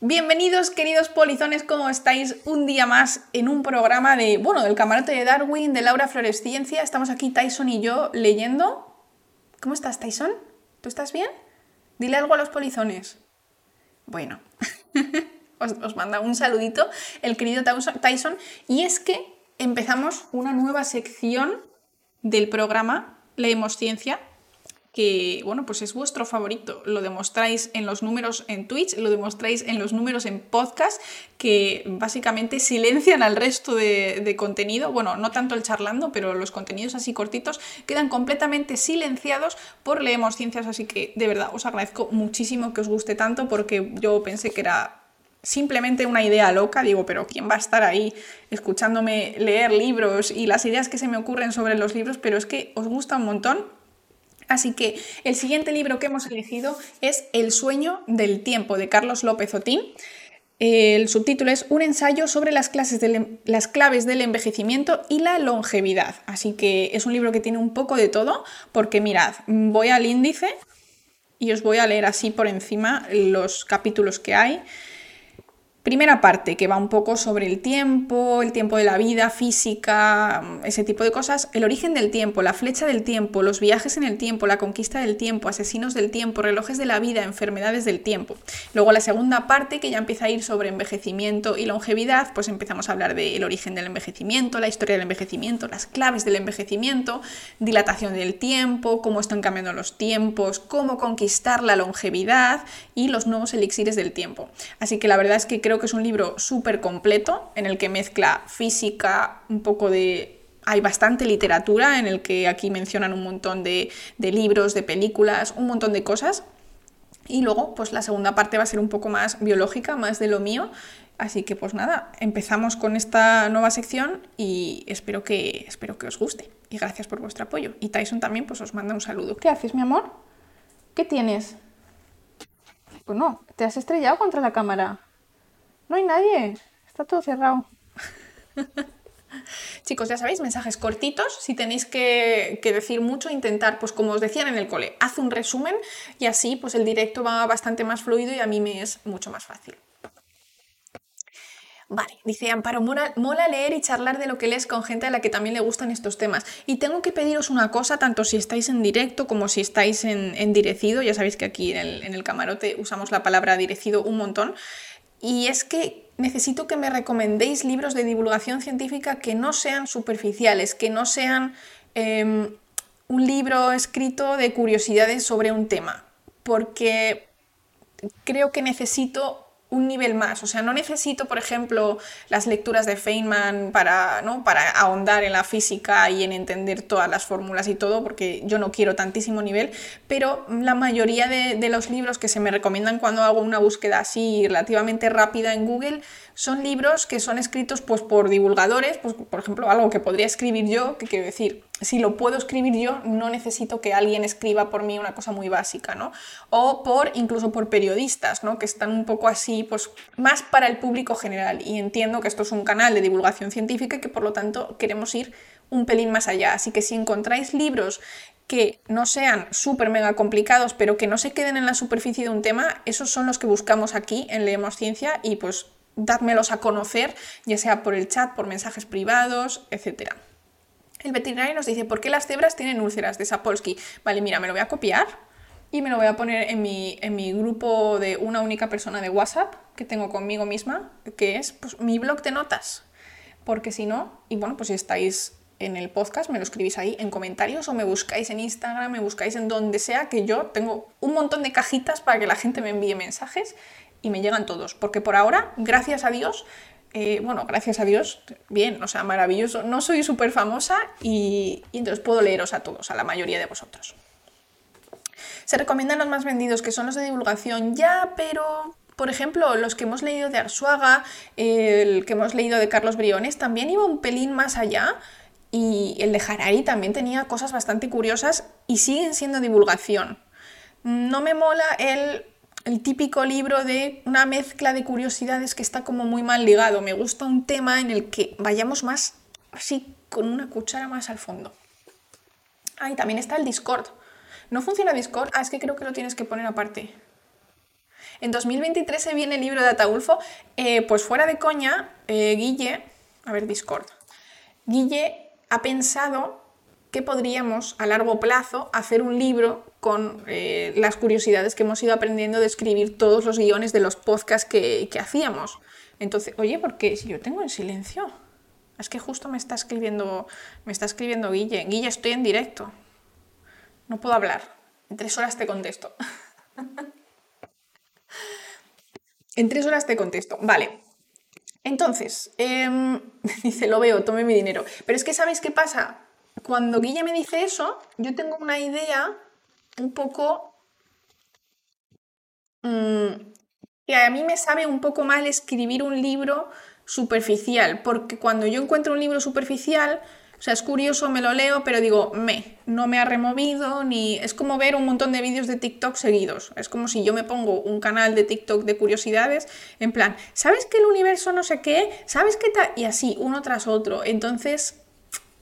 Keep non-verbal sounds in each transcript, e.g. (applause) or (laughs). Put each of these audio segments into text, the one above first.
Bienvenidos, queridos polizones, ¿cómo estáis? Un día más en un programa de, bueno, del camarote de Darwin, de Laura Floresciencia. Estamos aquí Tyson y yo leyendo. ¿Cómo estás, Tyson? ¿Tú estás bien? Dile algo a los polizones. Bueno, (laughs) os, os manda un saludito el querido Tyson. Y es que empezamos una nueva sección del programa Leemos Ciencia que, bueno, pues es vuestro favorito. Lo demostráis en los números en Twitch, lo demostráis en los números en podcast, que básicamente silencian al resto de, contenido. Bueno, no tanto el charlando, pero los contenidos así cortitos quedan completamente silenciados por Leemos Ciencias. Así que, de verdad, os agradezco muchísimo que os guste tanto porque yo pensé que era simplemente una idea loca, digo, pero ¿quién va a estar ahí escuchándome leer libros y las ideas que se me ocurren sobre los libros? Pero es que os gusta un montón Así que el siguiente libro que hemos elegido es El sueño del tiempo de Carlos López Otín. El subtítulo es Un ensayo sobre las, clases las claves del envejecimiento y la longevidad. Así que es un libro que tiene un poco de todo, porque mirad, voy al índice y os voy a leer así por encima los capítulos que hay. Primera parte, que va un poco sobre el tiempo, el tiempo de la vida, física, ese tipo de cosas. El origen del tiempo, la flecha del tiempo, los viajes en el tiempo, la conquista del tiempo, asesinos del tiempo, relojes de la vida, enfermedades del tiempo. Luego la segunda parte, que ya empieza a ir sobre envejecimiento y longevidad, pues empezamos a hablar del origen del envejecimiento, la historia del envejecimiento, las claves del envejecimiento, dilatación del tiempo, cómo están cambiando los tiempos, cómo conquistar la longevidad y los nuevos elixires del tiempo. Así que la verdad es que creo que es un libro súper completo en el que mezcla física, un poco de... Hay bastante literatura en el que aquí mencionan un montón de, libros, de películas, un montón de cosas. Y luego, pues la segunda parte va a ser un poco más biológica, más de lo mío. Así que pues nada, empezamos con esta nueva sección y espero que, espero que os guste. Y gracias por vuestro apoyo. Y Tyson también pues os manda un saludo. ¿Qué haces, mi amor? ¿Qué tienes? Pues no, te has estrellado contra la cámara. No hay nadie. Está todo cerrado. (laughs) Chicos, ya sabéis, mensajes cortitos. Si tenéis que, decir mucho, intentar, pues como os decían en el cole, haz un resumen y así pues el directo va bastante más fluido y a mí me es mucho más fácil. Vale, dice Amparo, mola, leer y charlar de lo que lees con gente a la que también le gustan estos temas. Y tengo que pediros una cosa, tanto si estáis en directo como si estáis en, en direcido, ya sabéis que aquí en el, en el camarote usamos la palabra direcido un montón. Y es que necesito que me recomendéis libros de divulgación científica que no sean superficiales, que no sean em, un libro escrito de curiosidades sobre un tema, porque creo que necesito un nivel más. O sea, no necesito, por ejemplo, las lecturas de Feynman para, ¿no? para ahondar en la física y en entender todas las fórmulas y todo, porque yo no quiero tantísimo nivel, pero la mayoría de, de los libros que se me recomiendan cuando hago una búsqueda así relativamente rápida en Google son libros que son escritos pues, por divulgadores, pues, por ejemplo, algo que podría escribir yo, que quiero decir, si lo puedo escribir yo, no necesito que alguien escriba por mí una cosa muy básica, ¿no? O por, incluso por periodistas, ¿no? Que están un poco así, pues, más para el público general. Y entiendo que esto es un canal de divulgación científica y que por lo tanto queremos ir un pelín más allá. Así que si encontráis libros que no sean súper mega complicados, pero que no se queden en la superficie de un tema, esos son los que buscamos aquí en Leemos Ciencia y pues dádmelos a conocer, ya sea por el chat, por mensajes privados, etc. El veterinario nos dice, ¿por qué las cebras tienen úlceras de Sapolsky? Vale, mira, me lo voy a copiar y me lo voy a poner en mi, en mi grupo de una única persona de WhatsApp que tengo conmigo misma, que es pues, mi blog de notas. Porque si no, y bueno, pues si estáis en el podcast, me lo escribís ahí en comentarios o me buscáis en Instagram, me buscáis en donde sea, que yo tengo un montón de cajitas para que la gente me envíe mensajes y me llegan todos. Porque por ahora, gracias a Dios, eh, bueno, gracias a Dios, bien, o sea, maravilloso. No soy súper famosa y, y, entonces puedo leeros a todos, a la mayoría de vosotros. Se recomiendan los más vendidos, que son los de divulgación, ya, pero por ejemplo, los que hemos leído de Arsuaga, el que hemos leído de Carlos Briones, también iba un pelín más allá. Y el de Harari también tenía cosas bastante curiosas y siguen siendo divulgación. No me mola el el típico libro de una mezcla de curiosidades que está como muy mal ligado. Me gusta un tema en el que vayamos más así, con una cuchara más al fondo. Ah, y también está el Discord. ¿No funciona Discord? Ah, es que creo que lo tienes que poner aparte. En 2023 se viene el libro de Ataulfo. Eh, pues fuera de coña, eh, Guille, a ver, Discord. Guille ha pensado que podríamos a largo plazo hacer un libro con eh, las curiosidades que hemos ido aprendiendo de escribir todos los guiones de los podcasts que, hacíamos. Entonces, oye, porque si yo tengo en silencio. Es que justo me está escribiendo, me está escribiendo Guille. Guille, estoy en directo. No puedo hablar. En tres horas te contesto. (laughs) en tres horas te contesto. Vale. Entonces, em, (laughs) dice, lo veo, tome mi dinero. Pero es que, ¿sabéis qué pasa? Cuando Guille me dice eso, yo tengo una idea un poco... Mm, que a mí me sabe un poco mal escribir un libro superficial, porque cuando yo encuentro un libro superficial, o sea, es curioso, me lo leo, pero digo, me, no me ha removido, ni es como ver un montón de vídeos de TikTok seguidos. Es como si yo me pongo un canal de TikTok de curiosidades, en plan, ¿sabes que el universo no sé qué? ¿Sabes qué tal? Y así, uno tras otro. Entonces,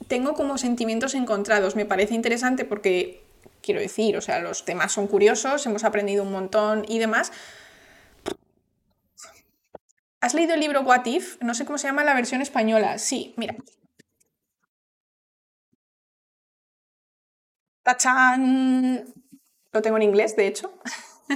tengo como sentimientos encontrados. Me parece interesante porque, quiero decir, o sea, los temas son curiosos, hemos aprendido un montón y demás, ¿Has leído el libro What If? No sé cómo se llama la versión española. Sí, mira. ¡Tachán! Lo tengo en inglés, de hecho,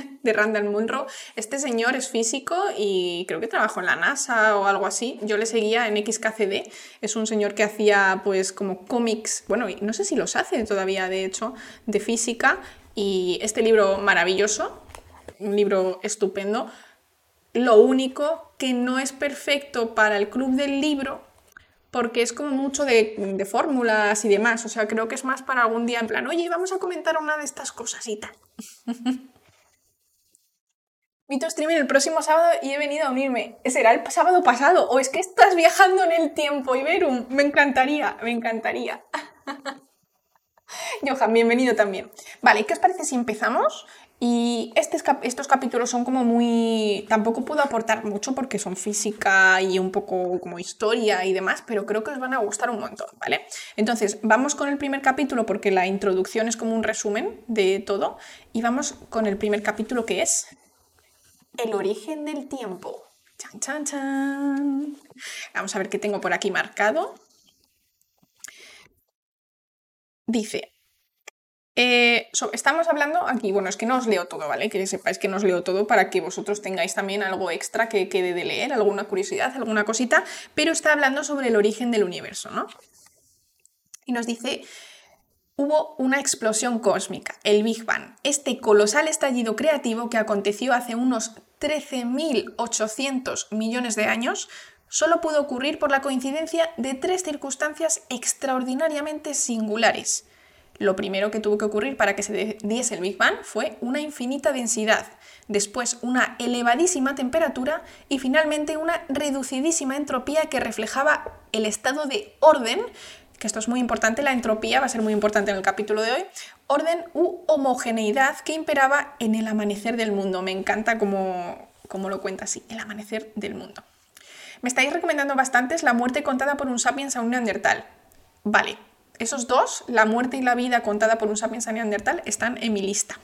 (laughs) de Randall Munro. Este señor es físico y creo que trabajó en la NASA o algo así. Yo le seguía en XKCD. Es un señor que hacía pues como cómics, bueno, no sé si los hace todavía, de hecho, de física. Y este libro maravilloso, un libro estupendo, lo único que no es perfecto para el club del libro, porque es como mucho de, fórmulas y demás. O sea, creo que es más para algún día en plan, oye, vamos a comentar una de estas cosas y tal. (laughs) Mito streaming el próximo sábado y he venido a unirme. ¿Será el sábado pasado? ¿O es que estás viajando en el tiempo, Iberum? Me encantaría, me encantaría. (laughs) Johan, bienvenido también. Vale, ¿qué os parece si empezamos? Y estos capítulos son como muy... Tampoco puedo aportar mucho porque son física y un poco como historia y demás, pero creo que os van a gustar un montón, ¿vale? Entonces, vamos con el primer capítulo porque la introducción es como un resumen de todo y vamos con el primer capítulo que es El origen del tiempo. Chan, chan, chan. Vamos a ver qué tengo por aquí marcado. Dice, eh, estamos hablando aquí, bueno, es que no os leo todo, ¿vale? Que sepáis que no os leo todo para que vosotros tengáis también algo extra que quede de leer, alguna curiosidad, alguna cosita, pero está hablando sobre el origen del universo, ¿no? Y nos dice, hubo una explosión cósmica, el Big Bang, este colosal estallido creativo que aconteció hace unos 13.800 millones de años, solo pudo ocurrir por la coincidencia de tres circunstancias extraordinariamente singulares. Lo primero que tuvo que ocurrir para que se diese el Big Bang fue una infinita densidad, después una elevadísima temperatura y finalmente una reducidísima entropía que reflejaba el estado de orden, que esto es muy importante, la entropía va a ser muy importante en el capítulo de hoy, orden u homogeneidad que imperaba en el amanecer del mundo. Me encanta cómo, cómo lo cuenta así, el amanecer del mundo. Me estáis recomendando bastantes La muerte contada por un sapiens a un neandertal. Vale, esos dos, la muerte y la vida contada por un sapiens neandertal, están en mi lista.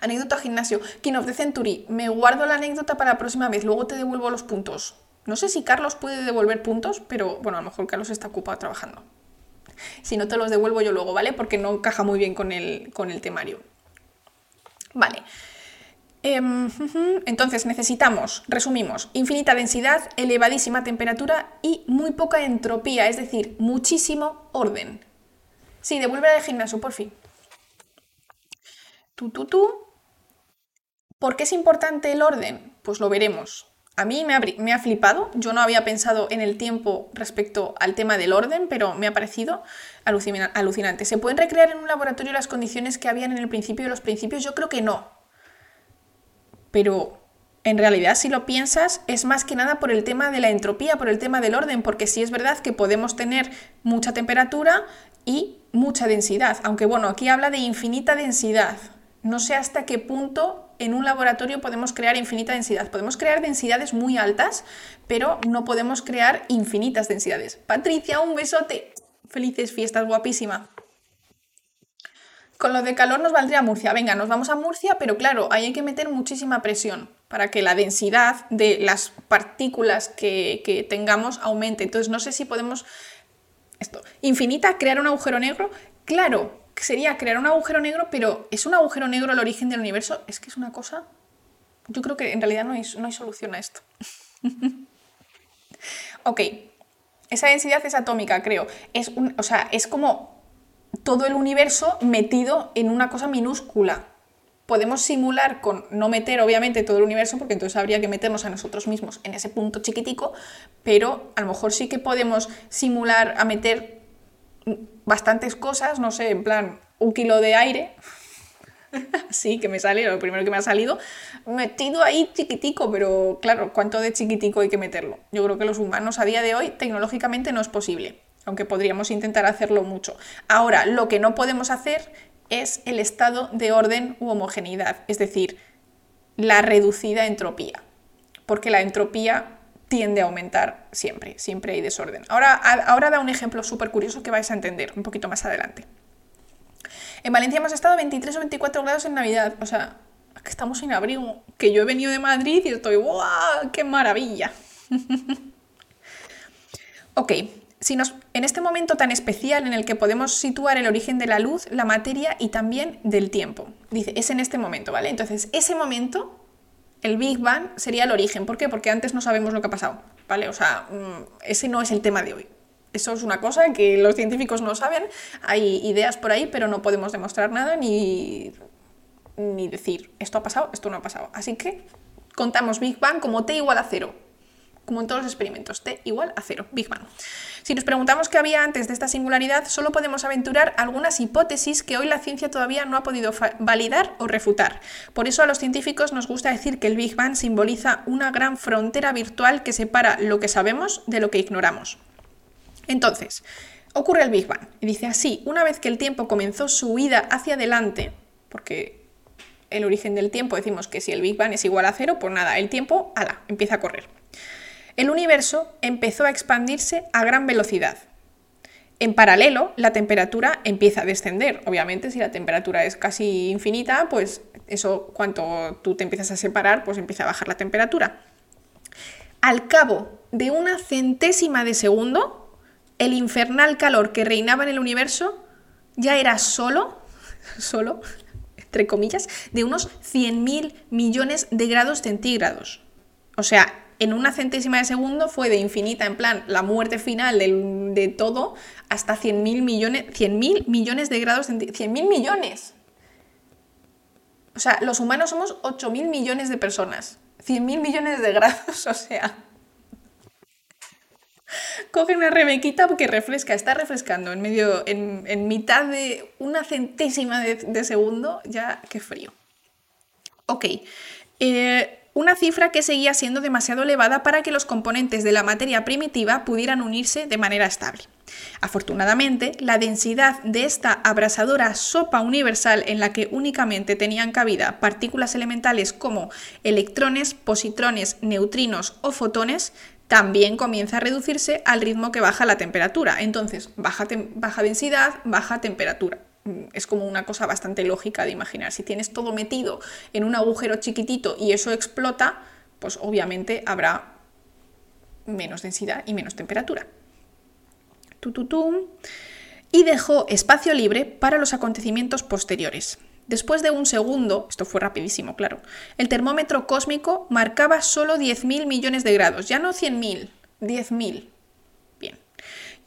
Anécdota gimnasio. King of the Century. Me guardo la anécdota para la próxima vez, luego te devuelvo los puntos. No sé si Carlos puede devolver puntos, pero bueno, a lo mejor Carlos está ocupado trabajando. Si no te los devuelvo yo luego, ¿vale? Porque no encaja muy bien con el, con el temario. Vale. Em, entonces necesitamos, resumimos, infinita densidad, elevadísima temperatura y muy poca entropía, es decir, muchísimo orden. Sí, devuelve al gimnasio, por fin. Tú, tú, tú. ¿Por qué es importante el orden? Pues lo veremos. A mí me ha, flipado, yo no había pensado en el tiempo respecto al tema del orden, pero me ha parecido alucinante. ¿Se pueden recrear en un laboratorio las condiciones que habían en el principio de los principios? Yo creo que no, pero en realidad si lo piensas es más que nada por el tema de la entropía, por el tema del orden, porque sí es verdad que podemos tener mucha temperatura y mucha densidad, aunque bueno, aquí habla de infinita densidad. No sé hasta qué punto en un laboratorio podemos crear infinita densidad. Podemos crear densidades muy altas, pero no podemos crear infinitas densidades. Patricia, un besote. Felices fiestas, guapísima. Con lo de calor nos valdría Murcia. Venga, nos vamos a Murcia, pero claro, ahí hay que meter muchísima presión para que la densidad de las partículas que, que tengamos aumente. Entonces, no sé si podemos... Esto, infinita, crear un agujero negro. Claro, sería crear un agujero negro, pero ¿es un agujero negro el origen del universo? Es que es una cosa... Yo creo que en realidad no hay, no hay solución a esto. (laughs) ok, esa densidad es atómica, creo. Es un, o sea, es como todo el universo metido en una cosa minúscula. Podemos simular con no meter obviamente todo el universo, porque entonces habría que meternos a nosotros mismos en ese punto chiquitico, pero a lo mejor sí que podemos simular a meter bastantes cosas, no sé, en plan un kilo de aire, (laughs) sí, que me sale, lo primero que me ha salido, metido ahí chiquitico, pero claro, ¿cuánto de chiquitico hay que meterlo? Yo creo que los humanos a día de hoy tecnológicamente no es posible aunque podríamos intentar hacerlo mucho. Ahora, lo que no podemos hacer es el estado de orden u homogeneidad, es decir, la reducida entropía, porque la entropía tiende a aumentar siempre, siempre hay desorden. Ahora, ahora da un ejemplo súper curioso que vais a entender un poquito más adelante. En Valencia hemos estado 23 o 24 grados en Navidad, o sea, que estamos sin abrigo, que yo he venido de Madrid y estoy, ¡guau! ¡Qué maravilla! (laughs) ok, en este momento tan especial en el que podemos situar el origen de la luz, la materia y también del tiempo. Dice, es en este momento, ¿vale? Entonces, ese momento, el Big Bang, sería el origen. ¿Por qué? Porque antes no sabemos lo que ha pasado, ¿vale? O sea, mm, ese no es el tema de hoy. Eso es una cosa que los científicos no saben, hay ideas por ahí, pero no podemos demostrar nada ni, ni decir esto ha pasado, esto no ha pasado. Así que contamos Big Bang como t igual a cero, como en todos los experimentos, t igual a cero, Big Bang. Si nos preguntamos qué había antes de esta singularidad, solo podemos aventurar algunas hipótesis que hoy la ciencia todavía no ha podido validar o refutar. Por eso a los científicos nos gusta decir que el Big Bang simboliza una gran frontera virtual que separa lo que sabemos de lo que ignoramos. Entonces, ocurre el Big Bang y dice así, una vez que el tiempo comenzó su huida hacia adelante, porque el origen del tiempo decimos que si el Big Bang es igual a cero, pues nada, el tiempo, ala, empieza a correr el universo empezó a expandirse a gran velocidad. En paralelo, la temperatura empieza a descender. Obviamente, si la temperatura es casi infinita, pues eso, cuanto tú te empiezas a separar, pues empieza a bajar la temperatura. Al cabo de una centésima de segundo, el infernal calor que reinaba en el universo ya era solo, (laughs) solo, entre comillas, de unos 100.000 millones de grados centígrados. O sea, en una centésima de segundo fue de infinita, en plan, la muerte final de, todo, hasta 100.000 millones, 100 millones de grados, 100.000 millones. O sea, los humanos somos 8.000 millones de personas. 100.000 millones de grados, (laughs) o sea. Coge una rebequita porque refresca, está refrescando en medio, en, mitad de una centésima de, de segundo, ya qué frío. Ok. Eh, una cifra que seguía siendo demasiado elevada para que los componentes de la materia primitiva pudieran unirse de manera estable. Afortunadamente, la densidad de esta abrasadora sopa universal en la que únicamente tenían cabida partículas elementales como electrones, positrones, neutrinos o fotones también comienza a reducirse al ritmo que baja la temperatura. Entonces, baja, baja densidad, baja temperatura es como una cosa bastante lógica de imaginar. Si tienes todo metido en un agujero chiquitito y eso explota, pues obviamente habrá menos densidad y menos temperatura. Y dejó espacio libre para los acontecimientos posteriores. Después de un segundo, esto fue rapidísimo, claro, el termómetro cósmico marcaba solo 10.000 millones de grados, ya no 100.000, 10.000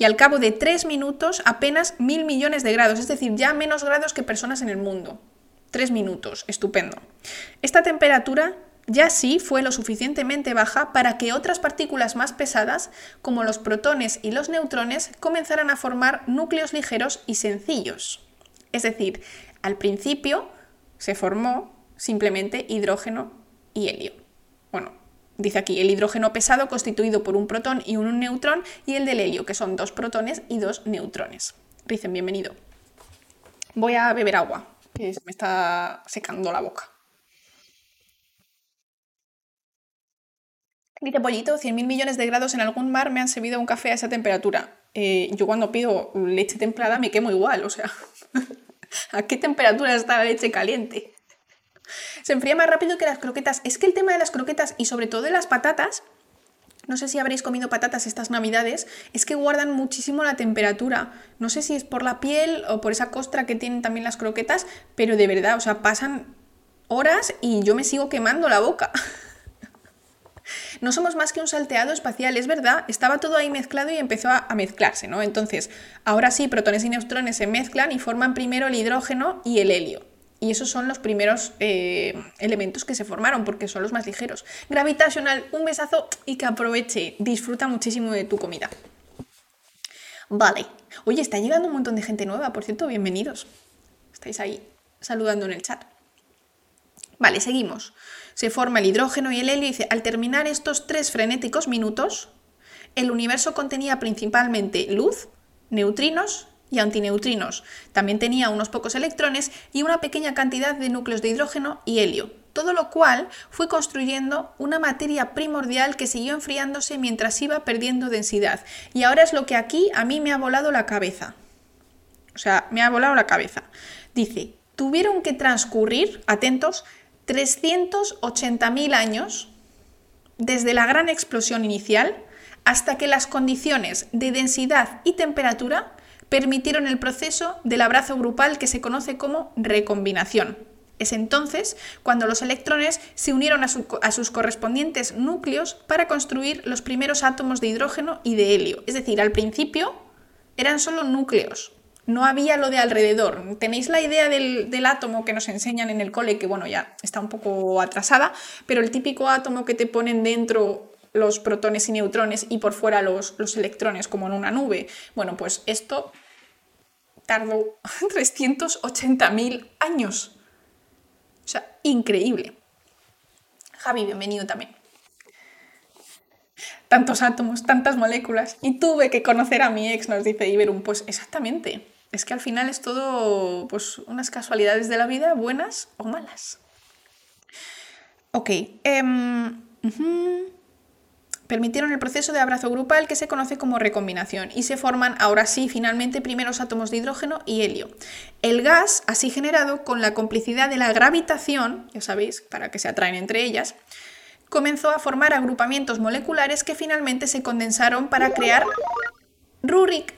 y al cabo de tres minutos apenas mil millones de grados, es decir, ya menos grados que personas en el mundo. Tres minutos, estupendo. Esta temperatura ya sí fue lo suficientemente baja para que otras partículas más pesadas, como los protones y los neutrones, comenzaran a formar núcleos ligeros y sencillos. Es decir, al principio se formó simplemente hidrógeno y helio. Bueno, Dice aquí el hidrógeno pesado constituido por un protón y un neutrón y el del helio, que son dos protones y dos neutrones. Dicen, bienvenido. Voy a beber agua, que se me está secando la boca. Dice Pollito, 100.000 millones de grados en algún mar me han servido un café a esa temperatura. Eh, yo cuando pido leche templada me quemo igual, o sea, (laughs) ¿A qué temperatura está la leche caliente? Se enfría más rápido que las croquetas. Es que el tema de las croquetas y sobre todo de las patatas, no sé si habréis comido patatas estas navidades, es que guardan muchísimo la temperatura. No sé si es por la piel o por esa costra que tienen también las croquetas, pero de verdad, o sea, pasan horas y yo me sigo quemando la boca. (laughs) No somos más que un salteado espacial, es verdad, estaba todo ahí mezclado y empezó a, mezclarse, ¿no? Entonces, ahora sí, protones y neutrones se mezclan y forman primero el hidrógeno y el helio. Y esos son los primeros eh, elementos que se formaron, porque son los más ligeros. Gravitational, un besazo y que aproveche. Disfruta muchísimo de tu comida. Vale. Oye, está llegando un montón de gente nueva, por cierto, bienvenidos. Estáis ahí saludando en el chat. Vale, seguimos. Se forma el hidrógeno y el helio dice, al terminar estos tres frenéticos minutos, el universo contenía principalmente luz, neutrinos y antineutrinos. También tenía unos pocos electrones y una pequeña cantidad de núcleos de hidrógeno y helio. Todo lo cual fue construyendo una materia primordial que siguió enfriándose mientras iba perdiendo densidad. Y ahora es lo que aquí a mí me ha volado la cabeza. O sea, me ha volado la cabeza. Dice, tuvieron que transcurrir, atentos, 380.000 años desde la gran explosión inicial hasta que las condiciones de densidad y temperatura permitieron el proceso del abrazo grupal que se conoce como recombinación. Es entonces cuando los electrones se unieron a, sus correspondientes núcleos para construir los primeros átomos de hidrógeno y de helio. Es decir, al principio eran solo núcleos, no había lo de alrededor. ¿Tenéis la idea del, átomo que nos enseñan en el cole, que bueno, ya está un poco atrasada, pero el típico átomo que te ponen dentro los protones y neutrones y por fuera los, los electrones, como en una nube? Bueno, pues esto tardó (laughs) 380.000 años. O sea, increíble. Javi, bienvenido también. Tantos átomos, tantas moléculas. Y tuve que conocer a mi ex, nos dice Iberum. Pues exactamente. Es que al final es todo pues, unas casualidades de la vida, buenas o malas. Ok. Em, permitieron el proceso de abrazo grupal que se conoce como recombinación y se forman ahora sí finalmente primeros átomos de hidrógeno y helio. El gas, así generado con la complicidad de la gravitación, ya sabéis, para que se atraen entre ellas, comenzó a formar agrupamientos moleculares que finalmente se condensaron para crear Rurik.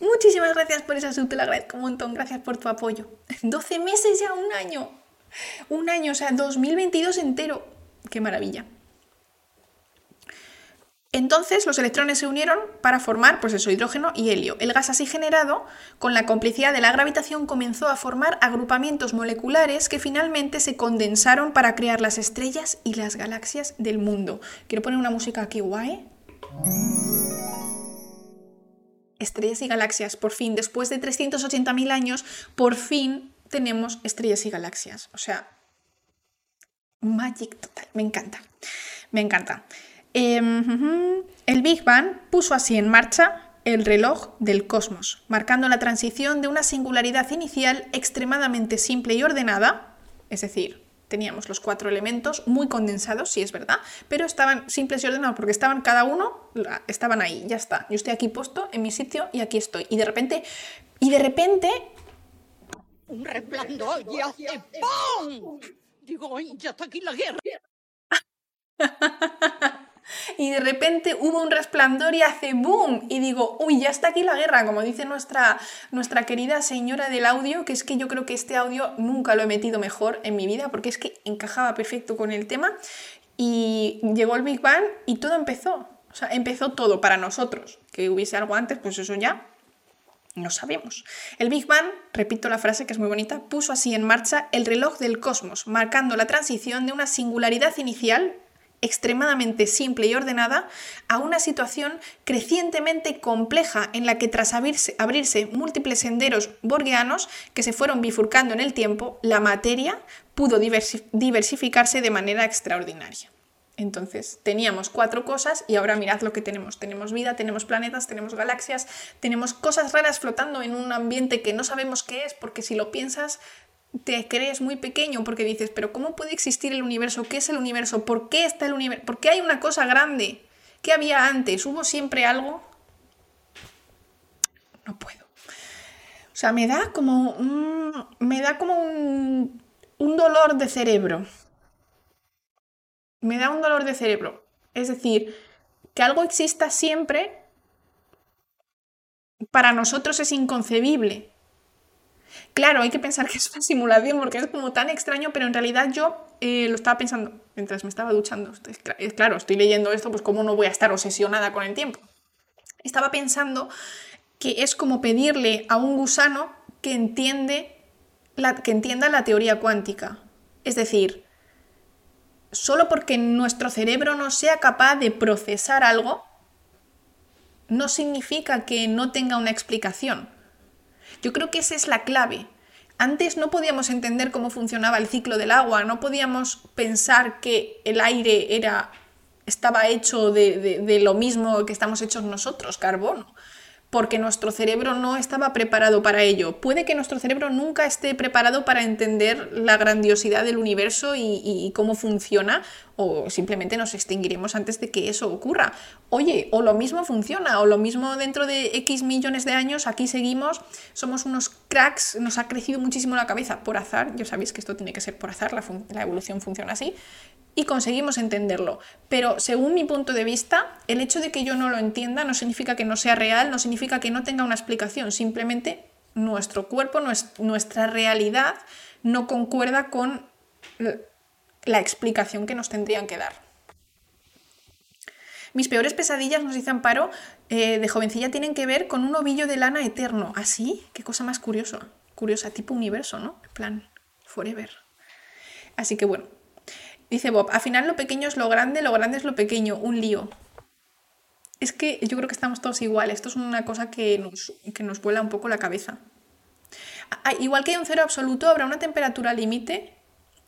Muchísimas gracias por esa sub, te lo agradezco un montón, gracias por tu apoyo. (laughs) 12 meses ya, un año. Un año, o sea, 2022 entero. Qué maravilla. Entonces los electrones se unieron para formar pues eso, hidrógeno y helio. El gas así generado, con la complicidad de la gravitación, comenzó a formar agrupamientos moleculares que finalmente se condensaron para crear las estrellas y las galaxias del mundo. Quiero poner una música aquí guay. Estrellas y galaxias, por fin, después de 380.000 años, por fin tenemos estrellas y galaxias. O sea, magic total, me encanta, me encanta. Em, el Big Bang puso así en marcha el reloj del cosmos, marcando la transición de una singularidad inicial extremadamente simple y ordenada, es decir, teníamos los cuatro elementos muy condensados, sí es verdad, pero estaban simples y ordenados porque estaban cada uno, estaban ahí, ya está. Yo estoy aquí puesto en mi sitio y aquí estoy. Y de repente, y de repente... Un resplandor y hace ¡pum! Digo, ya está aquí la guerra. (laughs) (laughs) y de repente hubo un resplandor y hace boom. Y digo, uy, ya está aquí la guerra, como dice nuestra, nuestra querida señora del audio, que es que yo creo que este audio nunca lo he metido mejor en mi vida porque es que encajaba perfecto con el tema. Y llegó el Big Bang y todo empezó, o sea, empezó todo para nosotros, que hubiese algo antes, pues eso ya no sabemos. El Big Bang, repito la frase que es muy bonita, puso así en marcha el reloj del cosmos, marcando la transición de una singularidad inicial extremadamente simple y ordenada a una situación crecientemente compleja en la que tras abrirse, abrirse múltiples senderos borgianos que se fueron bifurcando en el tiempo, la materia pudo diversificarse de manera extraordinaria. Entonces, teníamos cuatro cosas y ahora mirad lo que tenemos. Tenemos vida, tenemos planetas, tenemos galaxias, tenemos cosas raras flotando en un ambiente que no sabemos qué es, porque si lo piensas, te crees muy pequeño porque dices, pero ¿cómo puede existir el universo? ¿Qué es el universo? ¿Por qué está el universo? ¿Por qué hay una cosa grande? ¿Qué había antes? ¿Hubo siempre algo? No puedo. O sea, me da como me da como un, un dolor de cerebro. Me da un dolor de cerebro. Es decir, que algo exista siempre para nosotros es inconcebible. Claro, hay que pensar que es una simulación porque es como tan extraño, pero en realidad yo eh, lo estaba pensando mientras me estaba duchando. Claro, estoy leyendo esto, pues cómo no voy a estar obsesionada con el tiempo. Estaba pensando que es como pedirle a un gusano que, entiende que entienda la teoría cuántica. Es decir, solo porque nuestro cerebro no sea capaz de procesar algo, no significa que no tenga una explicación. Yo creo que esa es la clave. Antes no podíamos entender cómo funcionaba el ciclo del agua, no podíamos pensar que el aire era, estaba hecho de, de lo mismo que estamos hechos nosotros, carbono porque nuestro cerebro no estaba preparado para ello. Puede que nuestro cerebro nunca esté preparado para entender la grandiosidad del universo y, cómo funciona, o simplemente nos extinguiremos antes de que eso ocurra. Oye, o lo mismo funciona, o lo mismo dentro de X millones de años, aquí seguimos, somos unos cracks, nos ha crecido muchísimo la cabeza por azar, ya sabéis que esto tiene que ser por azar, la evolución funciona así, y conseguimos entenderlo. Pero según mi punto de vista, el hecho de que yo no lo entienda no significa que no sea real, no significa que no tenga una explicación, simplemente nuestro cuerpo, nuestra realidad no concuerda con la explicación que nos tendrían que dar. Mis peores pesadillas, nos dice Amparo, eh, de jovencilla tienen que ver con un ovillo de lana eterno. ¿Así? ¿Ah, Qué cosa más curiosa. Curiosa, tipo universo, ¿no? En plan, forever. Así que bueno, Dice Bob, al final lo pequeño es lo grande, lo grande es lo pequeño, un lío. Es que yo creo que estamos todos iguales, esto es una cosa que nos, que nos vuela un poco la cabeza. Ah, igual que hay un cero absoluto, habrá una temperatura límite.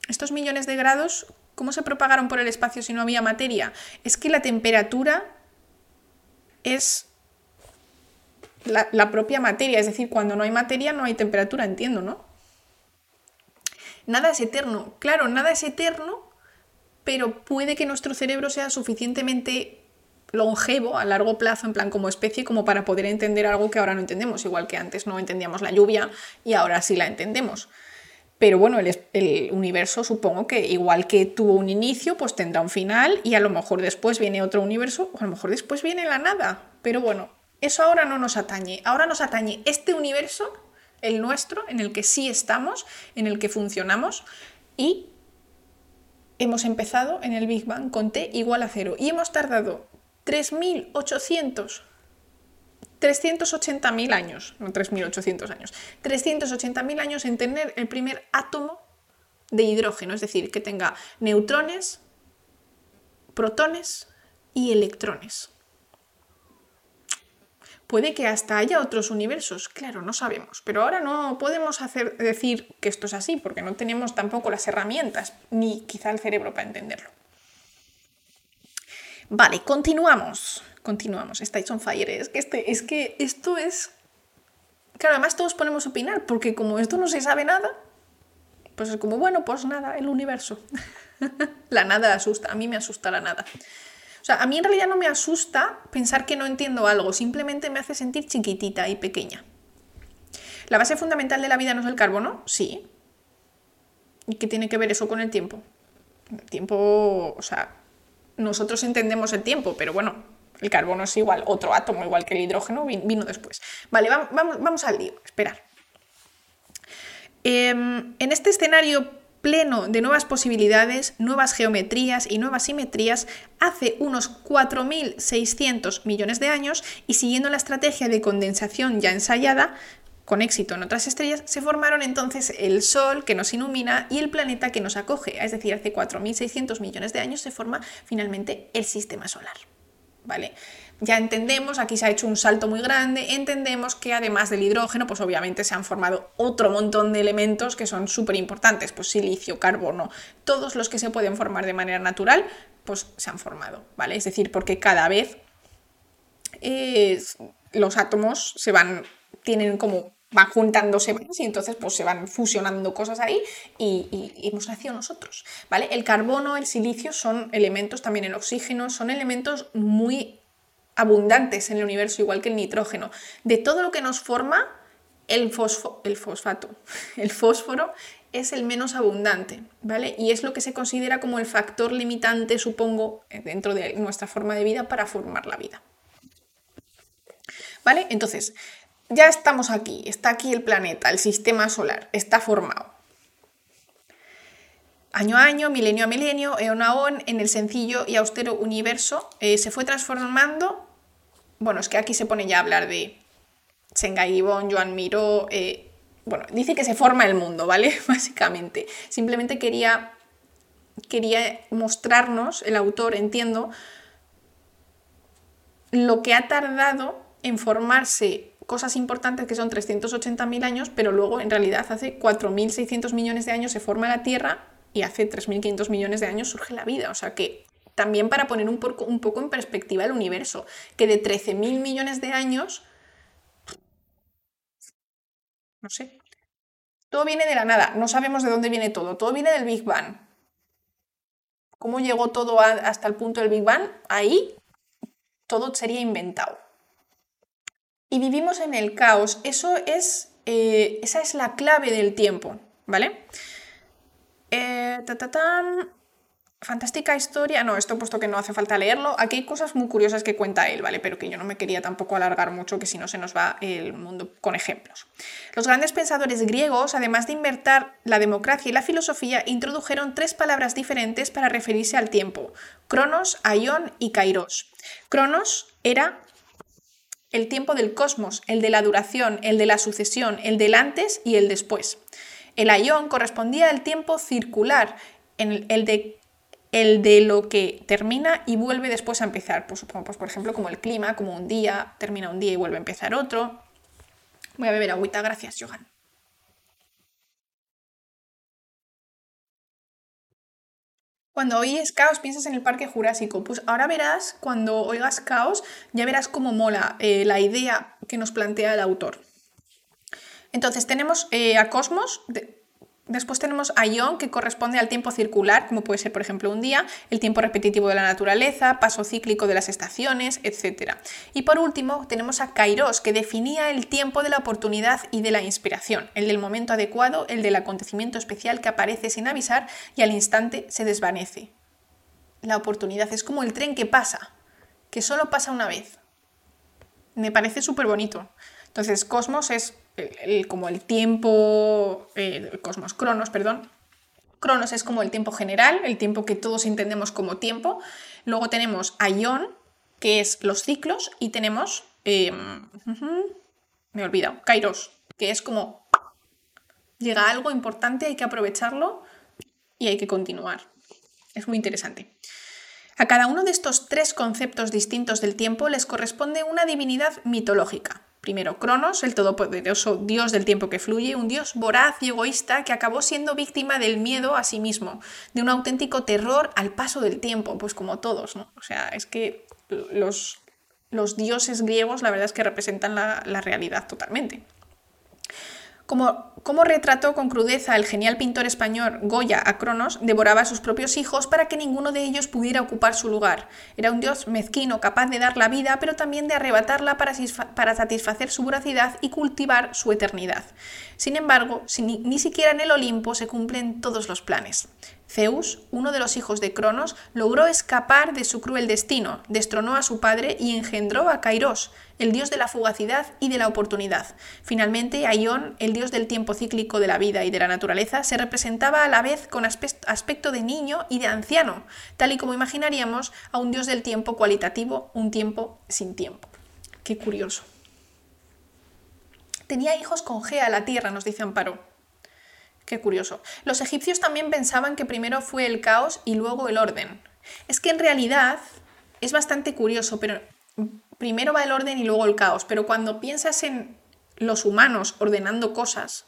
Estos millones de grados, ¿cómo se propagaron por el espacio si no había materia? Es que la temperatura es la, propia materia, es decir, cuando no hay materia no hay temperatura, entiendo, ¿no? Nada es eterno. Claro, nada es eterno pero puede que nuestro cerebro sea suficientemente longevo a largo plazo, en plan como especie, como para poder entender algo que ahora no entendemos, igual que antes no entendíamos la lluvia y ahora sí la entendemos. Pero bueno, el, universo supongo que igual que tuvo un inicio, pues tendrá un final y a lo mejor después viene otro universo o a lo mejor después viene la nada. Pero bueno, eso ahora no nos atañe. Ahora nos atañe este universo, el nuestro, en el que sí estamos, en el que funcionamos y hemos empezado en el Big Bang con t igual a cero y hemos tardado 3.800, 380.000 años, no 3.800 años, 380.000 años en tener el primer átomo de hidrógeno, es decir, que tenga neutrones, protones y electrones. Puede que hasta haya otros universos, claro, no sabemos, pero ahora no podemos hacer, decir que esto es así porque no tenemos tampoco las herramientas ni quizá el cerebro para entenderlo. Vale, continuamos, continuamos. Estáis on fire, es que, este, es que esto es... Claro, además todos podemos opinar porque como esto no se sabe nada, pues es como, bueno, pues nada, el universo. (laughs) la nada asusta, a mí me asusta la nada. O sea, a mí en realidad no me asusta pensar que no entiendo algo, simplemente me hace sentir chiquitita y pequeña. ¿La base fundamental de la vida no es el carbono? Sí. ¿Y qué tiene que ver eso con el tiempo? El tiempo, o sea, nosotros entendemos el tiempo, pero bueno, el carbono es igual, otro átomo, igual que el hidrógeno, vino después. Vale, vamos, al lío, esperar. Em, en este escenario pleno de nuevas posibilidades, nuevas geometrías y nuevas simetrías hace unos 4.600 millones de años y siguiendo la estrategia de condensación ya ensayada, con éxito en otras estrellas, se formaron entonces el Sol que nos ilumina y el planeta que nos acoge. Es decir, hace 4.600 millones de años se forma finalmente el sistema solar. ¿Vale? ya entendemos, aquí se ha hecho un salto muy grande, entendemos que además del hidrógeno, pues obviamente se han formado otro montón de elementos que son súper importantes, pues silicio, carbono, todos los que se pueden formar de manera natural, pues se han formado, ¿vale? Es decir, porque cada vez eh, los átomos se van, tienen como van juntándose más y entonces pues se van fusionando cosas ahí y, hemos nacido nosotros, ¿vale? El carbono, el silicio son elementos, también el oxígeno, son elementos muy abundantes en el universo, igual que el nitrógeno. De todo lo que nos forma, el, el fosfato, (laughs) el fósforo es el menos abundante, ¿vale? Y es lo que se considera como el factor limitante, supongo, dentro de nuestra forma de vida para formar la vida. ¿Vale? Entonces, ya estamos aquí, está aquí el planeta, el sistema solar, está formado. Año a año, milenio a milenio, eón a eón, en el sencillo y austero universo eh, se fue transformando. Bueno, es que aquí se pone ya a hablar de Sengai Gibbon, Joan Miró. Eh, bueno, dice que se forma el mundo, ¿vale? (laughs) Básicamente. Simplemente quería, quería mostrarnos, el autor, entiendo, lo que ha tardado en formarse cosas importantes que son 380.000 años, pero luego en realidad hace 4.600 millones de años se forma la Tierra y hace 3.500 millones de años surge la vida. O sea que también para poner un poco, un poco en perspectiva el universo, que de 13.000 millones de años, no sé, todo viene de la nada, no sabemos de dónde viene todo, todo viene del Big Bang. ¿Cómo llegó todo hasta el punto del Big Bang? Ahí todo sería inventado y vivimos en el caos. Eso es, eh, esa es la clave del tiempo, ¿vale? Eh, Fantástica historia. No, esto puesto que no hace falta leerlo. Aquí hay cosas muy curiosas que cuenta él, ¿vale? Pero que yo no me quería tampoco alargar mucho, que si no se nos va el mundo con ejemplos. Los grandes pensadores griegos, además de invertir la democracia y la filosofía, introdujeron tres palabras diferentes para referirse al tiempo: Cronos, Aion y Kairos. Cronos era el tiempo del cosmos, el de la duración, el de la sucesión, el del antes y el después. El ayón correspondía al tiempo circular, el, de, el de lo que termina y vuelve después a empezar. Pues, pues, por ejemplo, como el clima, como un día, termina un día y vuelve a empezar otro. Voy a beber agüita, gracias, Johan. Cuando oyes caos piensas en el parque jurásico. Pues ahora verás, cuando oigas caos, ya verás cómo mola eh, la idea que nos plantea el autor. Entonces tenemos eh, a Cosmos, Después tenemos a Ion, que corresponde al tiempo circular, como puede ser, por ejemplo, un día, el tiempo repetitivo de la naturaleza, paso cíclico de las estaciones, etc. Y por último, tenemos a Kairos, que definía el tiempo de la oportunidad y de la inspiración, el del momento adecuado, el del acontecimiento especial que aparece sin avisar y al instante se desvanece. La oportunidad es como el tren que pasa, que solo pasa una vez. Me parece súper bonito. Entonces, Cosmos es como el tiempo, eh, cosmos, cronos, perdón. Cronos es como el tiempo general, el tiempo que todos entendemos como tiempo. Luego tenemos Aion, que es los ciclos, y tenemos, em, me he olvidado, Kairos, que es como llega algo importante, hay que aprovecharlo y hay que continuar. Es muy interesante. A cada uno de estos tres conceptos distintos del tiempo les corresponde una divinidad mitológica. Primero, Cronos, el todopoderoso dios del tiempo que fluye, un dios voraz y egoísta que acabó siendo víctima del miedo a sí mismo, de un auténtico terror al paso del tiempo, pues como todos, ¿no? O sea, es que los, los dioses griegos la verdad es que representan la, la realidad totalmente. Como, retrató con crudeza el genial pintor español Goya a Cronos, devoraba a sus propios hijos para que ninguno de ellos pudiera ocupar su lugar. Era un dios mezquino, capaz de dar la vida, pero también de arrebatarla para satisfacer su voracidad y cultivar su eternidad. Sin embargo, ni siquiera en el Olimpo se cumplen todos los planes. Zeus, uno de los hijos de Cronos, logró escapar de su cruel destino, destronó a su padre y engendró a Kairos, el dios de la fugacidad y de la oportunidad. Finalmente, Aion, el dios del tiempo cíclico de la vida y de la naturaleza, se representaba a la vez con aspecto de niño y de anciano, tal y como imaginaríamos a un dios del tiempo cualitativo, un tiempo sin tiempo. Qué curioso. Tenía hijos con Gea, la tierra, nos dice Amparo. Qué curioso. Los egipcios también pensaban que primero fue el caos y luego el orden. Es que en realidad es bastante curioso, pero primero va el orden y luego el caos. Pero cuando piensas en los humanos ordenando cosas,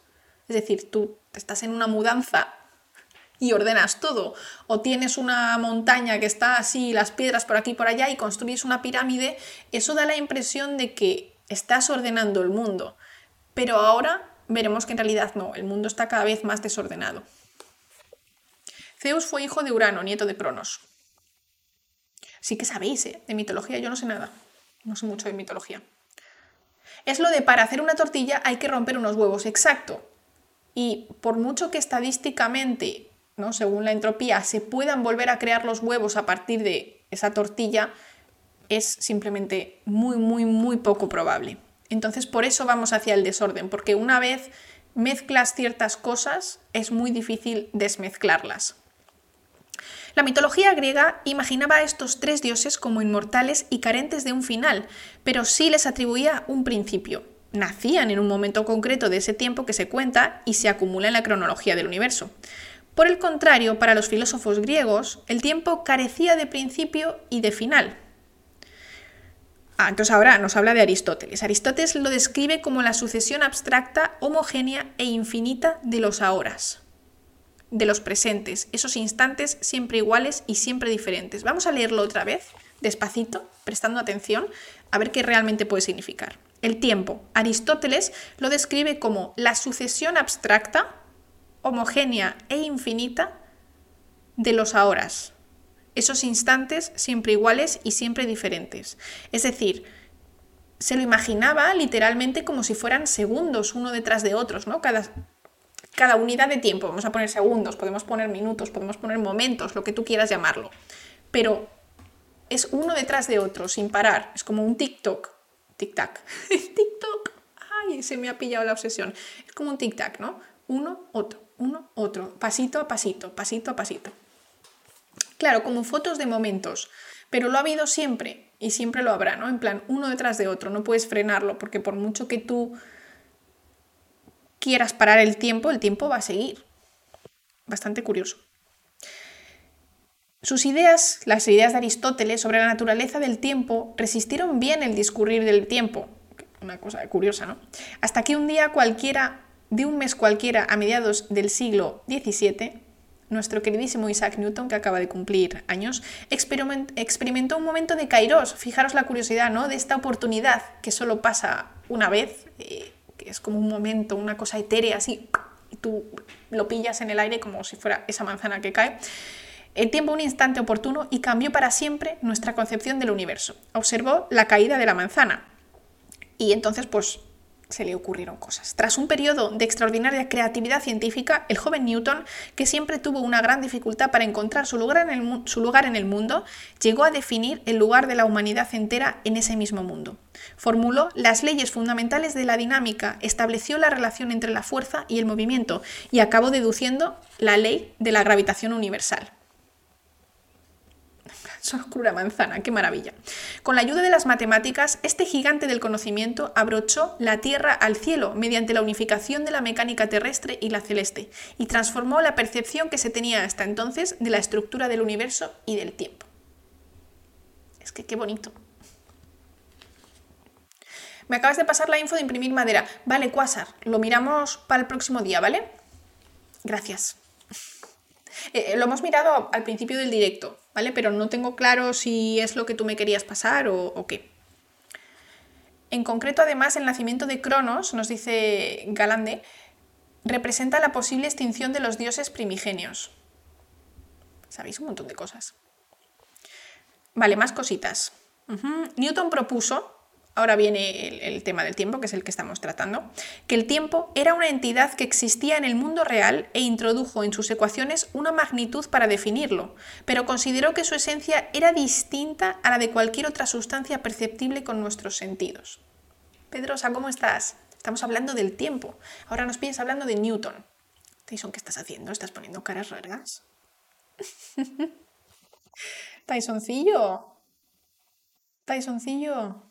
es decir, tú estás en una mudanza y ordenas todo, o tienes una montaña que está así, las piedras por aquí y por allá y construyes una pirámide, eso da la impresión de que estás ordenando el mundo. Pero ahora veremos que en realidad no, el mundo está cada vez más desordenado. Zeus fue hijo de Urano, nieto de Cronos. Sí que sabéis, ¿eh? De mitología yo no sé nada. No sé mucho de mitología. Es lo de para hacer una tortilla hay que romper unos huevos, exacto. Y por mucho que estadísticamente, ¿no? según la entropía, se puedan volver a crear los huevos a partir de esa tortilla, es simplemente muy, muy, muy poco probable. Entonces por eso vamos hacia el desorden, porque una vez mezclas ciertas cosas es muy difícil desmezclarlas. La mitología griega imaginaba a estos tres dioses como inmortales y carentes de un final, pero sí les atribuía un principio. Nacían en un momento concreto de ese tiempo que se cuenta y se acumula en la cronología del universo. Por el contrario, para los filósofos griegos, el tiempo carecía de principio y de final. Ah, entonces ahora nos habla de Aristóteles. Aristóteles lo describe como la sucesión abstracta, homogénea e infinita de los ahoras de los presentes, esos instantes siempre iguales y siempre diferentes. Vamos a leerlo otra vez, despacito, prestando atención, a ver qué realmente puede significar. El tiempo. Aristóteles lo describe como la sucesión abstracta, homogénea e infinita de los ahoras, esos instantes siempre iguales y siempre diferentes. Es decir, se lo imaginaba literalmente como si fueran segundos uno detrás de otros, ¿no? Cada, cada unidad de tiempo, vamos a poner segundos, podemos poner minutos, podemos poner momentos, lo que tú quieras llamarlo, pero es uno detrás de otro, sin parar, es como un TikTok, tic-tac, (laughs) TikTok, ay, se me ha pillado la obsesión, es como un tic-tac, ¿no? Uno, otro, uno, otro, pasito a pasito, pasito a pasito. Claro, como fotos de momentos, pero lo ha habido siempre y siempre lo habrá, ¿no? En plan, uno detrás de otro, no puedes frenarlo porque por mucho que tú quieras parar el tiempo, el tiempo va a seguir. Bastante curioso. Sus ideas, las ideas de Aristóteles sobre la naturaleza del tiempo, resistieron bien el discurrir del tiempo. Una cosa curiosa, ¿no? Hasta que un día cualquiera, de un mes cualquiera, a mediados del siglo XVII, nuestro queridísimo Isaac Newton, que acaba de cumplir años, experimentó un momento de kairos. Fijaros la curiosidad, ¿no? De esta oportunidad que solo pasa una vez. Eh, que es como un momento, una cosa etérea así, y tú lo pillas en el aire como si fuera esa manzana que cae. El tiempo un instante oportuno y cambió para siempre nuestra concepción del universo. Observó la caída de la manzana y entonces pues se le ocurrieron cosas. Tras un periodo de extraordinaria creatividad científica, el joven Newton, que siempre tuvo una gran dificultad para encontrar su lugar, en el, su lugar en el mundo, llegó a definir el lugar de la humanidad entera en ese mismo mundo. Formuló las leyes fundamentales de la dinámica, estableció la relación entre la fuerza y el movimiento y acabó deduciendo la ley de la gravitación universal oscura manzana, qué maravilla. Con la ayuda de las matemáticas, este gigante del conocimiento abrochó la Tierra al cielo mediante la unificación de la mecánica terrestre y la celeste, y transformó la percepción que se tenía hasta entonces de la estructura del universo y del tiempo. Es que qué bonito. Me acabas de pasar la info de imprimir madera. Vale, Quasar, lo miramos para el próximo día, ¿vale? Gracias. Eh, lo hemos mirado al principio del directo, ¿vale? Pero no tengo claro si es lo que tú me querías pasar o, qué. En concreto, además, el nacimiento de Cronos, nos dice Galande, representa la posible extinción de los dioses primigenios. Sabéis un montón de cosas. Vale, más cositas. Newton propuso ahora viene el, tema del tiempo, que es el que estamos tratando, que el tiempo era una entidad que existía en el mundo real e introdujo en sus ecuaciones una magnitud para definirlo, pero consideró que su esencia era distinta a la de cualquier otra sustancia perceptible con nuestros sentidos. Pedrosa, ¿cómo estás? Estamos hablando del tiempo. Ahora nos pides hablando de Newton. Tyson, ¿qué estás haciendo? ¿Estás poniendo caras raras? (laughs) Tysoncillo. Tysoncillo.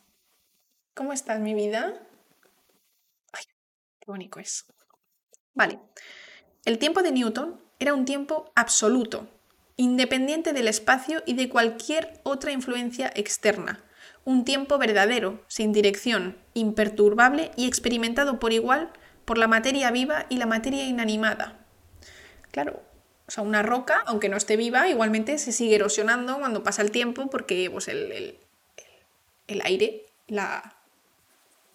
¿Cómo estás, mi vida? Ay, qué bonito es. Vale. El tiempo de Newton era un tiempo absoluto, independiente del espacio y de cualquier otra influencia externa. Un tiempo verdadero, sin dirección, imperturbable y experimentado por igual por la materia viva y la materia inanimada. Claro, o sea, una roca, aunque no esté viva, igualmente se sigue erosionando cuando pasa el tiempo porque pues, el, el, el aire la,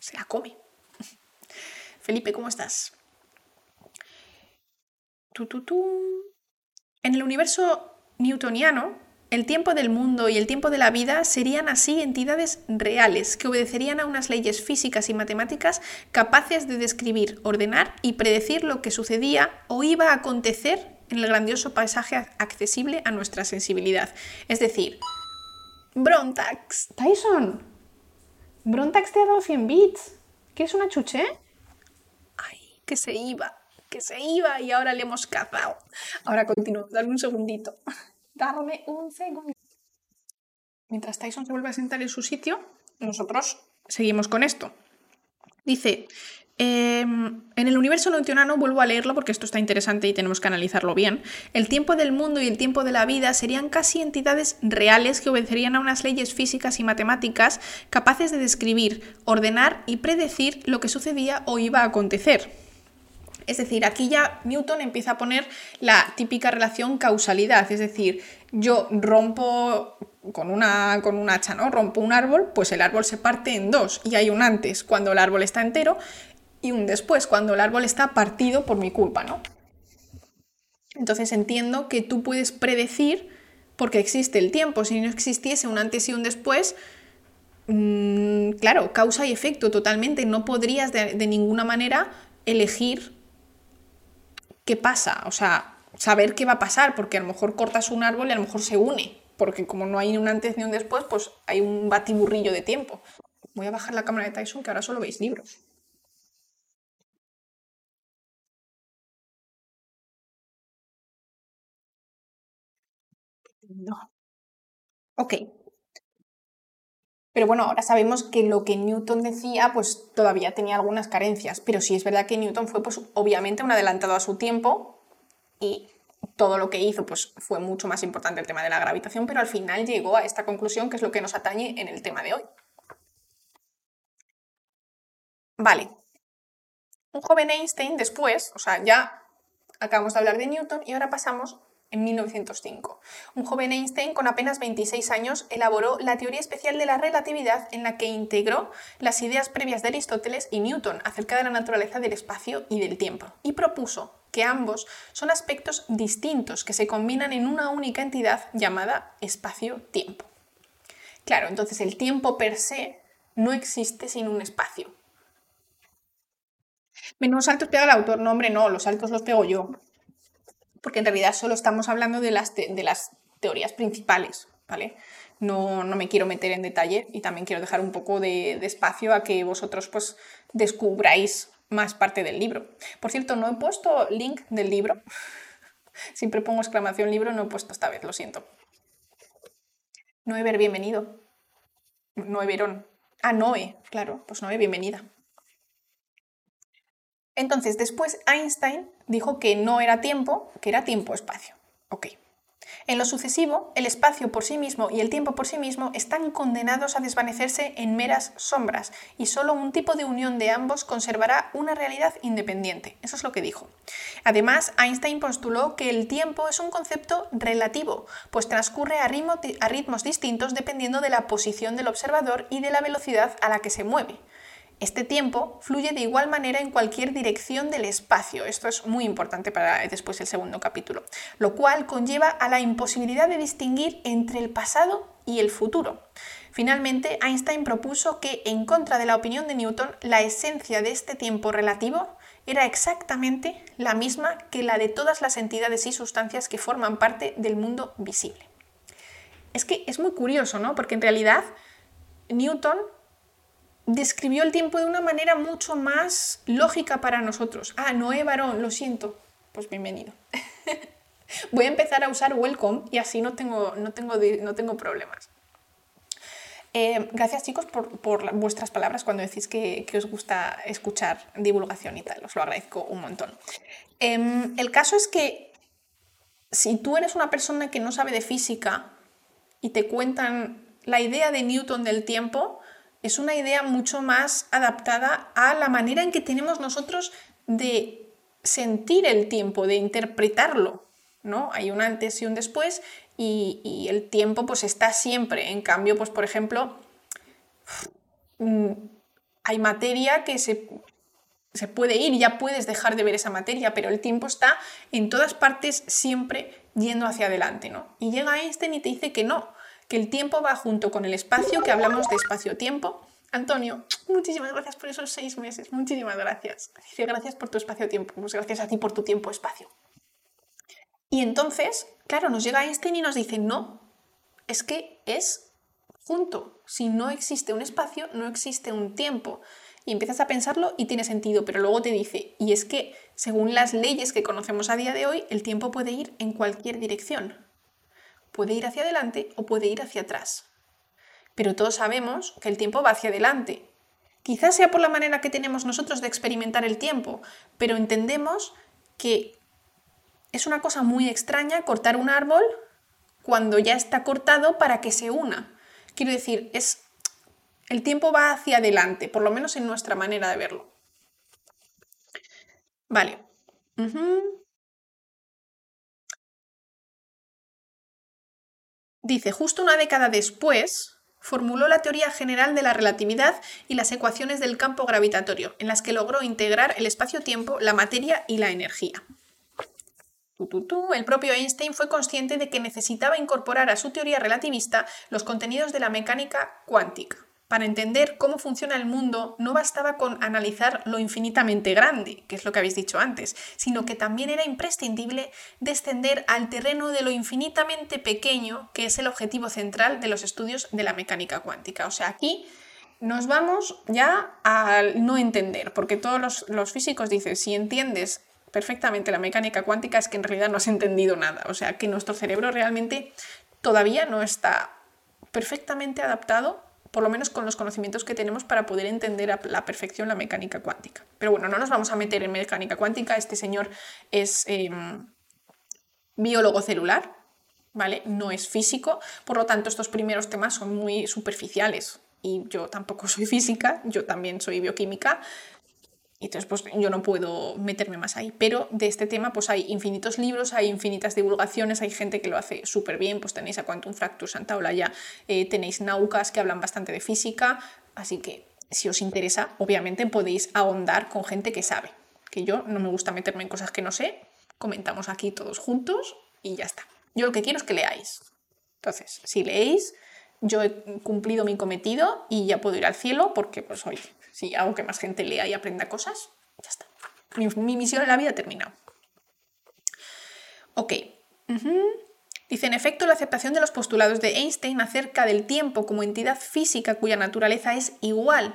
se la come. Felipe, ¿cómo estás? En el universo newtoniano, el tiempo del mundo y el tiempo de la vida serían así entidades reales que obedecerían a unas leyes físicas y matemáticas capaces de describir, ordenar y predecir lo que sucedía o iba a acontecer en el grandioso paisaje accesible a nuestra sensibilidad. Es decir, Brontax, Tyson, Brontax te ha dado 100 bits. ¿Qué es una chuche? Ay, que se iba, que se iba y ahora le hemos cazado. Ahora continúo, dame un segundito. Darme un segundo. Mientras Tyson se vuelve a sentar en su sitio, nosotros seguimos con esto. Dice, em, en el universo newtoniano, vuelvo a leerlo porque esto está interesante y tenemos que analizarlo bien, el tiempo del mundo y el tiempo de la vida serían casi entidades reales que obedecerían a unas leyes físicas y matemáticas capaces de describir, ordenar y predecir lo que sucedía o iba a acontecer. Es decir, aquí ya Newton empieza a poner la típica relación causalidad, es decir, yo rompo con una, con un hacha, ¿no? Rompo un árbol, pues el árbol se parte en dos y hay un antes cuando el árbol está entero y un después cuando el árbol está partido por mi culpa, ¿no? Entonces entiendo que tú puedes predecir porque existe el tiempo, si no existiese un antes y un después, mmm, claro, causa y efecto totalmente, no podrías de, de ninguna manera elegir qué pasa, o sea, saber qué va a pasar, porque a lo mejor cortas un árbol y a lo mejor se une, porque como no hay un antes ni un después, pues hay un batiburrillo de tiempo. Voy a bajar la cámara de Tyson, que ahora solo veis libros. Ok. Pero bueno, ahora sabemos que lo que Newton decía, pues todavía tenía algunas carencias. Pero sí es verdad que Newton fue, pues, obviamente un adelantado a su tiempo y todo lo que hizo pues, fue mucho más importante el tema de la gravitación, pero al final llegó a esta conclusión que es lo que nos atañe en el tema de hoy. Vale. Un joven Einstein después, o sea, ya acabamos de hablar de Newton y ahora pasamos en 1905. Un joven Einstein con apenas 26 años elaboró la teoría especial de la relatividad en la que integró las ideas previas de Aristóteles y Newton acerca de la naturaleza del espacio y del tiempo y propuso que ambos son aspectos distintos que se combinan en una única entidad llamada espacio-tiempo. Claro, entonces el tiempo per se no existe sin un espacio. Menos saltos pega el autor, no hombre, no, los saltos los pego yo. Porque en realidad solo estamos hablando de las, de las teorías principales, ¿vale? No, no, me quiero meter en detalle y también quiero dejar un poco de, espacio a que vosotros pues descubráis más parte del libro. Por cierto, no he puesto link del libro. (laughs) Siempre pongo exclamación libro, no he puesto esta vez, lo siento. Noé ver bienvenido. Noé Verón. Ah, Noé, claro, pues Noé, bienvenida. Entonces, después Einstein dijo que no era tiempo, que era tiempo-espacio. Ok. En lo sucesivo, el espacio por sí mismo y el tiempo por sí mismo están condenados a desvanecerse en meras sombras y solo un tipo de unión de ambos conservará una realidad independiente. Eso es lo que dijo. Además, Einstein postuló que el tiempo es un concepto relativo, pues transcurre a, a ritmos distintos dependiendo de la posición del observador y de la velocidad a la que se mueve. Este tiempo fluye de igual manera en cualquier dirección del espacio. Esto es muy importante para después el segundo capítulo, lo cual conlleva a la imposibilidad de distinguir entre el pasado y el futuro. Finalmente, Einstein propuso que, en contra de la opinión de Newton, la esencia de este tiempo relativo era exactamente la misma que la de todas las entidades y sustancias que forman parte del mundo visible. Es que es muy curioso, ¿no? Porque en realidad Newton describió el tiempo de una manera mucho más lógica para nosotros. Ah, Noé Varón, lo siento. Pues bienvenido. (laughs) Voy a empezar a usar welcome y así no tengo, no tengo, no tengo problemas. Eh, gracias chicos por, vuestras palabras cuando decís que, os gusta escuchar divulgación y tal. Os lo agradezco un montón. Em, el caso es que si tú eres una persona que no sabe de física y te cuentan la idea de Newton del tiempo, es una idea mucho más adaptada a la manera en que tenemos nosotros de sentir el tiempo, de interpretarlo. ¿no? Hay un antes y un después y, el tiempo pues está siempre. En cambio, pues por ejemplo, mm, hay materia que se, se puede ir, ya puedes dejar de ver esa materia, pero el tiempo está en todas partes siempre yendo hacia adelante, ¿no? Y llega Einstein y te dice que no, que el tiempo va junto con el espacio, que hablamos de espacio-tiempo. Antonio, muchísimas gracias por esos seis meses, muchísimas gracias. Dice, gracias por tu espacio-tiempo, pues gracias a ti por tu tiempo-espacio. Y entonces, claro, nos llega Einstein y nos dice, no, es que es junto. Si no existe un espacio, no existe un tiempo. Y empiezas a pensarlo y tiene sentido, pero luego te dice, y es que según las leyes que conocemos a día de hoy, el tiempo puede ir en cualquier dirección. Puede ir hacia adelante o puede ir hacia atrás. Pero todos sabemos que el tiempo va hacia adelante. Quizás sea por la manera que tenemos nosotros de experimentar el tiempo, pero entendemos que es una cosa muy extraña cortar un árbol cuando ya está cortado para que se una. Quiero decir, es el tiempo va hacia adelante, por lo menos en nuestra manera de verlo. Vale. Dice, justo una década después, formuló la teoría general de la relatividad y las ecuaciones del campo gravitatorio, en las que logró integrar el espacio-tiempo, la materia y la energía. El propio Einstein fue consciente de que necesitaba incorporar a su teoría relativista los contenidos de la mecánica cuántica. Para entender cómo funciona el mundo no bastaba con analizar lo infinitamente grande, que es lo que habéis dicho antes, sino que también era imprescindible descender al terreno de lo infinitamente pequeño, que es el objetivo central de los estudios de la mecánica cuántica. O sea, aquí nos vamos ya al no entender, porque todos los, los físicos dicen, si entiendes perfectamente la mecánica cuántica es que en realidad no has entendido nada. O sea, que nuestro cerebro realmente todavía no está perfectamente adaptado, por lo menos con los conocimientos que tenemos para poder entender a la perfección la mecánica cuántica. Pero bueno, no nos vamos a meter en mecánica cuántica. Este señor es em, biólogo celular, ¿vale? No es físico, por lo tanto estos primeros temas son muy superficiales. Y yo tampoco (laughs) soy física, yo también soy bioquímica, entonces, pues yo no puedo meterme más ahí. Pero de este tema, pues hay infinitos libros, hay infinitas divulgaciones, hay gente que lo hace súper bien. Pues tenéis a Quantum Fracture Santa ya eh, tenéis Naucas que hablan bastante de física. Así que si os interesa, obviamente podéis ahondar con gente que sabe. Que yo no me gusta meterme en cosas que no sé. Comentamos aquí todos juntos y ya está. Yo lo que quiero es que leáis. Entonces, si leéis, yo he cumplido mi cometido y ya puedo ir al cielo porque, pues, oye, si hago que más gente lea y aprenda cosas, ya está. Mi, misión en la vida ha terminado. Ok. Dice, en efecto, la aceptación de los postulados de Einstein acerca del tiempo como entidad física cuya naturaleza es igual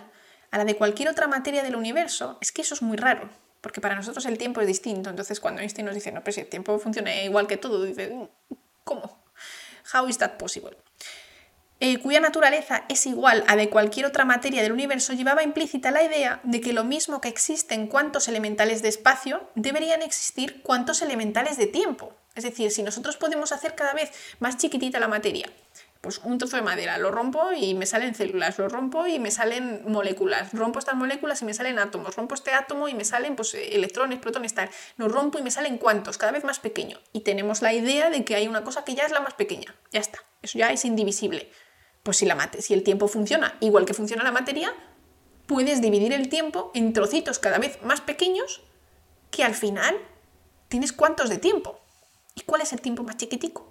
a la de cualquier otra materia del universo, es que eso es muy raro, porque para nosotros el tiempo es distinto. Entonces, cuando Einstein nos dice, no, pero si el tiempo funciona igual que todo, dice, ¿cómo? How is that possible? Eh, cuya naturaleza es igual a de cualquier otra materia del universo, llevaba implícita la idea de que lo mismo que existen cuantos elementales de espacio, deberían existir cuantos elementales de tiempo. Es decir, si nosotros podemos hacer cada vez más chiquitita la materia, pues un trozo de madera, lo rompo y me salen células, lo rompo y me salen moléculas, rompo estas moléculas y me salen átomos, rompo este átomo y me salen pues, electrones, protones, tal, lo rompo y me salen cuantos, cada vez más pequeño. Y tenemos la idea de que hay una cosa que ya es la más pequeña, ya está, eso ya es indivisible. Pues si, la si el tiempo funciona igual que funciona la materia, puedes dividir el tiempo en trocitos cada vez más pequeños que al final tienes cuántos de tiempo. ¿Y cuál es el tiempo más chiquitico?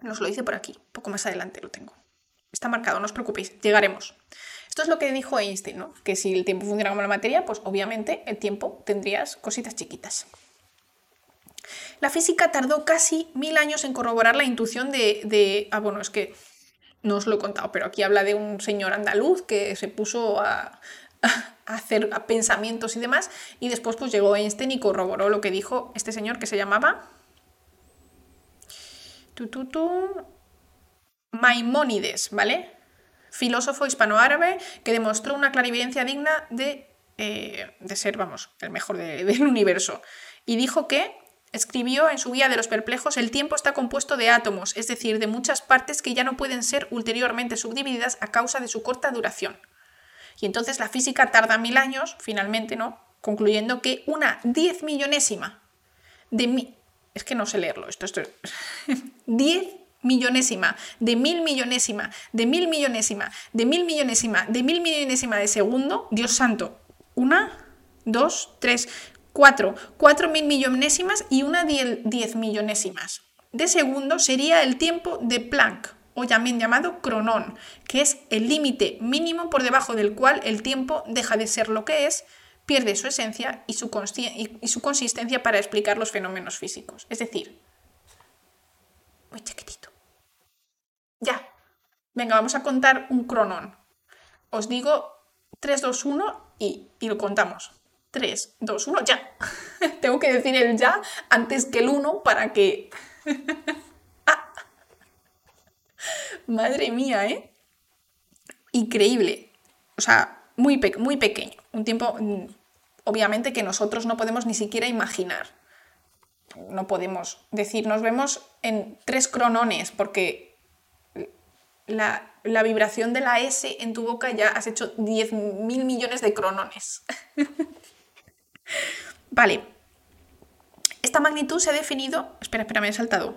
Nos lo dice por aquí, poco más adelante lo tengo. Está marcado, no os preocupéis, llegaremos. Esto es lo que dijo Einstein, ¿no? Que si el tiempo funciona como la materia, pues obviamente el tiempo tendrías cositas chiquitas. La física tardó casi mil años en corroborar la intuición de, Ah, bueno, es que no os lo he contado, pero aquí habla de un señor andaluz que se puso a, hacer pensamientos y demás, y después pues llegó Einstein y corroboró lo que dijo este señor que se llamaba... Maimónides, ¿vale? Filósofo hispanoárabe que demostró una clarividencia digna de, eh, de ser, vamos, el mejor del universo. Y dijo que Escribió en su Guía de los Perplejos, el tiempo está compuesto de átomos, es decir, de muchas partes que ya no pueden ser ulteriormente subdivididas a causa de su corta duración. Y entonces la física tarda mil años, finalmente, ¿no? Concluyendo que una diez millonésima de mi... Es que no sé leerlo, esto, esto... (laughs) diez millonésima, de mil millonésima, de mil millonésima, de mil millonésima, de mil millonésima de segundo, Dios santo, una, dos, tres, 4, 4.000 millonésimas y una 10 millonésimas de segundo sería el tiempo de Planck, o también llamado cronón, que es el límite mínimo por debajo del cual el tiempo deja de ser lo que es, pierde su esencia y su, consistencia para explicar los fenómenos físicos. Es decir, muy chiquitito. Ya. Venga, vamos a contar un cronón. Os digo 3, 2, 1 y, y lo contamos. 3, 2, 1, ya. (laughs) Tengo que decir el ya antes que el 1 para que... (laughs) ah. Madre mía, ¿eh? Increíble. O sea, muy, muy pequeño. Un tiempo, mm, obviamente, que nosotros no podemos ni siquiera imaginar. No podemos decir, nos vemos en tres cronones, porque la, la vibración de la S en tu boca ya has hecho 10 mil millones de cronones. (laughs) vale. Esta magnitud se ha definido. Espera, espera, me he saltado.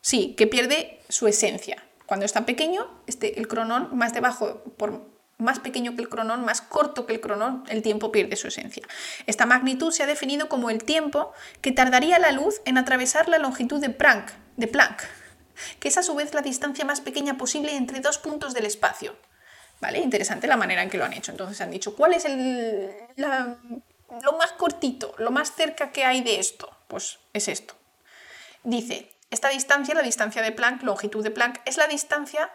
Sí, que pierde su esencia. Cuando está pequeño, este, el cronón más debajo, por más pequeño que el cronón, más corto que el cronón, el tiempo pierde su esencia. Esta magnitud se ha definido como el tiempo que tardaría la luz en atravesar la longitud de Planck, de Planck que es a su vez la distancia más pequeña posible entre dos puntos del espacio. ¿Vale? Interesante la manera en que lo han hecho. Entonces han dicho, ¿cuál es el, lo más cortito, lo más cerca que hay de esto? Pues es esto. Dice, esta distancia, la distancia de Planck, longitud de Planck, es la distancia,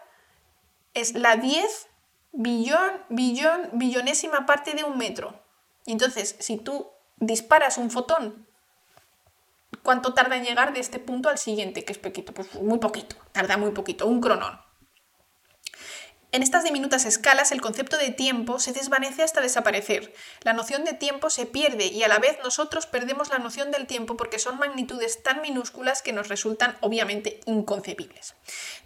es la 10 billón, billón, billonésima parte de un metro. Y entonces, si tú disparas un fotón ¿Cuánto tarda en llegar de este punto al siguiente? Que es poquito, pues muy poquito, tarda muy poquito, un cronón. En estas diminutas escalas el concepto de tiempo se desvanece hasta desaparecer. La noción de tiempo se pierde y a la vez nosotros perdemos la noción del tiempo porque son magnitudes tan minúsculas que nos resultan obviamente inconcebibles.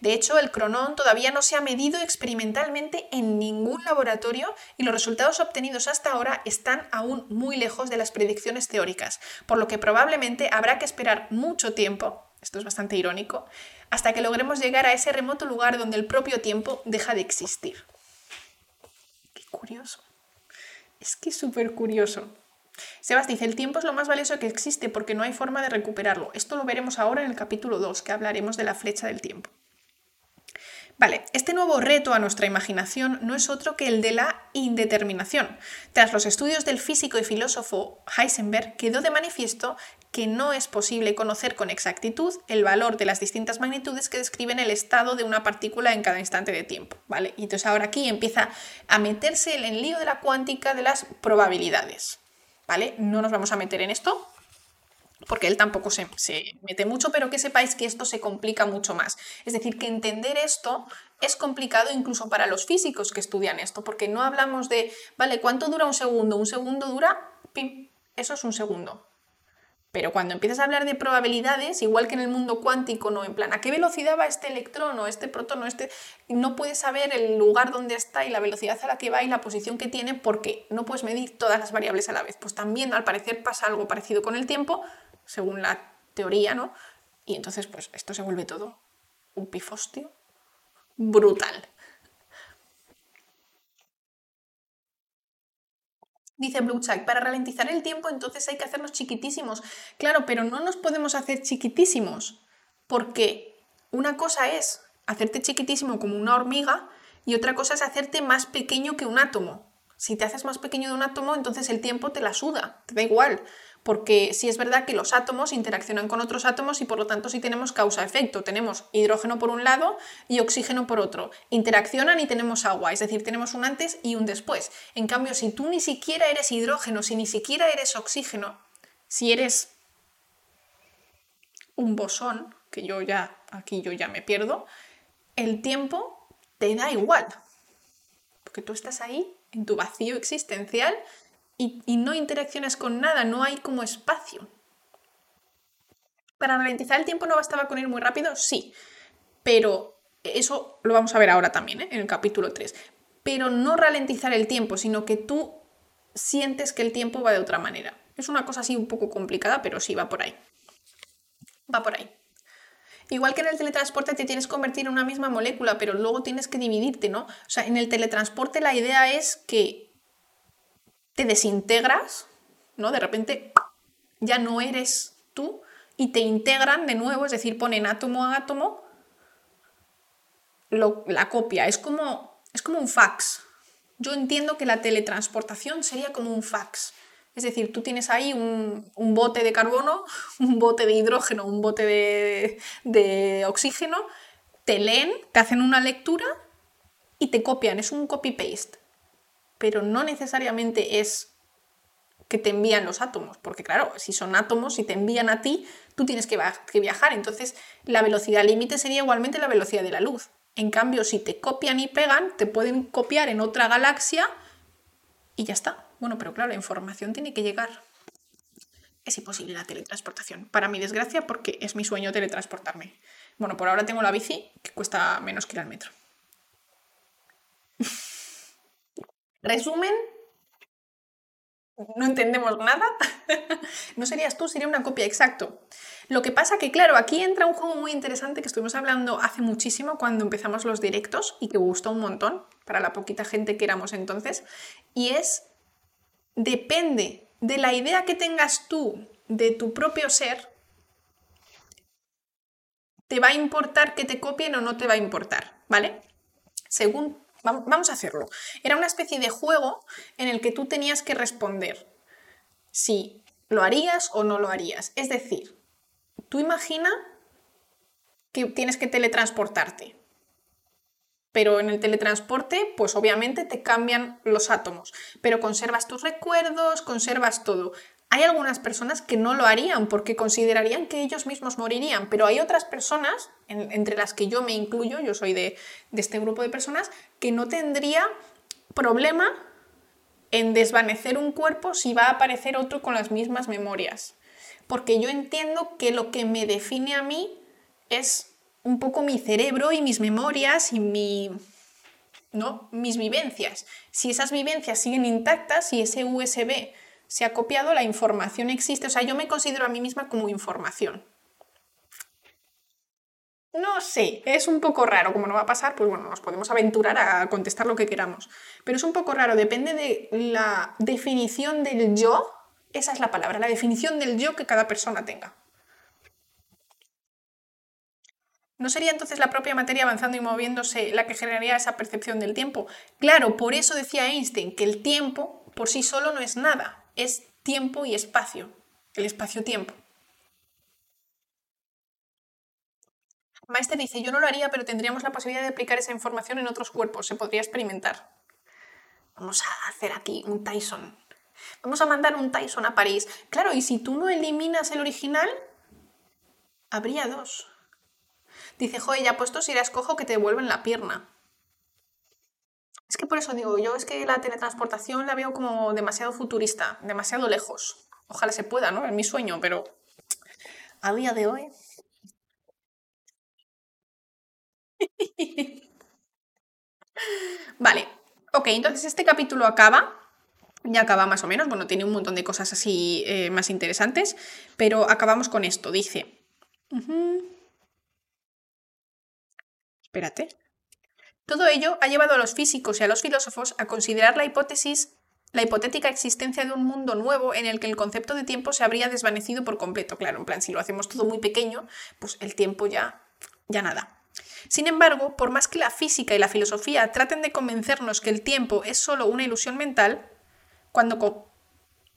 De hecho, el cronón todavía no se ha medido experimentalmente en ningún laboratorio y los resultados obtenidos hasta ahora están aún muy lejos de las predicciones teóricas, por lo que probablemente habrá que esperar mucho tiempo esto es bastante irónico, hasta que logremos llegar a ese remoto lugar donde el propio tiempo deja de existir. Qué curioso. Es que es súper curioso. Sebas dice, el tiempo es lo más valioso que existe porque no hay forma de recuperarlo. Esto lo veremos ahora en el capítulo 2, que hablaremos de la flecha del tiempo. Vale, este nuevo reto a nuestra imaginación no es otro que el de la indeterminación. Tras los estudios del físico y filósofo Heisenberg, quedó de manifiesto que no es posible conocer con exactitud el valor de las distintas magnitudes que describen el estado de una partícula en cada instante de tiempo. ¿vale? Y entonces ahora aquí empieza a meterse el enlío de la cuántica de las probabilidades. ¿vale? No nos vamos a meter en esto, porque él tampoco se, mete mucho, pero que sepáis que esto se complica mucho más. Es decir, que entender esto es complicado incluso para los físicos que estudian esto, porque no hablamos de, vale, ¿cuánto dura un segundo? Un segundo dura, pim, eso es un segundo. Pero cuando empiezas a hablar de probabilidades, igual que en el mundo cuántico, no en plan, ¿a qué velocidad va este electrón o este protón o este? No puedes saber el lugar donde está y la velocidad a la que va y la posición que tiene porque no puedes medir todas las variables a la vez. Pues también al parecer pasa algo parecido con el tiempo, según la teoría, ¿no? Y entonces, pues esto se vuelve todo un pifostio brutal. Dice Check, para ralentizar el tiempo entonces hay que hacernos chiquitísimos. Claro, pero no nos podemos hacer chiquitísimos, porque una cosa es hacerte chiquitísimo como una hormiga y otra cosa es hacerte más pequeño que un átomo. Si te haces más pequeño de un átomo, entonces el tiempo te la suda, te da igual porque sí es verdad que los átomos interaccionan con otros átomos y por lo tanto sí tenemos causa-efecto. Tenemos hidrógeno por un lado y oxígeno por otro. Interaccionan y tenemos agua, es decir, tenemos un antes y un después. En cambio, si tú ni siquiera eres hidrógeno, si ni siquiera eres oxígeno, si eres un bosón, que yo ya, aquí yo ya me pierdo, el tiempo te da igual. Porque tú estás ahí en tu vacío existencial y, no interaccionas con nada, no hay como espacio. ¿Para ralentizar el tiempo no bastaba con ir muy rápido? Sí, pero eso lo vamos a ver ahora también, ¿eh? en el capítulo 3. Pero no ralentizar el tiempo, sino que tú sientes que el tiempo va de otra manera. Es una cosa así un poco complicada, pero sí va por ahí. Va por ahí. Igual que en el teletransporte te tienes que convertir en una misma molécula, pero luego tienes que dividirte, ¿no? O sea, en el teletransporte la idea es que te desintegras, ¿no? De repente ya no eres tú y te integran de nuevo, es decir, ponen átomo a átomo la copia. Es como, es como un fax. Yo entiendo que la teletransportación sería como un fax. Es decir, tú tienes ahí un, bote de carbono, (laughs) un bote de hidrógeno, un bote de, de oxígeno, te leen, te hacen una lectura y te copian. Es un copy-paste. Pero no necesariamente es que te envían los átomos, porque claro, si son átomos y te envían a ti, tú tienes que, que viajar. Entonces, la velocidad límite sería igualmente la velocidad de la luz. En cambio, si te copian y pegan, te pueden copiar en otra galaxia y ya está. Bueno, pero claro, la información tiene que llegar. Es imposible la teletransportación. Para mi desgracia, porque es mi sueño teletransportarme. Bueno, por ahora tengo la bici, que cuesta menos que ir al metro. (laughs) Resumen, no entendemos nada. (laughs) no serías tú, sería una copia, exacto. Lo que pasa que, claro, aquí entra un juego muy interesante que estuvimos hablando hace muchísimo cuando empezamos los directos y que gustó un montón para la poquita gente que éramos entonces, y es, depende de la idea que tengas tú de tu propio ser, te va a importar que te copien o no te va a importar, ¿vale? Según Vamos a hacerlo. Era una especie de juego en el que tú tenías que responder si lo harías o no lo harías. Es decir, tú imagina que tienes que teletransportarte. Pero en el teletransporte, pues obviamente te cambian los átomos, pero conservas tus recuerdos, conservas todo. Hay algunas personas que no lo harían porque considerarían que ellos mismos morirían, pero hay otras personas, entre las que yo me incluyo, yo soy de, de este grupo de personas, que no tendría problema en desvanecer un cuerpo si va a aparecer otro con las mismas memorias. Porque yo entiendo que lo que me define a mí es un poco mi cerebro y mis memorias y mi, ¿no? mis vivencias. Si esas vivencias siguen intactas, si ese USB se ha copiado, la información existe. O sea, yo me considero a mí misma como información. No sé, es un poco raro, como no va a pasar, pues bueno, nos podemos aventurar a contestar lo que queramos. Pero es un poco raro, depende de la definición del yo, esa es la palabra, la definición del yo que cada persona tenga. ¿No sería entonces la propia materia avanzando y moviéndose la que generaría esa percepción del tiempo? Claro, por eso decía Einstein que el tiempo por sí solo no es nada, es tiempo y espacio, el espacio-tiempo. Maester dice, yo no lo haría, pero tendríamos la posibilidad de aplicar esa información en otros cuerpos, se podría experimentar. Vamos a hacer aquí un Tyson. Vamos a mandar un Tyson a París. Claro, y si tú no eliminas el original, habría dos. Dice, joder, ya puesto si eras cojo que te devuelven la pierna. Es que por eso digo, yo es que la teletransportación la veo como demasiado futurista, demasiado lejos. Ojalá se pueda, ¿no? Es mi sueño, pero a día de hoy. (laughs) vale, ok, entonces este capítulo acaba. Ya acaba más o menos, bueno, tiene un montón de cosas así eh, más interesantes, pero acabamos con esto. Dice. Espérate. Todo ello ha llevado a los físicos y a los filósofos a considerar la hipótesis la hipotética existencia de un mundo nuevo en el que el concepto de tiempo se habría desvanecido por completo. Claro, en plan, si lo hacemos todo muy pequeño, pues el tiempo ya, ya nada. Sin embargo, por más que la física y la filosofía traten de convencernos que el tiempo es solo una ilusión mental, cuando,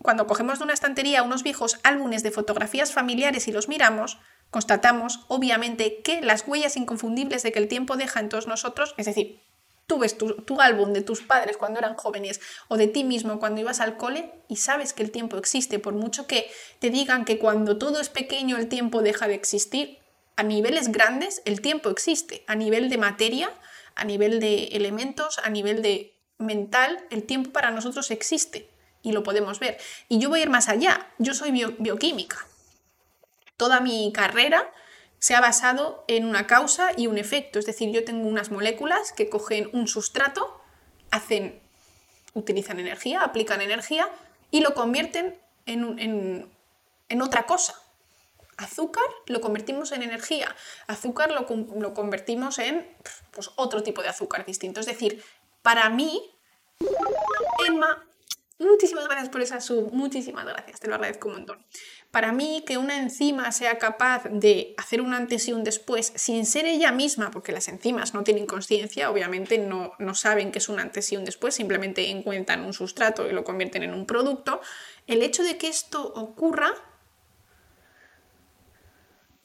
cuando cogemos de una estantería unos viejos álbumes de fotografías familiares y los miramos, constatamos, obviamente, que las huellas inconfundibles de que el tiempo deja en todos nosotros, es decir, tú ves tu, álbum de tus padres cuando eran jóvenes o de ti mismo cuando ibas al cole y sabes que el tiempo existe, por mucho que te digan que cuando todo es pequeño el tiempo deja de existir, a niveles grandes el tiempo existe, a nivel de materia, a nivel de elementos, a nivel de mental, el tiempo para nosotros existe y lo podemos ver. Y yo voy a ir más allá, yo soy bioquímica toda mi carrera se ha basado en una causa y un efecto. Es decir, yo tengo unas moléculas que cogen un sustrato, hacen, utilizan energía, aplican energía y lo convierten en, otra cosa. Azúcar lo convertimos en energía, azúcar lo, lo convertimos en pues, otro tipo de azúcar distinto. Es decir, para mí, Emma Muchísimas gracias por esa sub, muchísimas gracias, te lo agradezco un montón. Para mí, que una enzima sea capaz de hacer un antes y un después sin ser ella misma, porque las enzimas no tienen conciencia, obviamente no, no saben que es un antes y un después, simplemente encuentran un sustrato y lo convierten en un producto, el hecho de que esto ocurra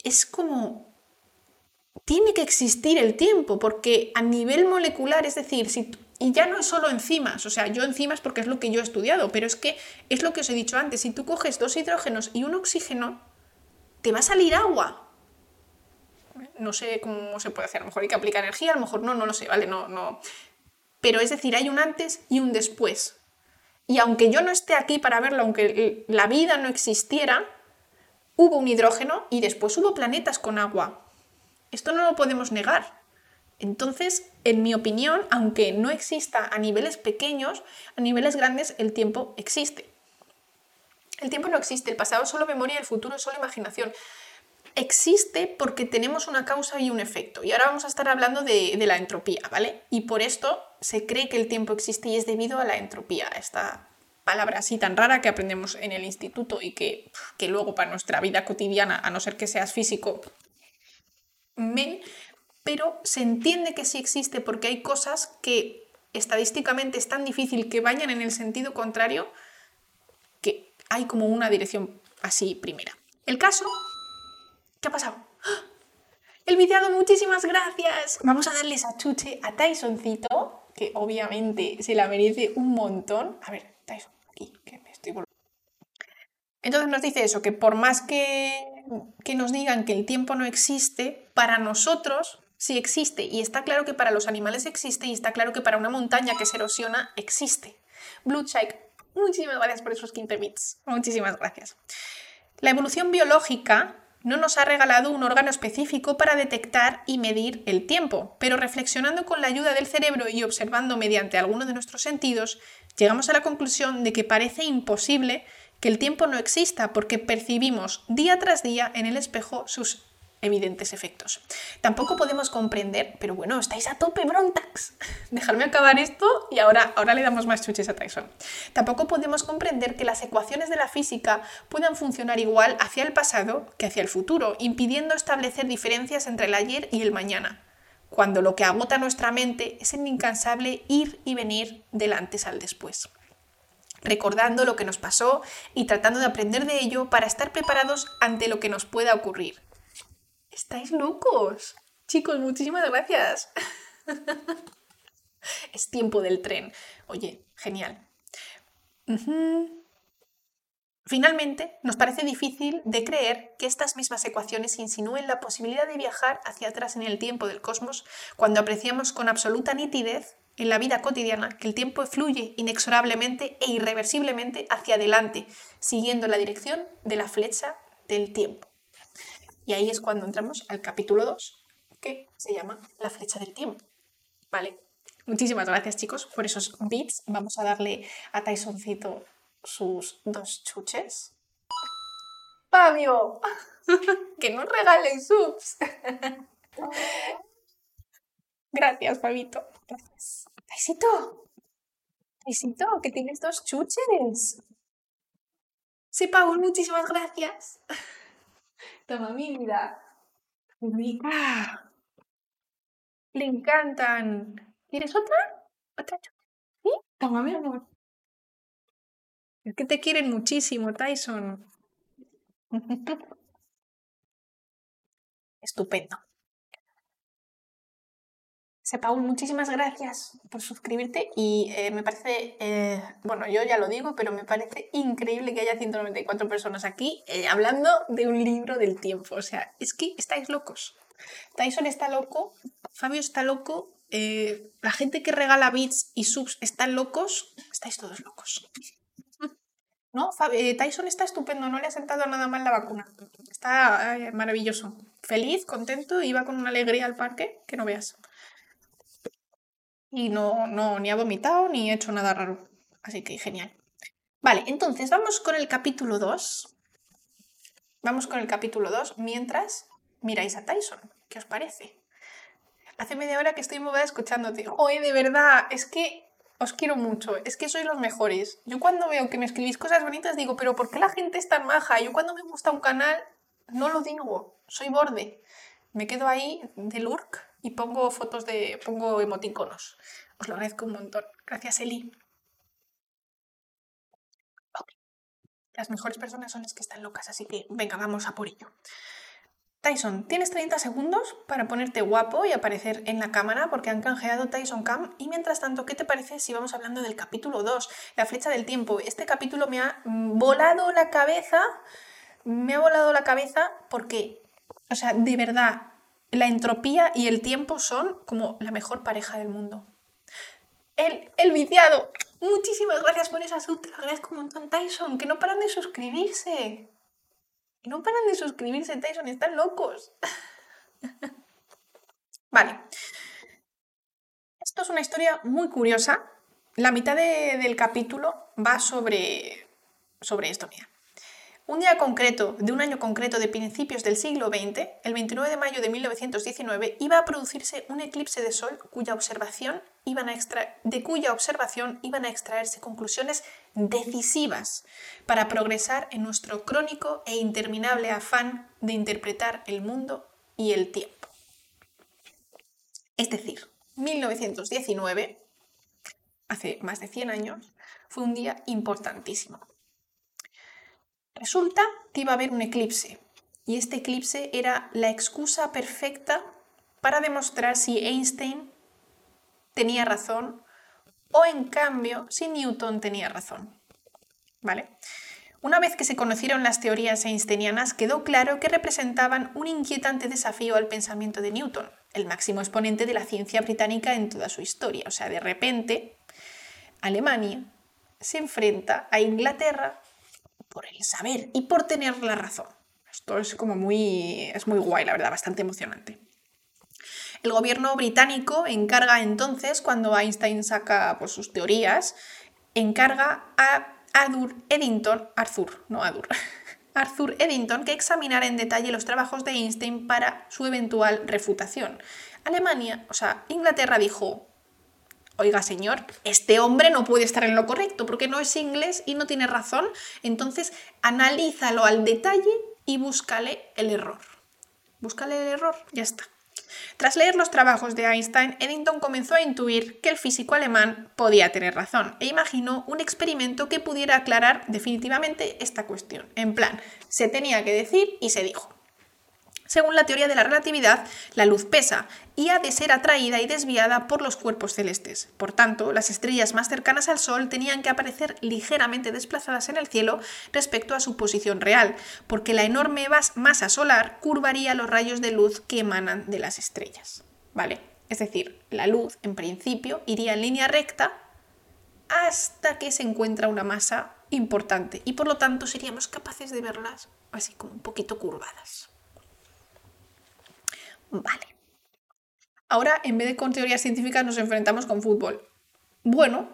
es como tiene que existir el tiempo, porque a nivel molecular, es decir, si, y ya no es solo enzimas, o sea, yo enzimas porque es lo que yo he estudiado, pero es que es lo que os he dicho antes, si tú coges dos hidrógenos y un oxígeno, te va a salir agua. No sé cómo se puede hacer, a lo mejor hay que aplicar energía, a lo mejor no, no lo sé, ¿vale? No, no. Pero es decir, hay un antes y un después. Y aunque yo no esté aquí para verlo, aunque la vida no existiera, hubo un hidrógeno y después hubo planetas con agua. Esto no lo podemos negar. Entonces, en mi opinión, aunque no exista a niveles pequeños, a niveles grandes el tiempo existe. El tiempo no existe, el pasado es solo memoria, el futuro es solo imaginación. Existe porque tenemos una causa y un efecto. Y ahora vamos a estar hablando de, la entropía, ¿vale? Y por esto se cree que el tiempo existe y es debido a la entropía, esta palabra así tan rara que aprendemos en el instituto y que, que luego para nuestra vida cotidiana, a no ser que seas físico, men, pero se entiende que sí existe porque hay cosas que estadísticamente es tan difícil que vayan en el sentido contrario que hay como una dirección así primera. El caso, ¿qué ha pasado? ¡Ah! El viciado, muchísimas gracias. Vamos a darle esa chuche a Tysoncito, que obviamente se la merece un montón. A ver, Tyson, aquí, que me estoy volviendo. Entonces nos dice eso, que por más que, que nos digan que el tiempo no existe, para nosotros sí existe. Y está claro que para los animales existe y está claro que para una montaña que se erosiona existe. Blue muchísimas gracias por esos 15 bits. Muchísimas gracias. La evolución biológica no nos ha regalado un órgano específico para detectar y medir el tiempo, pero reflexionando con la ayuda del cerebro y observando mediante alguno de nuestros sentidos, llegamos a la conclusión de que parece imposible que el tiempo no exista porque percibimos día tras día en el espejo sus evidentes efectos. Tampoco podemos comprender, pero bueno, estáis a tope, Brontax. Dejadme acabar esto y ahora, ahora le damos más chuches a Tyson. Tampoco podemos comprender que las ecuaciones de la física puedan funcionar igual hacia el pasado que hacia el futuro, impidiendo establecer diferencias entre el ayer y el mañana, cuando lo que agota nuestra mente es el incansable ir y venir del antes al después recordando lo que nos pasó y tratando de aprender de ello para estar preparados ante lo que nos pueda ocurrir. Estáis locos. Chicos, muchísimas gracias. (laughs) es tiempo del tren. Oye, genial. Finalmente, nos parece difícil de creer que estas mismas ecuaciones insinúen la posibilidad de viajar hacia atrás en el tiempo del cosmos cuando apreciamos con absoluta nitidez en la vida cotidiana que el tiempo fluye inexorablemente e irreversiblemente hacia adelante, siguiendo la dirección de la flecha del tiempo. Y ahí es cuando entramos al capítulo 2, que se llama La flecha del tiempo. Vale, muchísimas gracias chicos por esos bits. Vamos a darle a Tysoncito sus dos chuches. ¡Fabio! (laughs) que nos regalen subs. (laughs) gracias, Fabito. Gracias. Taisito. Taisito, que tienes dos chuches. Sí, Paul, muchísimas gracias. Toma, mira. Rica. Le encantan. ¿Quieres otra? ¿Otra? ¿Sí? Toma, mi amor. Es que te quieren muchísimo, Tyson. (laughs) Estupendo. Paul, muchísimas gracias por suscribirte y eh, me parece, eh, bueno, yo ya lo digo, pero me parece increíble que haya 194 personas aquí eh, hablando de un libro del tiempo. O sea, es que estáis locos. Tyson está loco, Fabio está loco, la gente que regala bits y subs están locos, estáis todos locos. ¿No? Tyson está estupendo, no le ha sentado nada mal la vacuna. Está maravilloso. Feliz, contento, iba con una alegría al parque que no veas y no, no, ni ha vomitado ni hecho nada raro. Así que genial. Vale, entonces vamos con el capítulo 2. Vamos con el capítulo 2 mientras miráis a Tyson. ¿Qué os parece? Hace media hora que estoy movida escuchándote. Oye, de verdad, es que Os quiero mucho, es que sois los mejores. Yo cuando veo que me escribís cosas bonitas digo, pero ¿por qué la gente es tan maja? Yo cuando me gusta un canal no lo digo, soy borde. Me quedo ahí de lurk y pongo fotos de. pongo emoticonos. Os lo agradezco un montón. Gracias, Eli. Las mejores personas son las que están locas, así que venga, vamos a por ello. Tyson, tienes 30 segundos para ponerte guapo y aparecer en la cámara porque han canjeado Tyson Cam. Y mientras tanto, ¿qué te parece si vamos hablando del capítulo 2, la flecha del tiempo? Este capítulo me ha volado la cabeza, me ha volado la cabeza porque, o sea, de verdad, la entropía y el tiempo son como la mejor pareja del mundo. El, el viciado, muchísimas gracias por esa sub, te lo un montón, Tyson, que no paran de suscribirse. No paran de suscribirse, Tyson, están locos. (laughs) vale. Esto es una historia muy curiosa. La mitad del capítulo va sobre, sobre esto, mira. Un día concreto, de un año concreto de principios del siglo XX, el 29 de mayo de 1919, iba a producirse un eclipse de sol cuya observación iban a de cuya observación iban a extraerse conclusiones decisivas para progresar en nuestro crónico e interminable afán de interpretar el mundo y el tiempo. Es decir, 1919, hace más de 100 años, fue un día importantísimo Resulta que iba a haber un eclipse y este eclipse era la excusa perfecta para demostrar si Einstein tenía razón o en cambio si Newton tenía razón. ¿Vale? Una vez que se conocieron las teorías einsteinianas, quedó claro que representaban un inquietante desafío al pensamiento de Newton, el máximo exponente de la ciencia británica en toda su historia. O sea, de repente, Alemania se enfrenta a Inglaterra por el saber y por tener la razón. Esto es como muy, es muy guay, la verdad, bastante emocionante. El gobierno británico encarga entonces, cuando Einstein saca pues, sus teorías, encarga a Arthur Eddington, Arthur, no Adur, (laughs) Arthur Eddington que examinara en detalle los trabajos de Einstein para su eventual refutación. Alemania, o sea, Inglaterra dijo, oiga señor, este hombre no puede estar en lo correcto porque no es inglés y no tiene razón, entonces analízalo al detalle y búscale el error. Búscale el error, ya está. Tras leer los trabajos de Einstein, Eddington comenzó a intuir que el físico alemán podía tener razón e imaginó un experimento que pudiera aclarar definitivamente esta cuestión. En plan, se tenía que decir y se dijo. Según la teoría de la relatividad, la luz pesa y ha de ser atraída y desviada por los cuerpos celestes. Por tanto, las estrellas más cercanas al Sol tenían que aparecer ligeramente desplazadas en el cielo respecto a su posición real, porque la enorme masa solar curvaría los rayos de luz que emanan de las estrellas. ¿Vale? Es decir, la luz, en principio, iría en línea recta hasta que se encuentra una masa importante y por lo tanto seríamos capaces de verlas así como un poquito curvadas. Vale. Ahora, en vez de con teorías científicas, nos enfrentamos con fútbol. Bueno,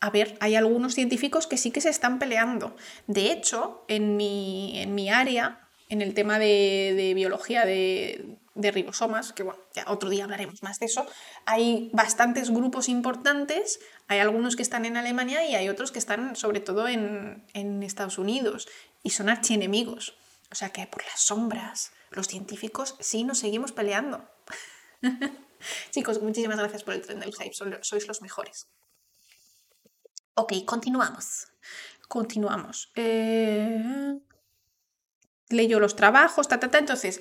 a ver, hay algunos científicos que sí que se están peleando. De hecho, en mi, en mi área, en el tema de, biología de, ribosomas, que bueno, ya otro día hablaremos más de eso, hay bastantes grupos importantes, hay algunos que están en Alemania y hay otros que están sobre todo en, en Estados Unidos y son archienemigos. O sea que por las sombras, los científicos sí nos seguimos peleando. (laughs) Chicos, muchísimas gracias por el tren del hype, sois los mejores. Ok, continuamos. Continuamos. Eh... Leyó los trabajos, ta, ta, ta. Entonces,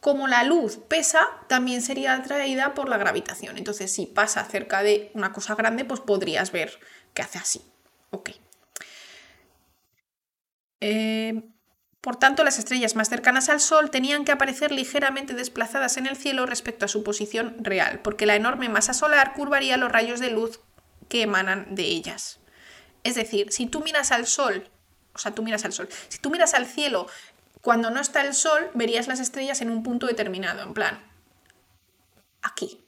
como la luz pesa, también sería atraída por la gravitación. Entonces, si pasa cerca de una cosa grande, pues podrías ver que hace así. Ok. Eh, por tanto, las estrellas más cercanas al Sol tenían que aparecer ligeramente desplazadas en el cielo respecto a su posición real, porque la enorme masa solar curvaría los rayos de luz que emanan de ellas. Es decir, si tú miras al Sol, o sea, tú miras al Sol, si tú miras al cielo cuando no está el Sol, verías las estrellas en un punto determinado, en plan, aquí,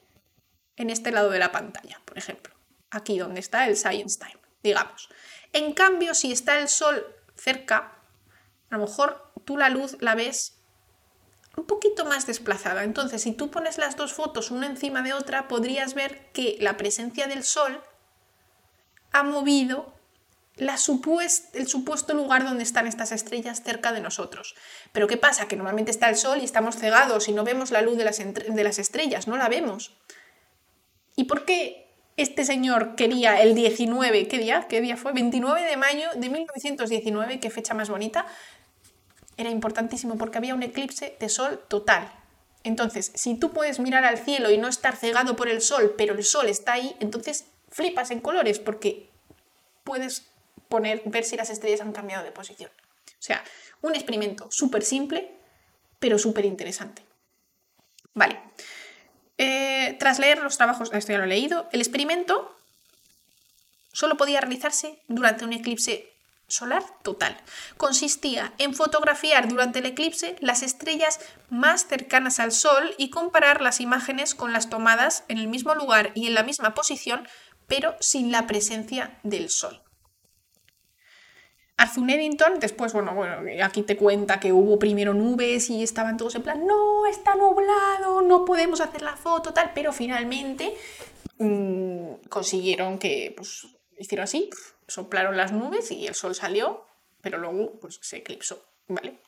en este lado de la pantalla, por ejemplo, aquí donde está el Science Time, digamos. En cambio, si está el Sol cerca, a lo mejor tú la luz la ves un poquito más desplazada. Entonces, si tú pones las dos fotos una encima de otra, podrías ver que la presencia del sol ha movido el supuesto lugar donde están estas estrellas cerca de nosotros. Pero ¿qué pasa? Que normalmente está el Sol y estamos cegados y no vemos la luz de las, de las estrellas, no la vemos. ¿Y por qué este señor quería el 19, ¿qué día? ¿Qué día fue? 29 de mayo de 1919, qué fecha más bonita. Era importantísimo porque había un eclipse de sol total. Entonces, si tú puedes mirar al cielo y no estar cegado por el sol, pero el sol está ahí, entonces flipas en colores porque puedes poner, ver si las estrellas han cambiado de posición. O sea, un experimento súper simple, pero súper interesante. Vale. Eh, tras leer los trabajos, esto ya lo he leído, el experimento solo podía realizarse durante un eclipse solar total. Consistía en fotografiar durante el eclipse las estrellas más cercanas al Sol y comparar las imágenes con las tomadas en el mismo lugar y en la misma posición, pero sin la presencia del Sol. Arthur Eddington, después, bueno, bueno, aquí te cuenta que hubo primero nubes y estaban todos en plan, no, está nublado, no podemos hacer la foto, tal, pero finalmente mm, consiguieron que, pues, hicieron así, soplaron las nubes y el sol salió, pero luego, pues, se eclipsó, ¿vale?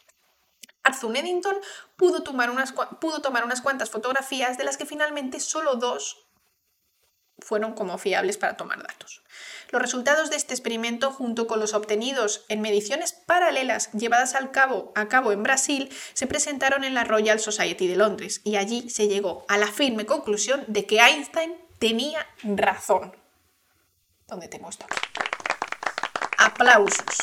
Arthur Eddington pudo tomar, unas, pudo tomar unas cuantas fotografías de las que finalmente solo dos fueron como fiables para tomar datos. Los resultados de este experimento, junto con los obtenidos en mediciones paralelas llevadas al cabo, a cabo en Brasil, se presentaron en la Royal Society de Londres y allí se llegó a la firme conclusión de que Einstein tenía razón. ¿Dónde te muestro? Aplausos.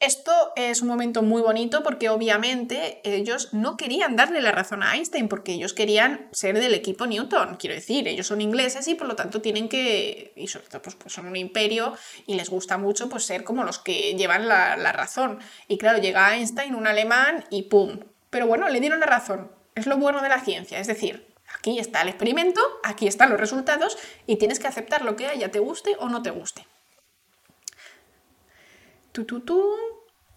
Esto es un momento muy bonito porque obviamente ellos no querían darle la razón a Einstein porque ellos querían ser del equipo Newton, quiero decir, ellos son ingleses y por lo tanto tienen que, y sobre todo pues, pues son un imperio y les gusta mucho pues ser como los que llevan la, la razón. Y claro, llega Einstein, un alemán y ¡pum! Pero bueno, le dieron la razón. Es lo bueno de la ciencia, es decir, aquí está el experimento, aquí están los resultados y tienes que aceptar lo que haya, te guste o no te guste.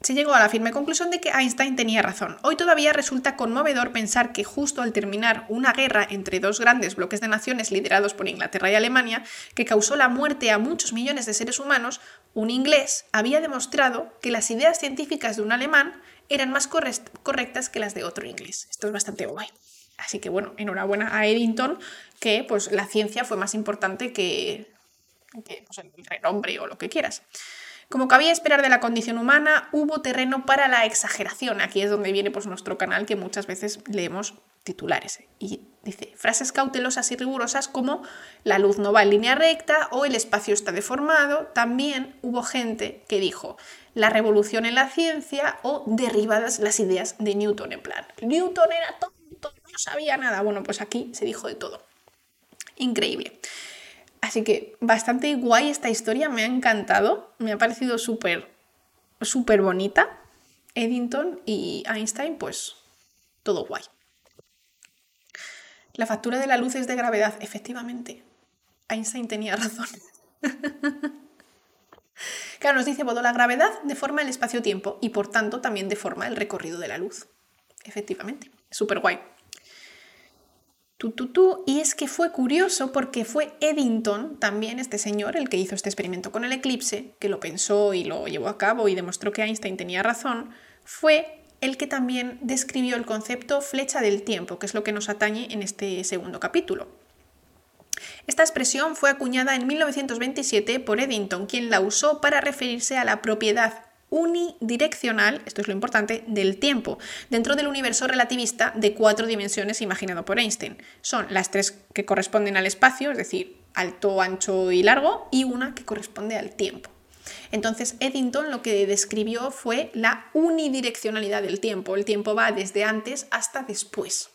Se llegó a la firme conclusión de que Einstein tenía razón. Hoy todavía resulta conmovedor pensar que justo al terminar una guerra entre dos grandes bloques de naciones liderados por Inglaterra y Alemania, que causó la muerte a muchos millones de seres humanos, un inglés había demostrado que las ideas científicas de un alemán eran más correctas que las de otro inglés. Esto es bastante guay. Así que bueno, enhorabuena a Eddington, que pues la ciencia fue más importante que, pues, el renombre o lo que quieras. Como cabía esperar de la condición humana, hubo terreno para la exageración. Aquí es donde viene pues, nuestro canal que muchas veces leemos titulares. Y dice frases cautelosas y rigurosas como la luz no va en línea recta o el espacio está deformado. También hubo gente que dijo la revolución en la ciencia o derribadas las ideas de Newton en plan. Newton era tonto, no sabía nada. Bueno, pues aquí se dijo de todo. Increíble. Así que bastante guay esta historia, me ha encantado, me ha parecido súper, súper bonita. Eddington y Einstein, pues todo guay. La factura de la luz es de gravedad, efectivamente. Einstein tenía razón. (laughs) claro, nos dice Bodo, la gravedad deforma el espacio-tiempo y por tanto también deforma el recorrido de la luz. Efectivamente, súper guay. Y es que fue curioso porque fue Eddington, también este señor, el que hizo este experimento con el eclipse, que lo pensó y lo llevó a cabo y demostró que Einstein tenía razón, fue el que también describió el concepto flecha del tiempo, que es lo que nos atañe en este segundo capítulo. Esta expresión fue acuñada en 1927 por Eddington, quien la usó para referirse a la propiedad unidireccional, esto es lo importante, del tiempo, dentro del universo relativista de cuatro dimensiones imaginado por Einstein. Son las tres que corresponden al espacio, es decir, alto, ancho y largo, y una que corresponde al tiempo. Entonces Eddington lo que describió fue la unidireccionalidad del tiempo. El tiempo va desde antes hasta después.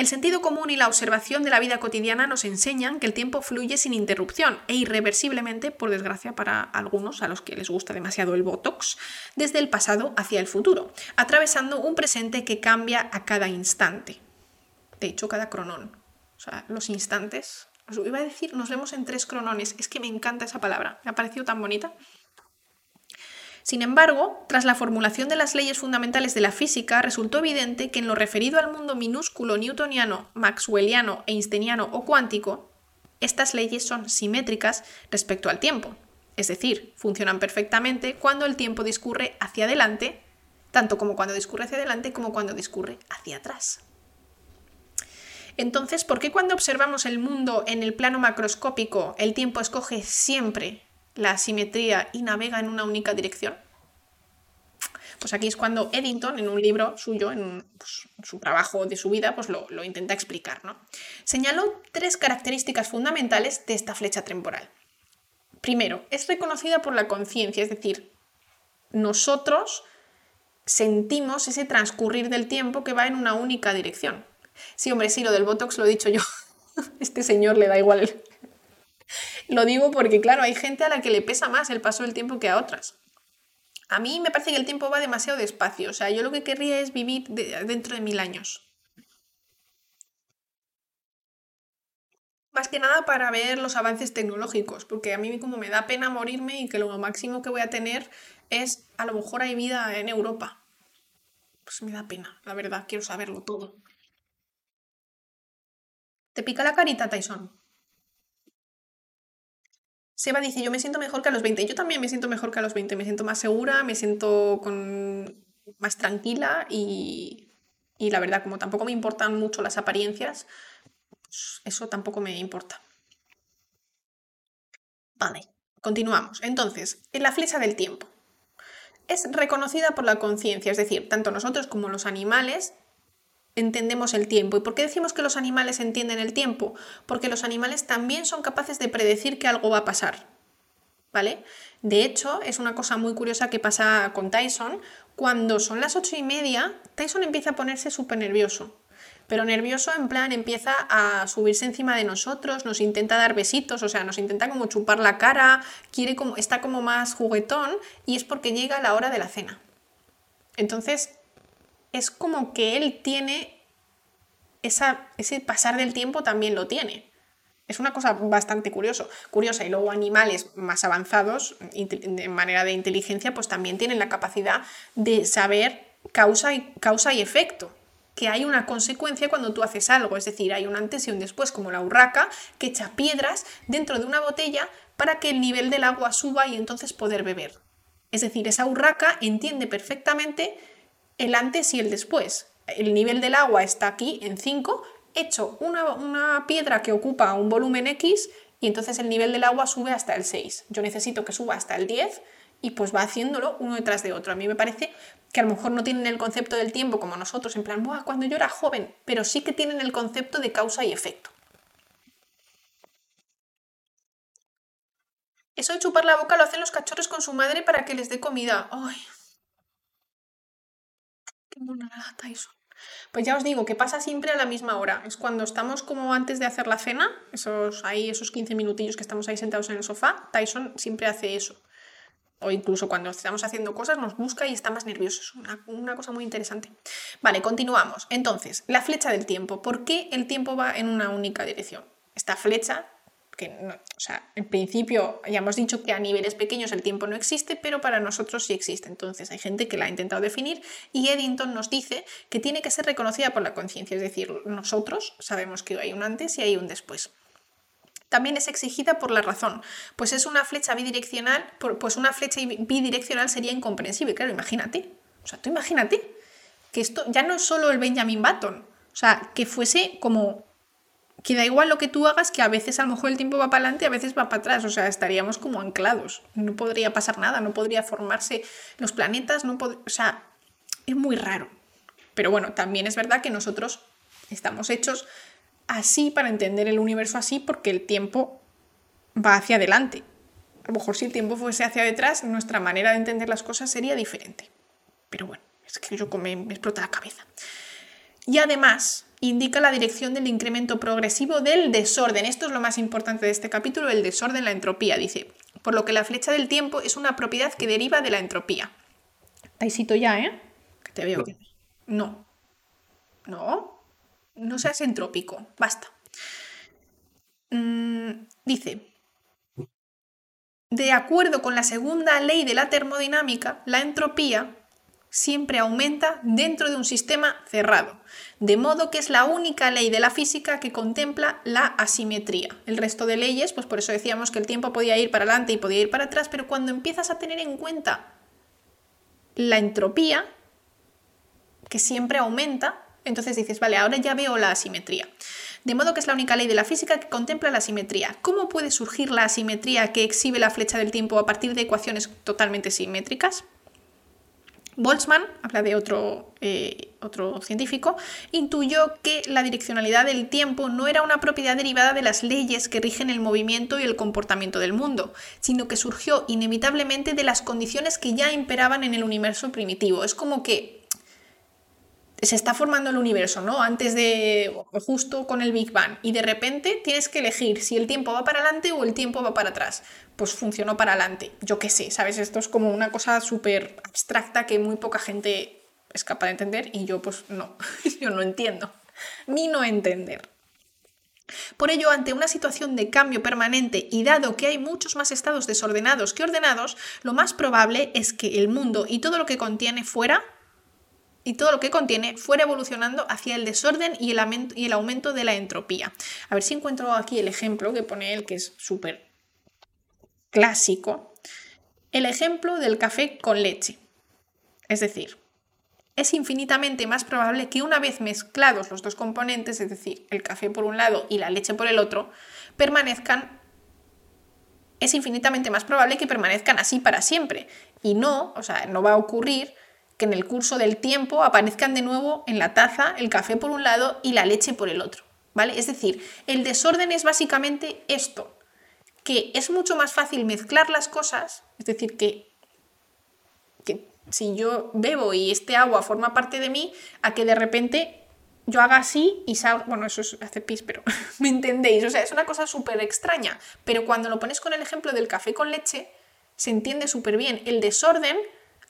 El sentido común y la observación de la vida cotidiana nos enseñan que el tiempo fluye sin interrupción e irreversiblemente, por desgracia para algunos a los que les gusta demasiado el Botox, desde el pasado hacia el futuro, atravesando un presente que cambia a cada instante. De hecho, cada cronón. O sea, los instantes. Os iba a decir, nos vemos en tres cronones. Es que me encanta esa palabra. Me ha parecido tan bonita. Sin embargo, tras la formulación de las leyes fundamentales de la física, resultó evidente que en lo referido al mundo minúsculo newtoniano, maxwelliano, einsteiniano o cuántico, Estas leyes son simétricas respecto al tiempo, es decir, funcionan perfectamente cuando el tiempo discurre hacia adelante, tanto como cuando discurre hacia adelante como cuando discurre hacia atrás. Entonces, ¿por qué cuando observamos el mundo en el plano macroscópico el tiempo escoge siempre la simetría y navega en una única dirección? Pues aquí es cuando Eddington, en un libro suyo, en pues, su trabajo de su vida, pues lo, lo intenta explicar. ¿no? Señaló tres características fundamentales de esta flecha temporal. Primero, es reconocida por la conciencia, es decir, nosotros sentimos ese transcurrir del tiempo que va en una única dirección. Sí, hombre, sí, lo del Botox lo he dicho yo. (laughs) Este señor le da igual. Lo digo porque, claro, hay gente a la que le pesa más el paso del tiempo que a otras. A mí me parece que el tiempo va demasiado despacio. O sea, yo lo que querría es vivir dentro de mil años. Más que nada para ver los avances tecnológicos, porque a mí como me da pena morirme y que lo máximo que voy a tener es, a lo mejor hay vida en Europa. Pues me da pena, la verdad, quiero saberlo todo. ¿Te pica la carita, Tyson? Seba dice, yo me siento mejor que a los 20. Yo también me siento mejor que a los 20. Me siento más segura, me siento con... más tranquila y... y la verdad, como tampoco me importan mucho las apariencias, eso tampoco me importa. Vale, continuamos. Entonces, en la flecha del tiempo. Es reconocida por la conciencia, es decir, tanto nosotros como los animales entendemos el tiempo. ¿Y por qué decimos que los animales entienden el tiempo? Porque los animales también son capaces de predecir que algo va a pasar. ¿Vale? De hecho, es una cosa muy curiosa que pasa con Tyson. Cuando son las ocho y media, Tyson empieza a ponerse súper nervioso. Pero nervioso en plan empieza a subirse encima de nosotros, nos intenta dar besitos, o sea, nos intenta como chupar la cara, quiere como, está como más juguetón y es porque llega la hora de la cena. Entonces, es como que él tiene esa, ese pasar del tiempo también lo tiene. Es una cosa bastante curioso, curiosa. Y luego animales más avanzados, de manera de inteligencia, pues también tienen la capacidad de saber causa y, causa y efecto. Que hay una consecuencia cuando tú haces algo. Es decir, hay un antes y un después, como la urraca, que echa piedras dentro de una botella para que el nivel del agua suba y entonces poder beber. Es decir, esa urraca entiende perfectamente el antes y el después. El nivel del agua está aquí en 5, hecho una, una piedra que ocupa un volumen X y entonces el nivel del agua sube hasta el 6. Yo necesito que suba hasta el 10 y pues va haciéndolo uno detrás de otro. A mí me parece que a lo mejor no tienen el concepto del tiempo como nosotros, en plan, Buah, cuando yo era joven, pero sí que tienen el concepto de causa y efecto. Eso de chupar la boca lo hacen los cachorros con su madre para que les dé comida. Ay, pues ya os digo que pasa siempre a la misma hora. Es cuando estamos como antes de hacer la cena, esos, ahí, esos 15 minutillos que estamos ahí sentados en el sofá, Tyson siempre hace eso. O incluso cuando estamos haciendo cosas nos busca y está más nervioso. Es una, una cosa muy interesante. Vale, continuamos. Entonces, la flecha del tiempo. ¿Por qué el tiempo va en una única dirección? Esta flecha que o sea, en principio ya hemos dicho que a niveles pequeños el tiempo no existe, pero para nosotros sí existe. Entonces hay gente que la ha intentado definir y Eddington nos dice que tiene que ser reconocida por la conciencia, es decir, nosotros sabemos que hay un antes y hay un después. También es exigida por la razón, pues es una flecha bidireccional, pues una flecha bidireccional sería incomprensible, claro, imagínate. O sea, tú imagínate que esto ya no es solo el Benjamin Button, o sea, que fuese como que da igual lo que tú hagas, que a veces a lo mejor el tiempo va para adelante, a veces va para atrás, o sea, estaríamos como anclados, no podría pasar nada, no podría formarse los planetas, no o sea, es muy raro. Pero bueno, también es verdad que nosotros estamos hechos así para entender el universo así porque el tiempo va hacia adelante. A lo mejor si el tiempo fuese hacia detrás, nuestra manera de entender las cosas sería diferente. Pero bueno, es que yo me explota la cabeza. Y además, indica la dirección del incremento progresivo del desorden. Esto es lo más importante de este capítulo, el desorden, la entropía, dice. Por lo que la flecha del tiempo es una propiedad que deriva de la entropía. Taisito ya, ¿eh? Que te veo. No. No. No seas entrópico. Basta. Mm, dice, de acuerdo con la segunda ley de la termodinámica, la entropía siempre aumenta dentro de un sistema cerrado, de modo que es la única ley de la física que contempla la asimetría. El resto de leyes, pues por eso decíamos que el tiempo podía ir para adelante y podía ir para atrás, pero cuando empiezas a tener en cuenta la entropía, que siempre aumenta, entonces dices, vale, ahora ya veo la asimetría. De modo que es la única ley de la física que contempla la asimetría. ¿Cómo puede surgir la asimetría que exhibe la flecha del tiempo a partir de ecuaciones totalmente simétricas? Boltzmann, habla de otro, eh, otro científico, intuyó que la direccionalidad del tiempo no era una propiedad derivada de las leyes que rigen el movimiento y el comportamiento del mundo, sino que surgió inevitablemente de las condiciones que ya imperaban en el universo primitivo. Es como que se está formando el universo, ¿no? Antes de, justo con el Big Bang, y de repente tienes que elegir si el tiempo va para adelante o el tiempo va para atrás. Pues funcionó para adelante, yo qué sé, ¿sabes? Esto es como una cosa súper abstracta que muy poca gente es capaz de entender y yo pues no, (laughs) yo no entiendo. Ni no entender. Por ello, ante una situación de cambio permanente y dado que hay muchos más estados desordenados que ordenados, lo más probable es que el mundo y todo lo que contiene fuera y todo lo que contiene fuera evolucionando hacia el desorden y el, y el aumento de la entropía. A ver si encuentro aquí el ejemplo que pone él, que es súper clásico. El ejemplo del café con leche. Es decir, es infinitamente más probable que una vez mezclados los dos componentes, es decir, el café por un lado y la leche por el otro, permanezcan es infinitamente más probable que permanezcan así para siempre. Y no, o sea, no va a ocurrir que en el curso del tiempo aparezcan de nuevo en la taza el café por un lado y la leche por el otro. ¿Vale? Es decir, el desorden es básicamente esto, que es mucho más fácil mezclar las cosas, es decir, que, que si yo bebo y este agua forma parte de mí, a que de repente yo haga así y salga, bueno, eso es pis, pero (laughs) me entendéis, o sea, es una cosa súper extraña, pero cuando lo pones con el ejemplo del café con leche, se entiende súper bien. El desorden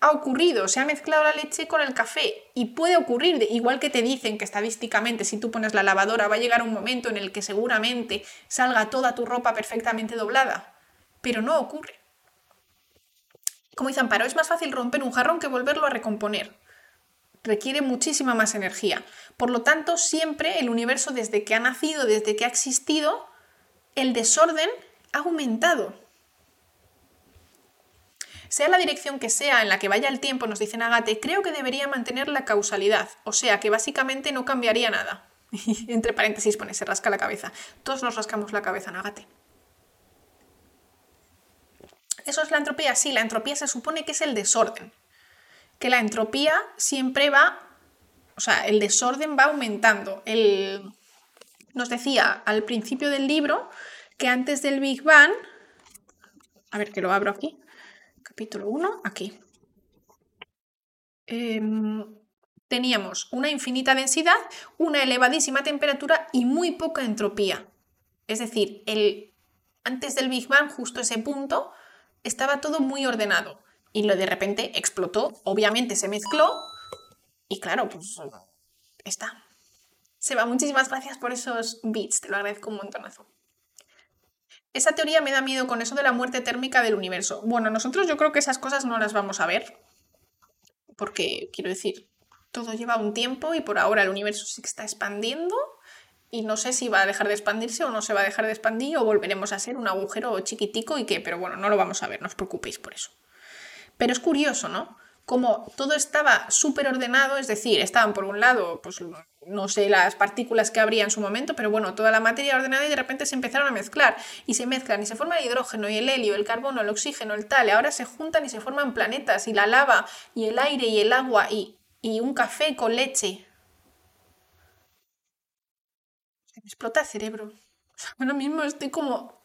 ha ocurrido, se ha mezclado la leche con el café y puede ocurrir, igual que te dicen que estadísticamente si tú pones la lavadora va a llegar un momento en el que seguramente salga toda tu ropa perfectamente doblada, pero no ocurre. Como dice Amparo, es más fácil romper un jarrón que volverlo a recomponer. Requiere muchísima más energía. Por lo tanto, siempre el universo desde que ha nacido, desde que ha existido, el desorden ha aumentado. Sea la dirección que sea en la que vaya el tiempo, nos dice Nagate, creo que debería mantener la causalidad, o sea que básicamente no cambiaría nada. (laughs) Entre paréntesis pone, se rasca la cabeza. Todos nos rascamos la cabeza, Nagate. ¿Eso es la entropía? Sí, la entropía se supone que es el desorden. Que la entropía siempre va, o sea, el desorden va aumentando. El... Nos decía al principio del libro que antes del Big Bang, a ver que lo abro aquí, capítulo 1, aquí. Em, teníamos una infinita densidad, una elevadísima temperatura y muy poca entropía. Es decir, el, antes del Big Bang, justo ese punto, estaba todo muy ordenado. Y lo de repente explotó, obviamente se mezcló y claro, pues está. Se va, muchísimas gracias por esos bits, te lo agradezco un montonazo. Esa teoría me da miedo con eso de la muerte térmica del universo. Bueno, nosotros yo creo que esas cosas no las vamos a ver. Porque, quiero decir, todo lleva un tiempo y por ahora el universo que está expandiendo. Y no sé si va a dejar de expandirse o no se va a dejar de expandir o volveremos a ser un agujero chiquitico y que, pero bueno, no lo vamos a ver, no os preocupéis por eso. Pero es curioso, ¿no? Como todo estaba súper ordenado, es decir, estaban por un lado, pues no sé las partículas que habría en su momento, pero bueno, toda la materia ordenada y de repente se empezaron a mezclar y se mezclan y se forma el hidrógeno y el helio, el carbono, el oxígeno, el tal, y ahora se juntan y se forman planetas y la lava y el aire y el agua y, y un café con leche. Se me explota el cerebro. Ahora mismo estoy como...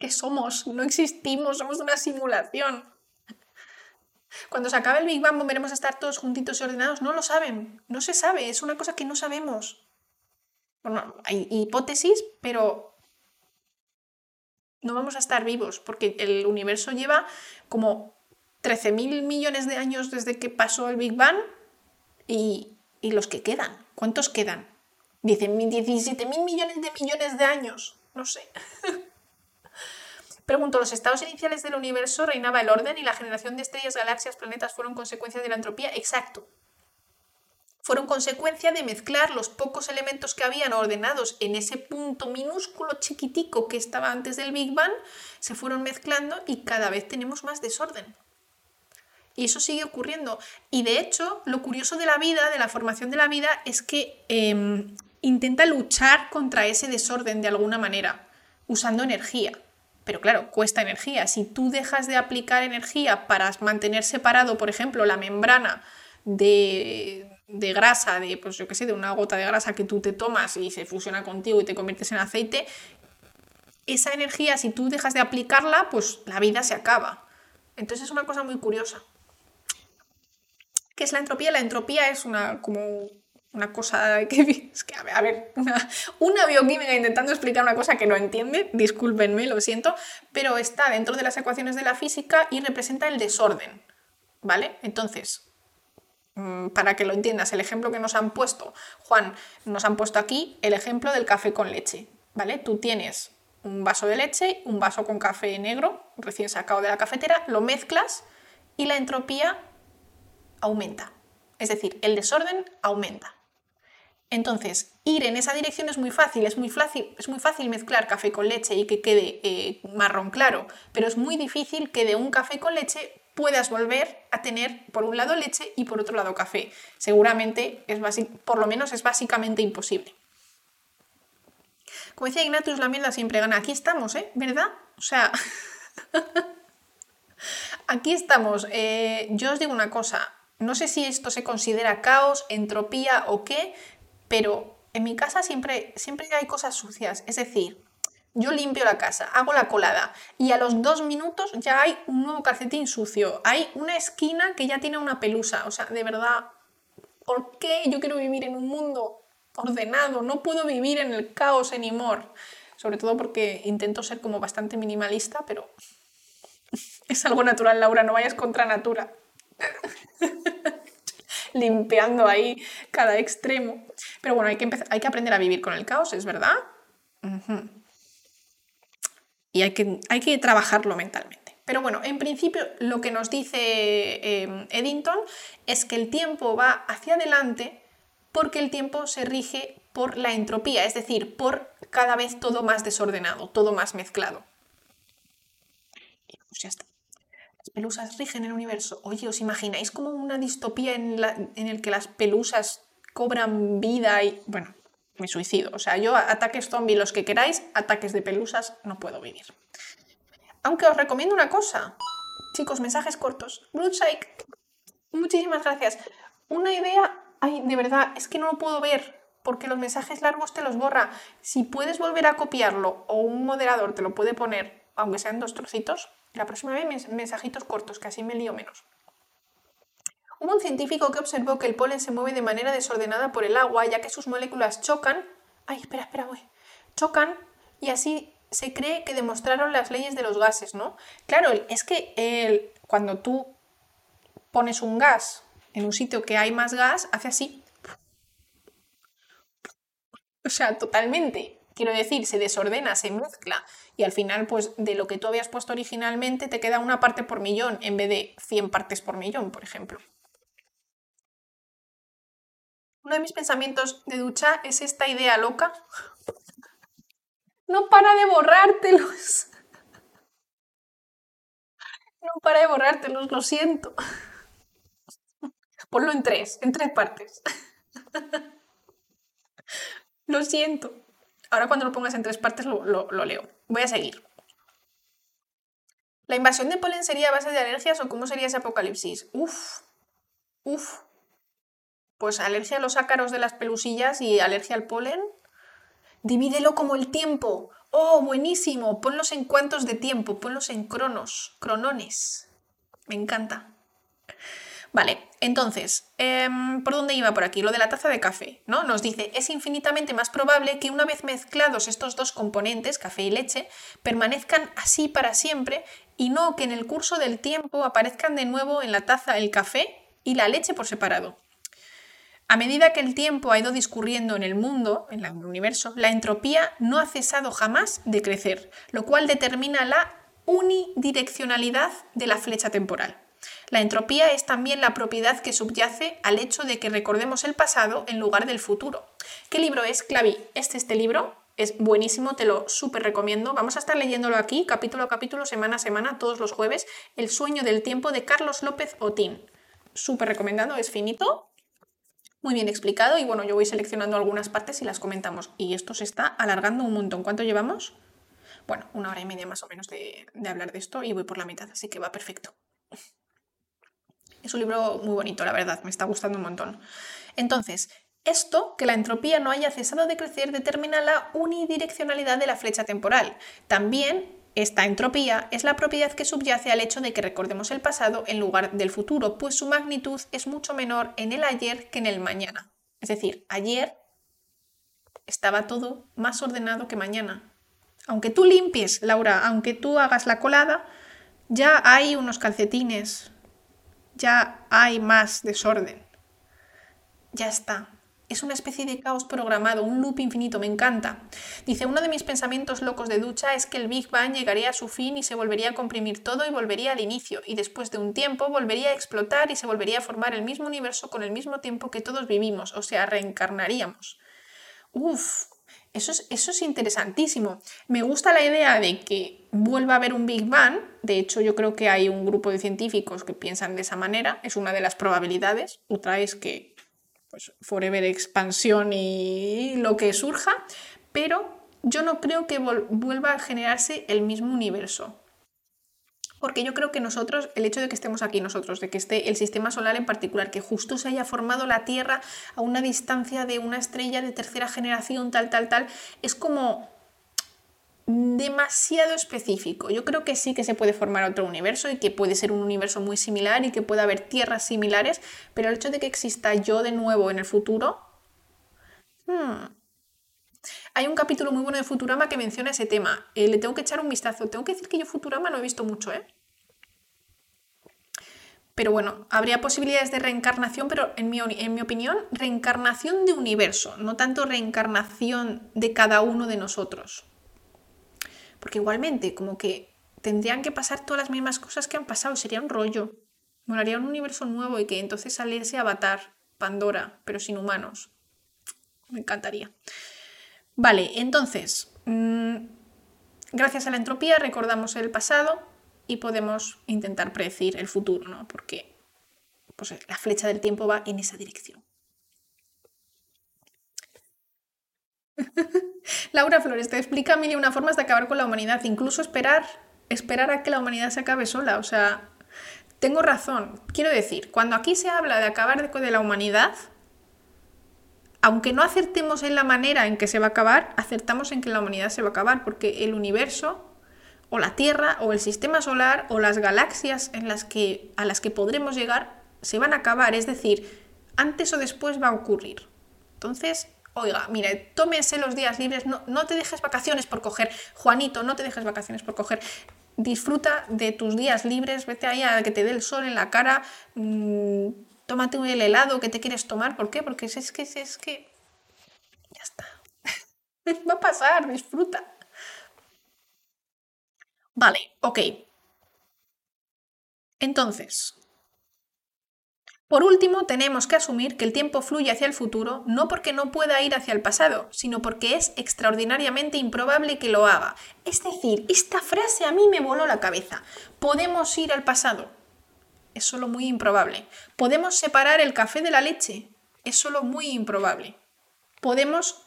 ¿Qué somos? No existimos, somos una simulación. Cuando se acabe el Big Bang volveremos a estar todos juntitos y ordenados. No lo saben, no se sabe, es una cosa que no sabemos. Bueno, hay hipótesis, pero no vamos a estar vivos porque el universo lleva como 13.000 millones de años desde que pasó el Big Bang y, y los que quedan. ¿Cuántos quedan? Dicen 17.000 millones de millones de años. No sé. (laughs) Pregunto, ¿los estados iniciales del universo reinaba el orden y la generación de estrellas, galaxias, planetas fueron consecuencia de la entropía? Exacto. Fueron consecuencia de mezclar los pocos elementos que habían ordenados en ese punto minúsculo chiquitico que estaba antes del Big Bang, se fueron mezclando y cada vez tenemos más desorden. Y eso sigue ocurriendo. Y de hecho, lo curioso de la vida, de la formación de la vida, es que em, intenta luchar contra ese desorden de alguna manera, usando energía. Pero claro, cuesta energía. Si tú dejas de aplicar energía para mantener separado, por ejemplo, la membrana de, grasa, de, pues yo qué sé, de una gota de grasa que tú te tomas y se fusiona contigo y te conviertes en aceite, esa energía, si tú dejas de aplicarla, pues la vida se acaba. Entonces es una cosa muy curiosa. ¿Qué es la entropía? La entropía es una como una cosa que (laughs) es que a ver, una, bioquímica intentando explicar una cosa que no entiende, discúlpenme, lo siento, pero está dentro de las ecuaciones de la física y representa el desorden, ¿vale? Entonces, mm, para que lo entiendas, el ejemplo que nos han puesto, Juan, nos han puesto aquí el ejemplo del café con leche, ¿vale? Tú tienes un vaso de leche, un vaso con café negro, recién sacado de la cafetera, lo mezclas y la entropía aumenta. Es decir, el desorden aumenta. Entonces, ir en esa dirección es muy fácil, es muy fácil, es muy fácil mezclar café con leche y que quede eh, marrón claro, pero es muy difícil que de un café con leche puedas volver a tener por un lado leche y por otro lado café. Seguramente, es por lo menos es básicamente imposible. Como decía Ignatius, la mierda siempre gana. Aquí estamos, ¿eh? ¿Verdad? O sea, (laughs) aquí estamos. Eh, yo os digo una cosa, no sé si esto se considera caos, entropía o qué, pero en mi casa siempre, siempre hay cosas sucias. Es decir, yo limpio la casa, hago la colada y a los dos minutos ya hay un nuevo calcetín sucio. Hay una esquina que ya tiene una pelusa. O sea, de verdad, ¿por qué yo quiero vivir en un mundo ordenado? No puedo vivir en el caos anymore. Sobre todo porque intento ser como bastante minimalista, pero (laughs) es algo natural, Laura, no vayas contra natura. (laughs) limpiando ahí cada extremo. Pero bueno, hay que, hay que aprender a vivir con el caos, es verdad. Y hay que, hay que trabajarlo mentalmente. Pero bueno, en principio lo que nos dice em, Eddington es que el tiempo va hacia adelante porque el tiempo se rige por la entropía, es decir, por cada vez todo más desordenado, todo más mezclado. Y pues ya está pelusas rigen el universo. Oye, ¿os imagináis como una distopía en, la, en el que las pelusas cobran vida y... Bueno, me suicido. O sea, yo ataques zombie los que queráis, ataques de pelusas no puedo vivir. Aunque os recomiendo una cosa. Chicos, mensajes cortos. Bloodshake, muchísimas gracias. Una idea... Ay, de verdad, es que no lo puedo ver porque los mensajes largos te los borra. Si puedes volver a copiarlo o un moderador te lo puede poner, aunque sean dos trocitos, la próxima vez mensajitos cortos, que así me lío menos. Hubo un científico que observó que el polen se mueve de manera desordenada por el agua, ya que sus moléculas chocan. Ay, espera, espera, voy. Chocan y así se cree que demostraron las leyes de los gases, ¿no? Claro, es que cuando tú pones un gas en un sitio que hay más gas, hace así. O sea, totalmente. Quiero decir, se desordena, se mezcla y al final, pues de lo que tú habías puesto originalmente, te queda una parte por millón en vez de 100 partes por millón, por ejemplo. Uno de mis pensamientos de ducha es esta idea loca. No para de borrártelos. No para de borrártelos, lo siento. Ponlo en tres, en tres partes. Lo siento. Ahora cuando lo pongas en tres partes lo, leo. Voy a seguir. ¿La invasión de polen sería a base de alergias o cómo sería ese apocalipsis? Uf, uf. Pues alergia a los ácaros de las pelusillas y alergia al polen. Divídelo como el tiempo. Oh, buenísimo. Ponlos en cuantos de tiempo. Ponlos en cronos, cronones. Me encanta. Vale, entonces, em, ¿por dónde iba por aquí? Lo de la taza de café, ¿no? Nos dice, es infinitamente más probable que una vez mezclados estos dos componentes, café y leche, permanezcan así para siempre y no que en el curso del tiempo aparezcan de nuevo en la taza el café y la leche por separado. A medida que el tiempo ha ido discurriendo en el mundo, en el universo, la entropía no ha cesado jamás de crecer, lo cual determina la unidireccionalidad de la flecha temporal. La entropía es también la propiedad que subyace al hecho de que recordemos el pasado en lugar del futuro. ¿Qué libro es, Clavi? Este este libro. Es buenísimo, te lo súper recomiendo. Vamos a estar leyéndolo aquí, capítulo a capítulo, semana a semana, todos los jueves. El sueño del tiempo de Carlos López Otín. Súper recomendado, es finito, muy bien explicado y bueno, yo voy seleccionando algunas partes y las comentamos. Y esto se está alargando un montón. ¿Cuánto llevamos? Bueno, una hora y media más o menos de, de hablar de esto y voy por la mitad, así que va perfecto. Es un libro muy bonito, la verdad, me está gustando un montón. Entonces, esto, que la entropía no haya cesado de crecer, determina la unidireccionalidad de la flecha temporal. También esta entropía es la propiedad que subyace al hecho de que recordemos el pasado en lugar del futuro, pues su magnitud es mucho menor en el ayer que en el mañana. Es decir, ayer estaba todo más ordenado que mañana. Aunque tú limpies, Laura, aunque tú hagas la colada, ya hay unos calcetines, ya hay más desorden. Ya está. Es una especie de caos programado, un loop infinito, me encanta. Dice, uno de mis pensamientos locos de ducha es que el Big Bang llegaría a su fin y se volvería a comprimir todo y volvería al inicio, y después de un tiempo volvería a explotar y se volvería a formar el mismo universo con el mismo tiempo que todos vivimos, o sea, reencarnaríamos. Uf, eso es, eso es interesantísimo. Me gusta la idea de que vuelva a haber un Big Bang. De hecho, yo creo que hay un grupo de científicos que piensan de esa manera. Es una de las probabilidades. Otra es que pues, forever expansión y lo que surja. Pero yo no creo que vuelva a generarse el mismo universo. Porque yo creo que nosotros, el hecho de que estemos aquí nosotros, de que esté el sistema solar en particular, que justo se haya formado la Tierra a una distancia de una estrella de tercera generación, tal, tal, tal, es como demasiado específico. Yo creo que sí que se puede formar otro universo y que puede ser un universo muy similar y que puede haber tierras similares, pero el hecho de que exista yo de nuevo en el futuro... Hmm, hay un capítulo muy bueno de Futurama que menciona ese tema. Eh, le tengo que echar un vistazo. Tengo que decir que yo Futurama no he visto mucho, ¿eh? Pero bueno, habría posibilidades de reencarnación, pero en mi opinión, reencarnación de universo, no tanto reencarnación de cada uno de nosotros. Porque igualmente, como que tendrían que pasar todas las mismas cosas que han pasado, sería un rollo. Molaría un universo nuevo y que entonces saliese Avatar, Pandora, pero sin humanos. Me encantaría. Vale, entonces, mm, gracias a la entropía recordamos el pasado y podemos intentar predecir el futuro, ¿no? Porque pues, la flecha del tiempo va en esa dirección. (laughs) Laura Flores te explica mil y una formas de acabar con la humanidad, incluso esperar, esperar a que la humanidad se acabe sola. O sea, tengo razón. Quiero decir, cuando aquí se habla de acabar de la humanidad, aunque no acertemos en la manera en que se va a acabar, acertamos en que la humanidad se va a acabar, porque el universo, o la Tierra, o el sistema solar, o las galaxias en las que, a las que podremos llegar, se van a acabar. Es decir, antes o después va a ocurrir. Entonces, oiga, mire, tómese los días libres, no, no te dejes vacaciones por coger. Juanito, no te dejes vacaciones por coger disfruta de tus días libres, vete ahí a que te dé el sol en la cara, mmm, tómate el helado que te quieres tomar. ¿Por qué? Porque es que, es que... Ya está. (laughs) Va a pasar, disfruta. Vale, ok. Entonces, por último, tenemos que asumir que el tiempo fluye hacia el futuro no porque no pueda ir hacia el pasado, sino porque es extraordinariamente improbable que lo haga. Es decir, esta frase a mí me voló la cabeza. Podemos ir al pasado, es solo muy improbable. ¿Podemos separar el café de la leche? Es solo muy improbable. ¿Podemos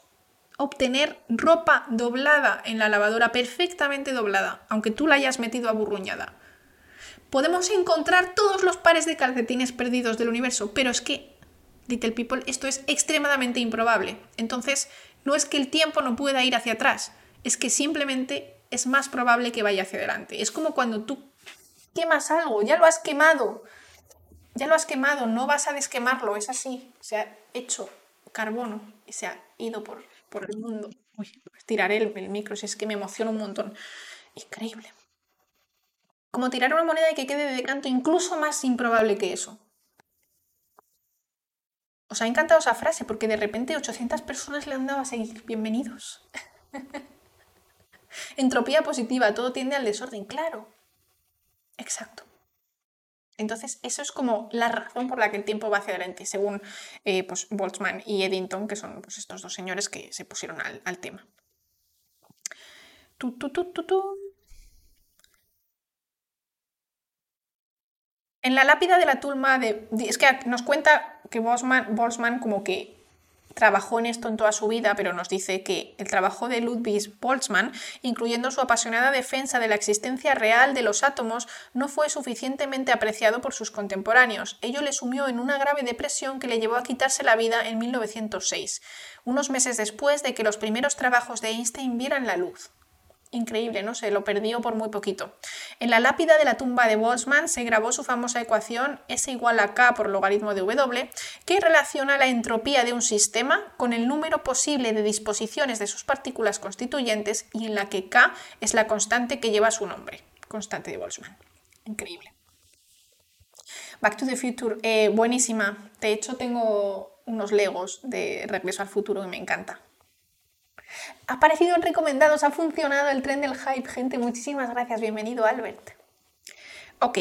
obtener ropa doblada en la lavadora, perfectamente doblada, aunque tú la hayas metido aburruñada? Podemos encontrar todos los pares de calcetines perdidos del universo, pero es que, Little People, esto es extremadamente improbable. Entonces, no es que el tiempo no pueda ir hacia atrás, es que simplemente es más probable que vaya hacia adelante. Es como cuando tú quemas algo, ya lo has quemado, ya lo has quemado, no vas a desquemarlo, es así, se ha hecho carbono y se ha ido por, por el mundo. Uy, tiraré el, el micro, si es que me emociona un montón. Increíble. Como tirar una moneda y que quede de canto, incluso más improbable que eso. Os ha encantado esa frase porque de repente 800 personas le han dado a seguir. Bienvenidos. (laughs) Entropía positiva, todo tiende al desorden, claro. Exacto. Entonces, eso es como la razón por la que el tiempo va hacia adelante, según eh, pues, Boltzmann y Eddington, que son pues, estos dos señores que se pusieron al, tema. En la lápida de la tumba de... Es que nos cuenta que Boltzmann como que trabajó en esto en toda su vida, pero nos dice que el trabajo de Ludwig Boltzmann, incluyendo su apasionada defensa de la existencia real de los átomos, no fue suficientemente apreciado por sus contemporáneos. Ello le sumió en una grave depresión que le llevó a quitarse la vida en 1906, unos meses después de que los primeros trabajos de Einstein vieran la luz. Increíble, ¿no? Se lo perdió por muy poquito. En la lápida de la tumba de Boltzmann se grabó su famosa ecuación S igual a K por logaritmo de W, que relaciona la entropía de un sistema con el número posible de disposiciones de sus partículas constituyentes y en la que K es la constante que lleva su nombre. Constante de Boltzmann. Increíble. Back to the Future, eh, buenísima. De hecho, tengo unos legos de Regreso al Futuro y me encanta. Ha aparecido en recomendados, ha funcionado el tren del hype, gente. Muchísimas gracias. Bienvenido, Albert. Ok,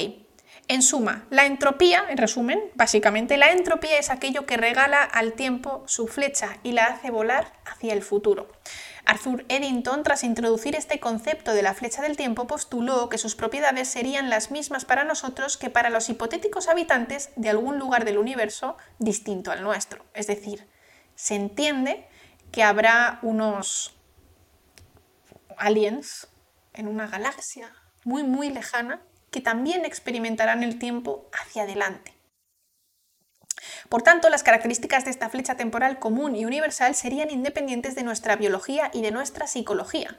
en suma, la entropía, en resumen, básicamente, la entropía es aquello que regala al tiempo su flecha y la hace volar hacia el futuro. Arthur Eddington, tras introducir este concepto de la flecha del tiempo, postuló que sus propiedades serían las mismas para nosotros que para los hipotéticos habitantes de algún lugar del universo distinto al nuestro. Es decir, se entiende que habrá unos aliens en una galaxia muy, muy lejana que también experimentarán el tiempo hacia adelante. Por tanto, las características de esta flecha temporal común y universal serían independientes de nuestra biología y de nuestra psicología.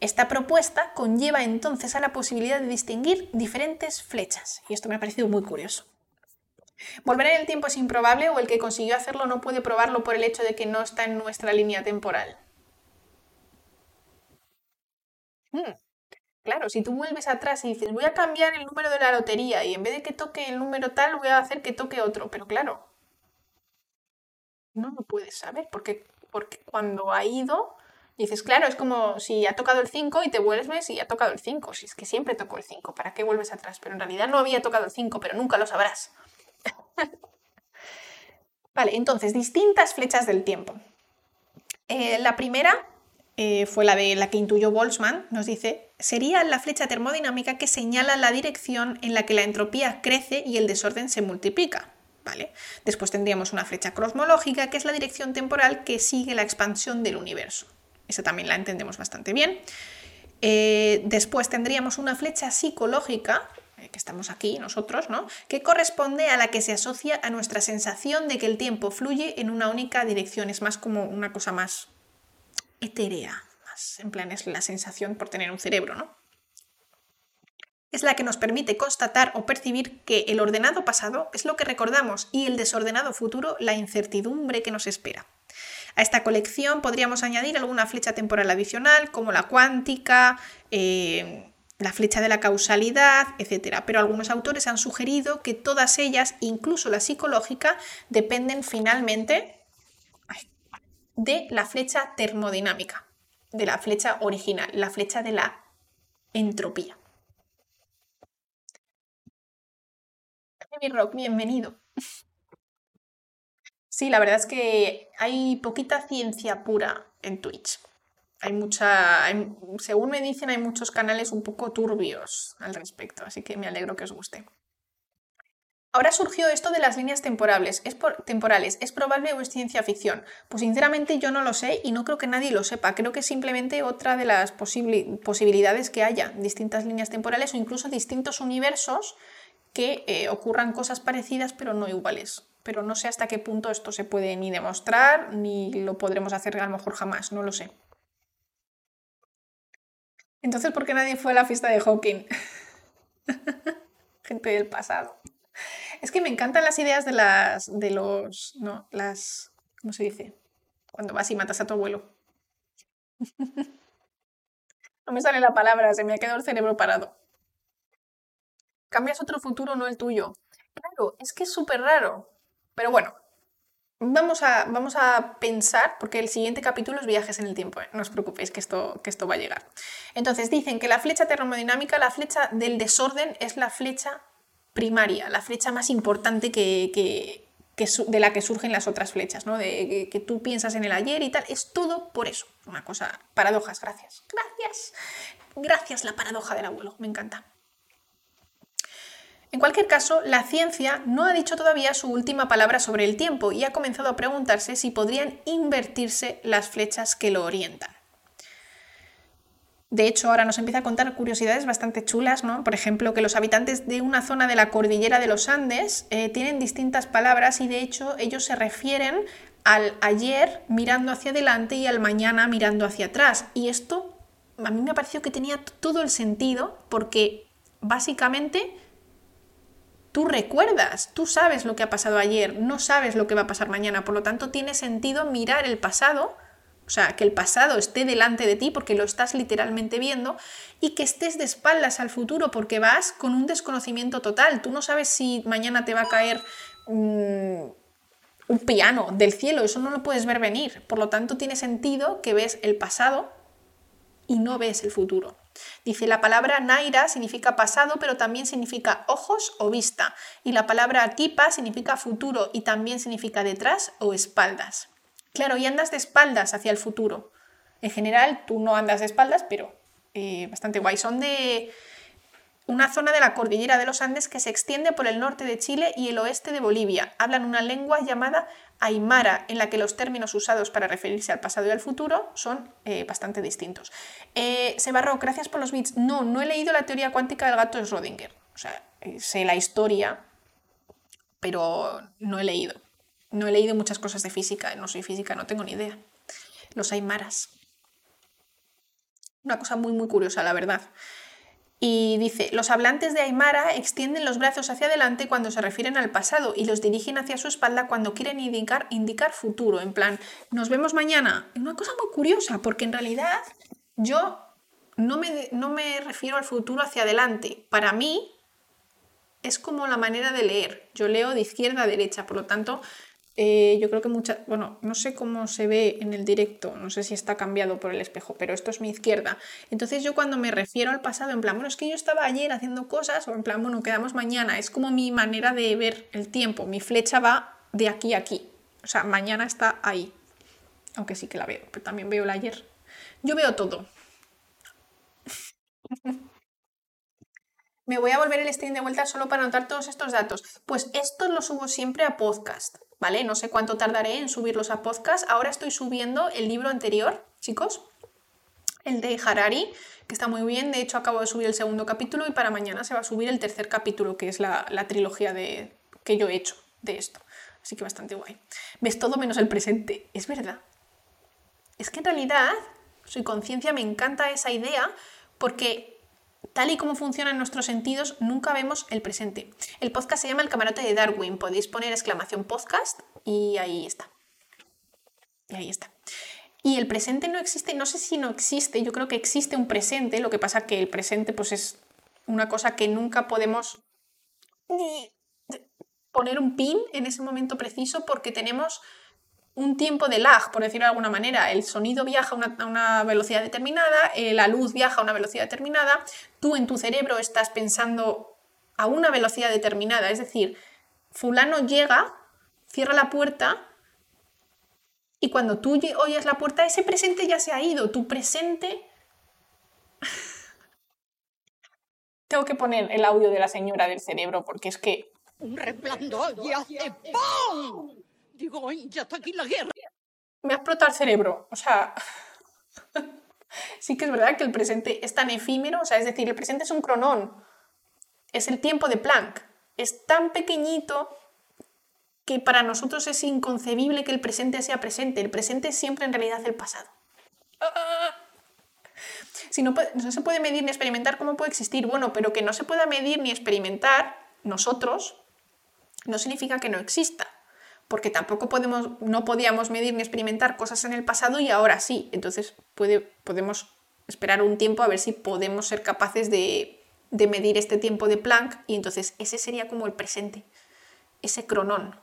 Esta propuesta conlleva entonces a la posibilidad de distinguir diferentes flechas, y esto me ha parecido muy curioso. Volver en el tiempo es improbable o el que consiguió hacerlo no puede probarlo por el hecho de que no está en nuestra línea temporal. Hmm, claro, si tú vuelves atrás y dices voy a cambiar el número de la lotería y en vez de que toque el número tal voy a hacer que toque otro, pero claro, no lo puedes saber porque, porque cuando ha ido dices, claro, es como si ha tocado el 5 y te vuelves y ha tocado el 5, si es que siempre tocó el 5, ¿para qué vuelves atrás? Pero en realidad no había tocado el 5, pero nunca lo sabrás. (laughs) vale, entonces, distintas flechas del tiempo. Eh, la primera eh, fue la de la que intuyó Boltzmann, nos dice, sería la flecha termodinámica que señala la dirección en la que la entropía crece y el desorden se multiplica. ¿Vale? Después tendríamos una flecha cosmológica, que es la dirección temporal que sigue la expansión del universo. Esa también la entendemos bastante bien. Eh, después tendríamos una flecha psicológica, que estamos aquí nosotros, ¿no? que corresponde a la que se asocia a nuestra sensación de que el tiempo fluye en una única dirección. Es más como una cosa más etérea, más en plan es la sensación por tener un cerebro, ¿no? Es la que nos permite constatar o percibir que el ordenado pasado es lo que recordamos y el desordenado futuro la incertidumbre que nos espera. A esta colección podríamos añadir alguna flecha temporal adicional, como la cuántica, eh, la flecha de la causalidad, etc. Pero algunos autores han sugerido que todas ellas, incluso la psicológica, dependen finalmente de la flecha termodinámica, de la flecha original, la flecha de la entropía. Rock, bienvenido. Sí, la verdad es que hay poquita ciencia pura en Twitch hay mucha, según me dicen, hay muchos canales un poco turbios al respecto, así que me alegro que os guste. Ahora surgió esto de las líneas temporales. ¿Es temporales. ¿Es probable o es ciencia ficción? Pues sinceramente yo no lo sé y no creo que nadie lo sepa. Creo que es simplemente otra de las posibilidades que haya, distintas líneas temporales o incluso distintos universos que eh, ocurran cosas parecidas pero no iguales. Pero no sé hasta qué punto esto se puede ni demostrar ni lo podremos hacer a lo mejor jamás, no lo sé. Entonces, ¿por qué nadie fue a la fiesta de Hawking? (laughs) Gente del pasado. Es que me encantan las ideas de las. de los. no, las. ¿Cómo se dice? Cuando vas y matas a tu abuelo. (laughs) no me sale la palabra, se me ha quedado el cerebro parado. Cambias otro futuro, no el tuyo. Claro, es que es súper raro. Pero bueno, Vamos a, vamos a pensar, porque el siguiente capítulo es viajes en el tiempo, ¿eh? no os preocupéis que esto, que esto va a llegar. Entonces dicen que la flecha termodinámica, la flecha del desorden, es la flecha primaria, la flecha más importante que, de la que surgen las otras flechas, ¿no? de que, tú piensas en el ayer y tal, es todo por eso. Una cosa, paradojas, gracias. Gracias. Gracias la paradoja del abuelo, me encanta. En cualquier caso, la ciencia no ha dicho todavía su última palabra sobre el tiempo y ha comenzado a preguntarse si podrían invertirse las flechas que lo orientan. De hecho, ahora nos empieza a contar curiosidades bastante chulas, ¿no? Por ejemplo, que los habitantes de una zona de la cordillera de los Andes eh, tienen distintas palabras y de hecho ellos se refieren al ayer mirando hacia adelante y al mañana mirando hacia atrás. Y esto a mí me pareció que tenía todo el sentido porque básicamente tú recuerdas, tú sabes lo que ha pasado ayer, no sabes lo que va a pasar mañana, por lo tanto tiene sentido mirar el pasado, o sea, que el pasado esté delante de ti porque lo estás literalmente viendo y que estés de espaldas al futuro porque vas con un desconocimiento total, tú no sabes si mañana te va a caer mm, un piano del cielo, eso no lo puedes ver venir, por lo tanto tiene sentido que ves el pasado y no ves el futuro. Dice, la palabra naira significa pasado, pero también significa ojos o vista. Y la palabra akipa significa futuro y también significa detrás o espaldas. Claro, y andas de espaldas hacia el futuro. En general, tú no andas de espaldas, pero eh, bastante guay. Son de una zona de la cordillera de los Andes que se extiende por el norte de Chile y el oeste de Bolivia. Hablan una lengua llamada aymara, en la que los términos usados para referirse al pasado y al futuro son eh, bastante distintos. Eh, Sebarro, gracias por los bits. No, no he leído la teoría cuántica del gato de Schrödinger. O sea, eh, sé la historia, pero no he leído. No he leído muchas cosas de física, no soy física, no tengo ni idea. Los aymaras. Una cosa muy, muy curiosa, la verdad. Y dice, los hablantes de Aymara extienden los brazos hacia adelante cuando se refieren al pasado y los dirigen hacia su espalda cuando quieren indicar, futuro, en plan, nos vemos mañana. Una cosa muy curiosa, porque en realidad yo no me, no me refiero al futuro hacia adelante. Para mí es como la manera de leer. Yo leo de izquierda a derecha, por lo tanto, eh, yo creo que muchas, bueno, no sé cómo se ve en el directo, no sé si está cambiado por el espejo, pero esto es mi izquierda. Entonces yo cuando me refiero al pasado, en plan, bueno, es que yo estaba ayer haciendo cosas, o en plan, bueno, quedamos mañana, es como mi manera de ver el tiempo, mi flecha va de aquí a aquí, o sea, mañana está ahí, aunque sí que la veo, pero también veo el ayer. Yo veo todo. (laughs) me voy a volver el stream de vuelta solo para anotar todos estos datos. Pues esto lo subo siempre a podcast. ¿Vale? No sé cuánto tardaré en subirlos a podcast. Ahora estoy subiendo el libro anterior, chicos, el de Harari, que está muy bien. De hecho, acabo de subir el segundo capítulo y para mañana se va a subir el tercer capítulo, que es la, trilogía de, que yo he hecho de esto. Así que bastante guay. Ves todo menos el presente. Es verdad. Es que en realidad, soy conciencia, me encanta esa idea porque Tal y como funcionan nuestros sentidos, nunca vemos el presente. El podcast se llama El camarote de Darwin. Podéis poner exclamación podcast y ahí está. Y ahí está. Y el presente no existe, no sé si no existe, yo creo que existe un presente, lo que pasa que el presente pues es una cosa que nunca podemos poner un pin en ese momento preciso porque tenemos un tiempo de lag, por decirlo de alguna manera. El sonido viaja a una, velocidad determinada, eh, la luz viaja a una velocidad determinada, tú en tu cerebro estás pensando a una velocidad determinada, es decir, fulano llega, cierra la puerta y cuando tú oyes la puerta, ese presente ya se ha ido, tu presente... (laughs) Tengo que poner el audio de la señora del cerebro porque es que... Un resplandor y hace ¡pum! Digo, ya está aquí la guerra. Me ha explotado el cerebro. O sea, (laughs) sí que es verdad que el presente es tan efímero, o sea, es decir, el presente es un cronón. Es el tiempo de Planck. Es tan pequeñito que para nosotros es inconcebible que el presente sea presente. El presente es siempre en realidad el pasado. Si no, no se puede medir ni experimentar, ¿cómo puede existir? Bueno, pero que no se pueda medir ni experimentar nosotros no significa que no exista porque tampoco podemos, no podíamos medir ni experimentar cosas en el pasado y ahora sí. Entonces puede, podemos esperar un tiempo a ver si podemos ser capaces de, de medir este tiempo de Planck y entonces ese sería como el presente, ese cronón.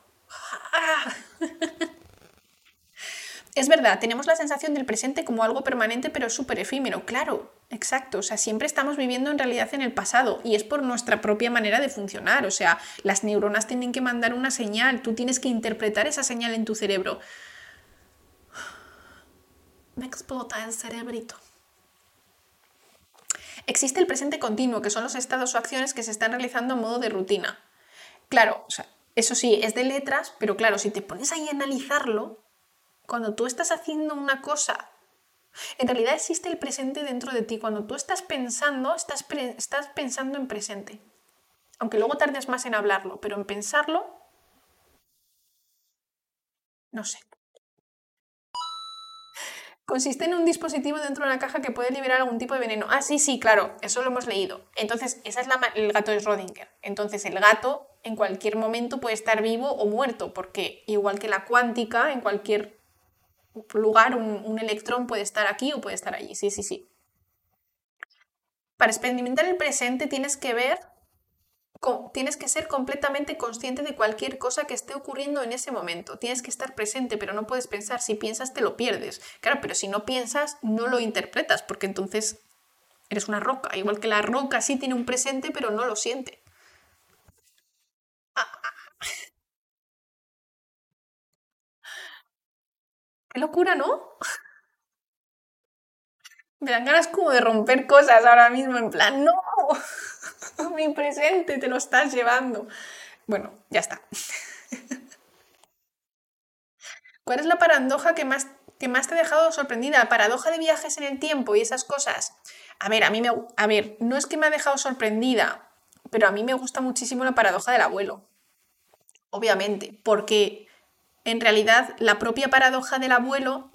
Es verdad, tenemos la sensación del presente como algo permanente pero súper efímero, claro, exacto, o sea, siempre estamos viviendo en realidad en el pasado y es por nuestra propia manera de funcionar, o sea, las neuronas tienen que mandar una señal, tú tienes que interpretar esa señal en tu cerebro. Me explota el cerebrito. Existe el presente continuo, que son los estados o acciones que se están realizando a modo de rutina. Claro, o sea, eso sí, es de letras, pero claro, si te pones ahí a analizarlo, cuando tú estás haciendo una cosa, en realidad existe el presente dentro de ti. Cuando tú estás pensando, estás, estás pensando en presente. Aunque luego tardes más en hablarlo, pero en pensarlo, no sé. Consiste en un dispositivo dentro de una caja que puede liberar algún tipo de veneno. Ah, sí, sí, claro, eso lo hemos leído. Entonces, esa es la, el gato de Schrödinger. Entonces, el gato en cualquier momento puede estar vivo o muerto, porque igual que la cuántica, en cualquier lugar un, electrón puede estar aquí o puede estar allí. Sí, sí, sí. Para experimentar el presente tienes que ver, tienes que ser completamente consciente de cualquier cosa que esté ocurriendo en ese momento. Tienes que estar presente, pero no puedes pensar. Si piensas, te lo pierdes. Claro, pero si no piensas, no lo interpretas, porque entonces eres una roca. Igual que la roca sí tiene un presente, pero no lo siente. Locura, ¿no? Me dan ganas como de romper cosas ahora mismo, en plan, no, (laughs) mi presente te lo estás llevando. Bueno, ya está. (laughs) ¿Cuál es la paradoja que más, que más te ha dejado sorprendida? ¿La paradoja de viajes en el tiempo y esas cosas? A ver, a mí me, a ver, no es que me ha dejado sorprendida, pero a mí me gusta muchísimo la paradoja del abuelo. Obviamente, porque en realidad la propia paradoja del abuelo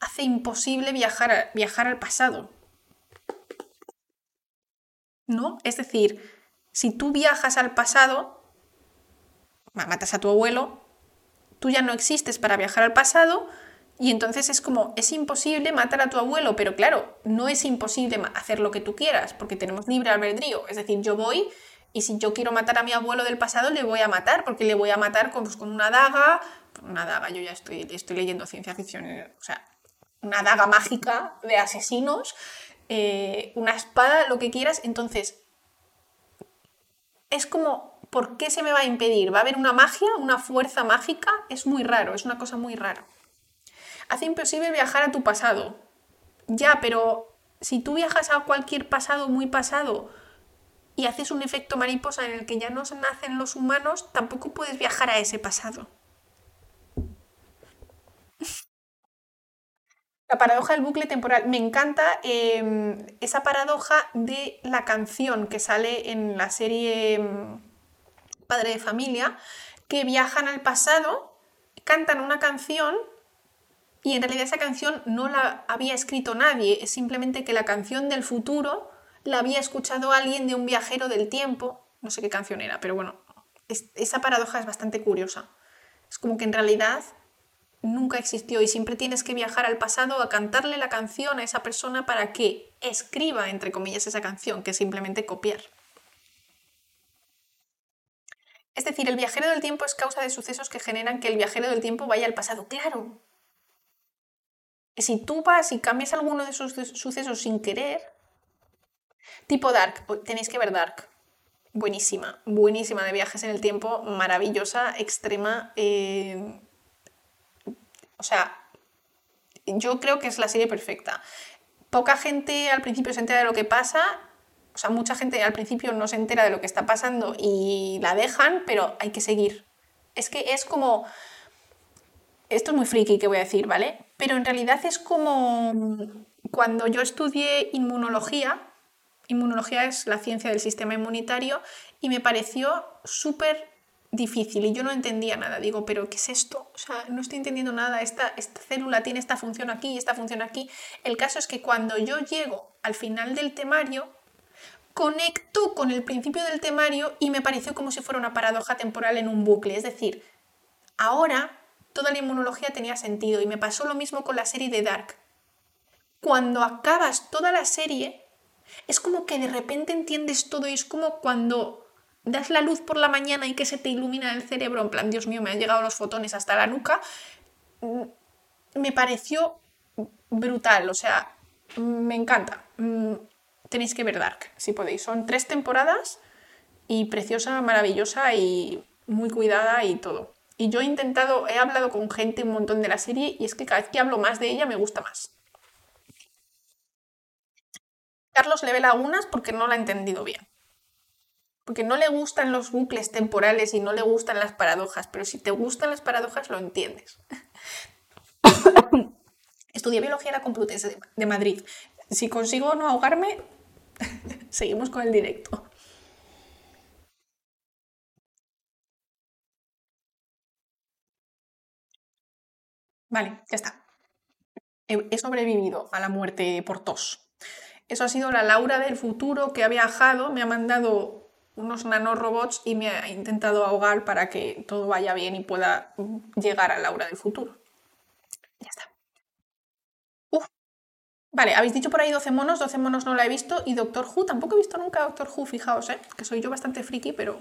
hace imposible viajar, viajar al pasado. ¿No? Es decir, si tú viajas al pasado, matas a tu abuelo, tú ya no existes para viajar al pasado y entonces es como, es imposible matar a tu abuelo, pero claro, no es imposible hacer lo que tú quieras, porque tenemos libre albedrío. Es decir, yo voy y si yo quiero matar a mi abuelo del pasado, le voy a matar, porque le voy a matar con, pues, con una daga, una daga, yo ya estoy, estoy leyendo ciencia ficción, eh, o sea, una daga mágica de asesinos, eh, una espada, lo que quieras. Entonces, es como, ¿por qué se me va a impedir? ¿Va a haber una magia, una fuerza mágica? Es muy raro, es una cosa muy rara. Hace imposible viajar a tu pasado. Ya, pero si tú viajas a cualquier pasado muy pasado y haces un efecto mariposa en el que ya no nacen los humanos, tampoco puedes viajar a ese pasado. La paradoja del bucle temporal. Me encanta em, esa paradoja de la canción que sale en la serie em, Padre de Familia, que viajan al pasado, cantan una canción y en realidad esa canción no la había escrito nadie, es simplemente que la canción del futuro la había escuchado alguien de un viajero del tiempo, no sé qué canción era, pero bueno, esa paradoja es bastante curiosa. Es como que en realidad nunca existió y siempre tienes que viajar al pasado a cantarle la canción a esa persona para que escriba, entre comillas, esa canción, que es simplemente copiar. Es decir, el viajero del tiempo es causa de sucesos que generan que el viajero del tiempo vaya al pasado. Claro. Si tú vas y cambias alguno de esos sucesos sin querer, tipo Dark, tenéis que ver Dark. Buenísima, buenísima de viajes en el tiempo, maravillosa, extrema. Eh, o sea, yo creo que es la serie perfecta. Poca gente al principio se entera de lo que pasa, o sea, mucha gente al principio no se entera de lo que está pasando y la dejan, pero hay que seguir. Es que es como... Esto es muy friki que voy a decir, ¿vale? Pero en realidad es como cuando yo estudié inmunología, inmunología es la ciencia del sistema inmunitario, y me pareció súper difícil y yo no entendía nada. Digo, pero ¿qué es esto? O sea, no estoy entendiendo nada. Esta, esta célula tiene esta función aquí y esta función aquí. El caso es que cuando yo llego al final del temario, conecto con el principio del temario y me pareció como si fuera una paradoja temporal en un bucle. Es decir, ahora toda la inmunología tenía sentido y me pasó lo mismo con la serie de Dark. Cuando acabas toda la serie, es como que de repente entiendes todo y es como cuando das la luz por la mañana y que se te ilumina el cerebro, en plan, Dios mío, me han llegado los fotones hasta la nuca, mm, me pareció brutal, o sea, me encanta. Mm, tenéis que ver Dark, si podéis. Son tres temporadas y preciosa, maravillosa y muy cuidada y todo. Y yo he intentado, he hablado con gente un montón de la serie y es que cada vez que hablo más de ella me gusta más. Carlos le ve lagunas porque no la ha entendido bien. Porque no le gustan los bucles temporales y no le gustan las paradojas, pero si te gustan las paradojas lo entiendes. (coughs) Estudié biología en la Complutense de Madrid. Si consigo no ahogarme, (laughs) seguimos con el directo. Vale, ya está. He sobrevivido a la muerte por tos. Eso ha sido la Laura del futuro que ha viajado, me ha mandado unos nanorobots y me ha intentado ahogar para que todo vaya bien y pueda llegar a Laura del futuro. Ya está. Uf. Vale, habéis dicho por ahí 12 monos, 12 monos no la he visto y Doctor Who, tampoco he visto nunca Doctor Who, fijaos, ¿eh? que soy yo bastante friki, pero...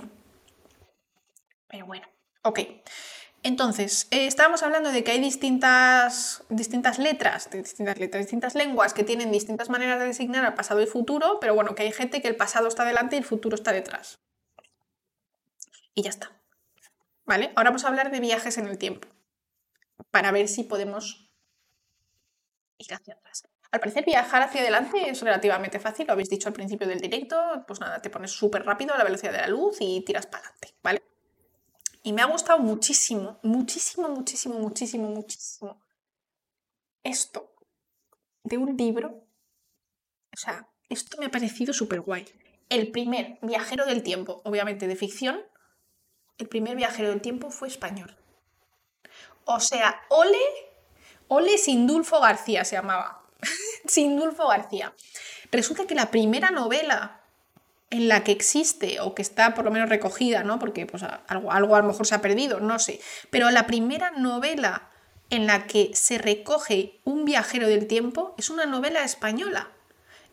Pero bueno, ok. Entonces, eh, estábamos hablando de que hay distintas, distintas letras, distintas letras, distintas lenguas que tienen distintas maneras de designar al pasado y futuro, pero bueno, que hay gente que el pasado está delante y el futuro está detrás. Y ya está. ¿Vale? Ahora vamos a hablar de viajes en el tiempo, para ver si podemos ir hacia atrás. Al parecer viajar hacia adelante es relativamente fácil, lo habéis dicho al principio del directo, pues nada, te pones súper rápido a la velocidad de la luz y tiras para adelante, ¿vale? Y me ha gustado muchísimo, muchísimo, muchísimo, muchísimo, muchísimo esto de un libro. O sea, esto me ha parecido súper guay. El primer viajero del tiempo, obviamente de ficción, el primer viajero del tiempo fue español. O sea, Ole, Ole Sindulfo García se llamaba. (laughs) Sindulfo García. Resulta que la primera novela en la que existe o que está por lo menos recogida, ¿no? Porque pues, algo, algo a lo mejor se ha perdido, no sé. Pero la primera novela en la que se recoge un viajero del tiempo es una novela española.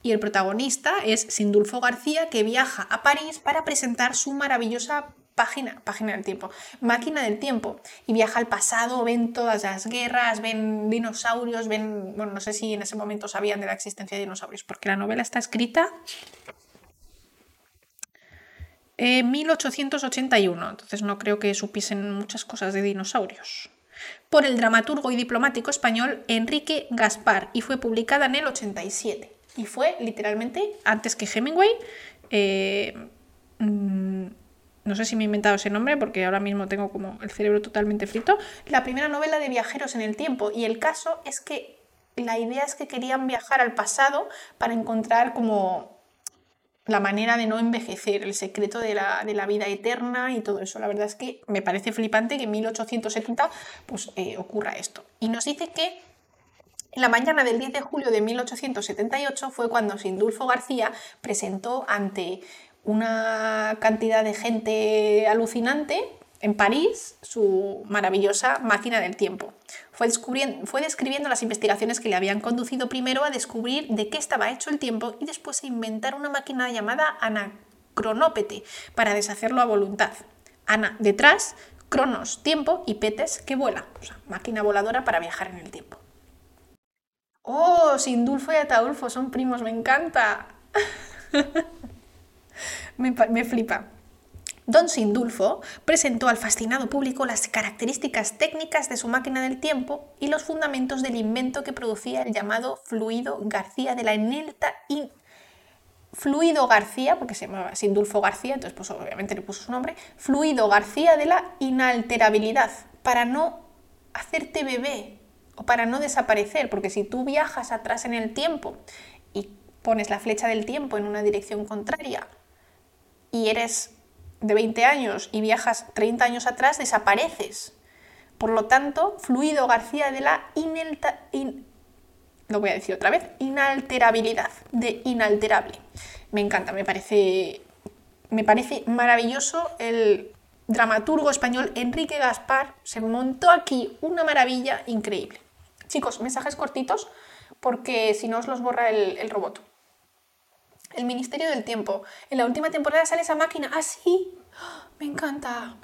Y el protagonista es Sindulfo García, que viaja a París para presentar su maravillosa página, página del tiempo, máquina del tiempo. Y viaja al pasado, ven todas las guerras, ven dinosaurios, ven, bueno, no sé si en ese momento sabían de la existencia de dinosaurios, porque la novela está escrita en 1881, entonces no creo que supiesen muchas cosas de dinosaurios. Por el dramaturgo y diplomático español Enrique Gaspar y fue publicada en el 87. Y fue literalmente antes que Hemingway. Eh, mm, no sé si me he inventado ese nombre porque ahora mismo tengo como el cerebro totalmente frito. La primera novela de viajeros en el tiempo. Y el caso es que la idea es que querían viajar al pasado para encontrar como la manera de no envejecer, el secreto de la, vida eterna y todo eso. La verdad es que me parece flipante que en 1870 pues, eh, ocurra esto. Y nos dice que la mañana del 10 de julio de 1878 fue cuando Sindulfo García presentó ante una cantidad de gente alucinante en París su maravillosa máquina del tiempo. Fue, fue, describiendo las investigaciones que le habían conducido primero a descubrir de qué estaba hecho el tiempo y después a inventar una máquina llamada anacronópete para deshacerlo a voluntad. Ana, detrás, cronos, tiempo y petes, que vuela. O sea, máquina voladora para viajar en el tiempo. ¡Oh! Sindulfo y Ataulfo son primos, me encanta. (laughs) me, me flipa. Don Sindulfo presentó al fascinado público las características técnicas de su máquina del tiempo y los fundamentos del invento que producía el llamado fluido García de la inelta fluido García, porque se llamaba Sindulfo García, entonces pues obviamente le puso su nombre, fluido García de la inalterabilidad, para no hacerte bebé o para no desaparecer, porque si tú viajas atrás en el tiempo y pones la flecha del tiempo en una dirección contraria y eres de 20 años y viajas 30 años atrás, desapareces. Por lo tanto, fluido García de la inelta, lo voy a decir otra vez, inalterabilidad, de inalterable. Me encanta, me parece, me parece maravilloso el dramaturgo español Enrique Gaspar se montó aquí una maravilla increíble. Chicos, mensajes cortitos porque si no os los borra el, el robot. El Ministerio del Tiempo. En la última temporada sale esa máquina. ¡Ah, sí! ¡Me encanta!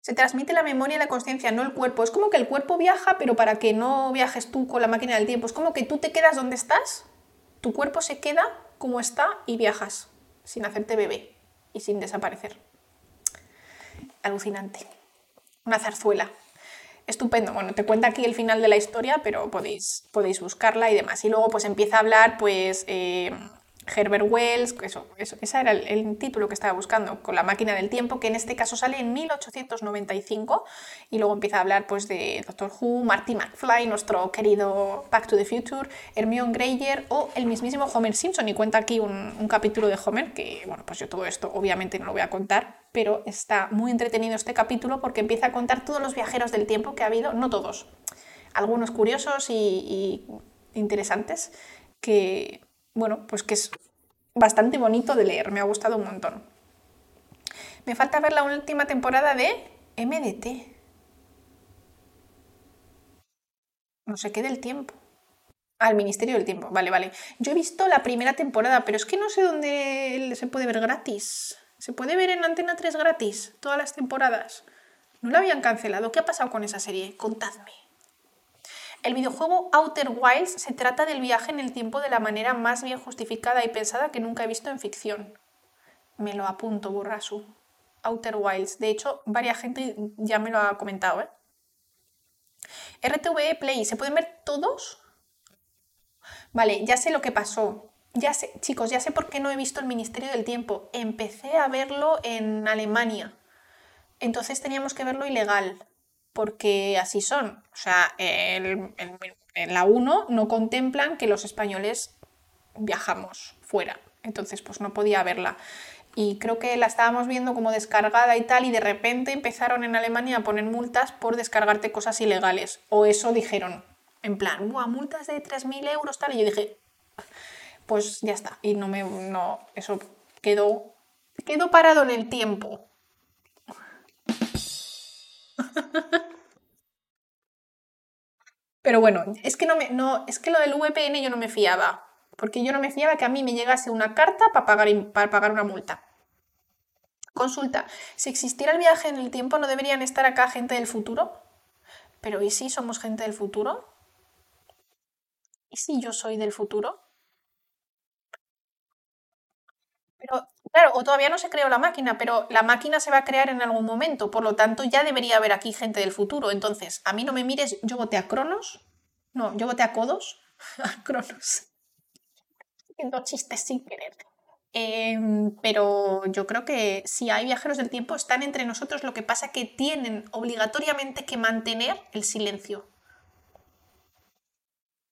Se transmite la memoria y la conciencia, no el cuerpo. Es como que el cuerpo viaja, pero para que no viajes tú con la máquina del tiempo. Es como que tú te quedas donde estás, tu cuerpo se queda como está y viajas, sin hacerte bebé y sin desaparecer. Alucinante. Una zarzuela. Estupendo. Bueno, te cuenta aquí el final de la historia, pero podéis, podéis buscarla y demás. Y luego pues empieza a hablar pues eh, Herbert Wells, eso, eso ese era el, título que estaba buscando, con la máquina del tiempo, que en este caso sale en 1895, y luego empieza a hablar pues, de Doctor Who, Marty McFly, nuestro querido Back to the Future, Hermione Granger o el mismísimo Homer Simpson, y cuenta aquí un, capítulo de Homer, que bueno, pues yo todo esto obviamente no lo voy a contar, pero está muy entretenido este capítulo porque empieza a contar todos los viajeros del tiempo que ha habido, no todos, algunos curiosos y, y interesantes, que bueno, pues que es bastante bonito de leer, me ha gustado un montón. Me falta ver la última temporada de MDT. No sé qué del tiempo. Al Ministerio del Tiempo, vale, vale. Yo he visto la primera temporada, pero es que no sé dónde se puede ver gratis. ¿Se puede ver en Antena 3 gratis todas las temporadas? ¿No la habían cancelado? ¿Qué ha pasado con esa serie? Contadme. El videojuego Outer Wilds se trata del viaje en el tiempo de la manera más bien justificada y pensada que nunca he visto en ficción. Me lo apunto, Burrasu. Outer Wilds. De hecho, varias gente ya me lo ha comentado. ¿eh? RTVE Play, ¿se pueden ver todos? Vale, ya sé lo que pasó. Ya sé, chicos, ya sé por qué no he visto el Ministerio del Tiempo. Empecé a verlo en Alemania. Entonces teníamos que verlo ilegal porque así son. O sea, en la 1 no contemplan que los españoles viajamos fuera. Entonces, pues no podía verla. Y creo que la estábamos viendo como descargada y tal, y de repente empezaron en Alemania a poner multas por descargarte cosas ilegales. O eso dijeron, en plan, ¡buah, multas de 3.000 euros tal! Y yo dije, pues ya está. Y no me. No, eso quedó. Quedó parado en el tiempo. (laughs) Pero bueno, es que, no me, no, es que lo del VPN yo no me fiaba. Porque yo no me fiaba que a mí me llegase una carta para pagar, para pagar una multa. Consulta, si existiera el viaje en el tiempo, ¿no deberían estar acá gente del futuro? Pero ¿y si somos gente del futuro? ¿Y si yo soy del futuro? Pero, claro, o todavía no se creó la máquina, pero la máquina se va a crear en algún momento, por lo tanto ya debería haber aquí gente del futuro. Entonces, a mí no me mires, yo voté a Cronos, no, yo voté a Codos, (laughs) a Cronos. Haciendo chistes sin querer. Em, pero yo creo que si hay viajeros del tiempo, están entre nosotros, lo que pasa que tienen obligatoriamente que mantener el silencio.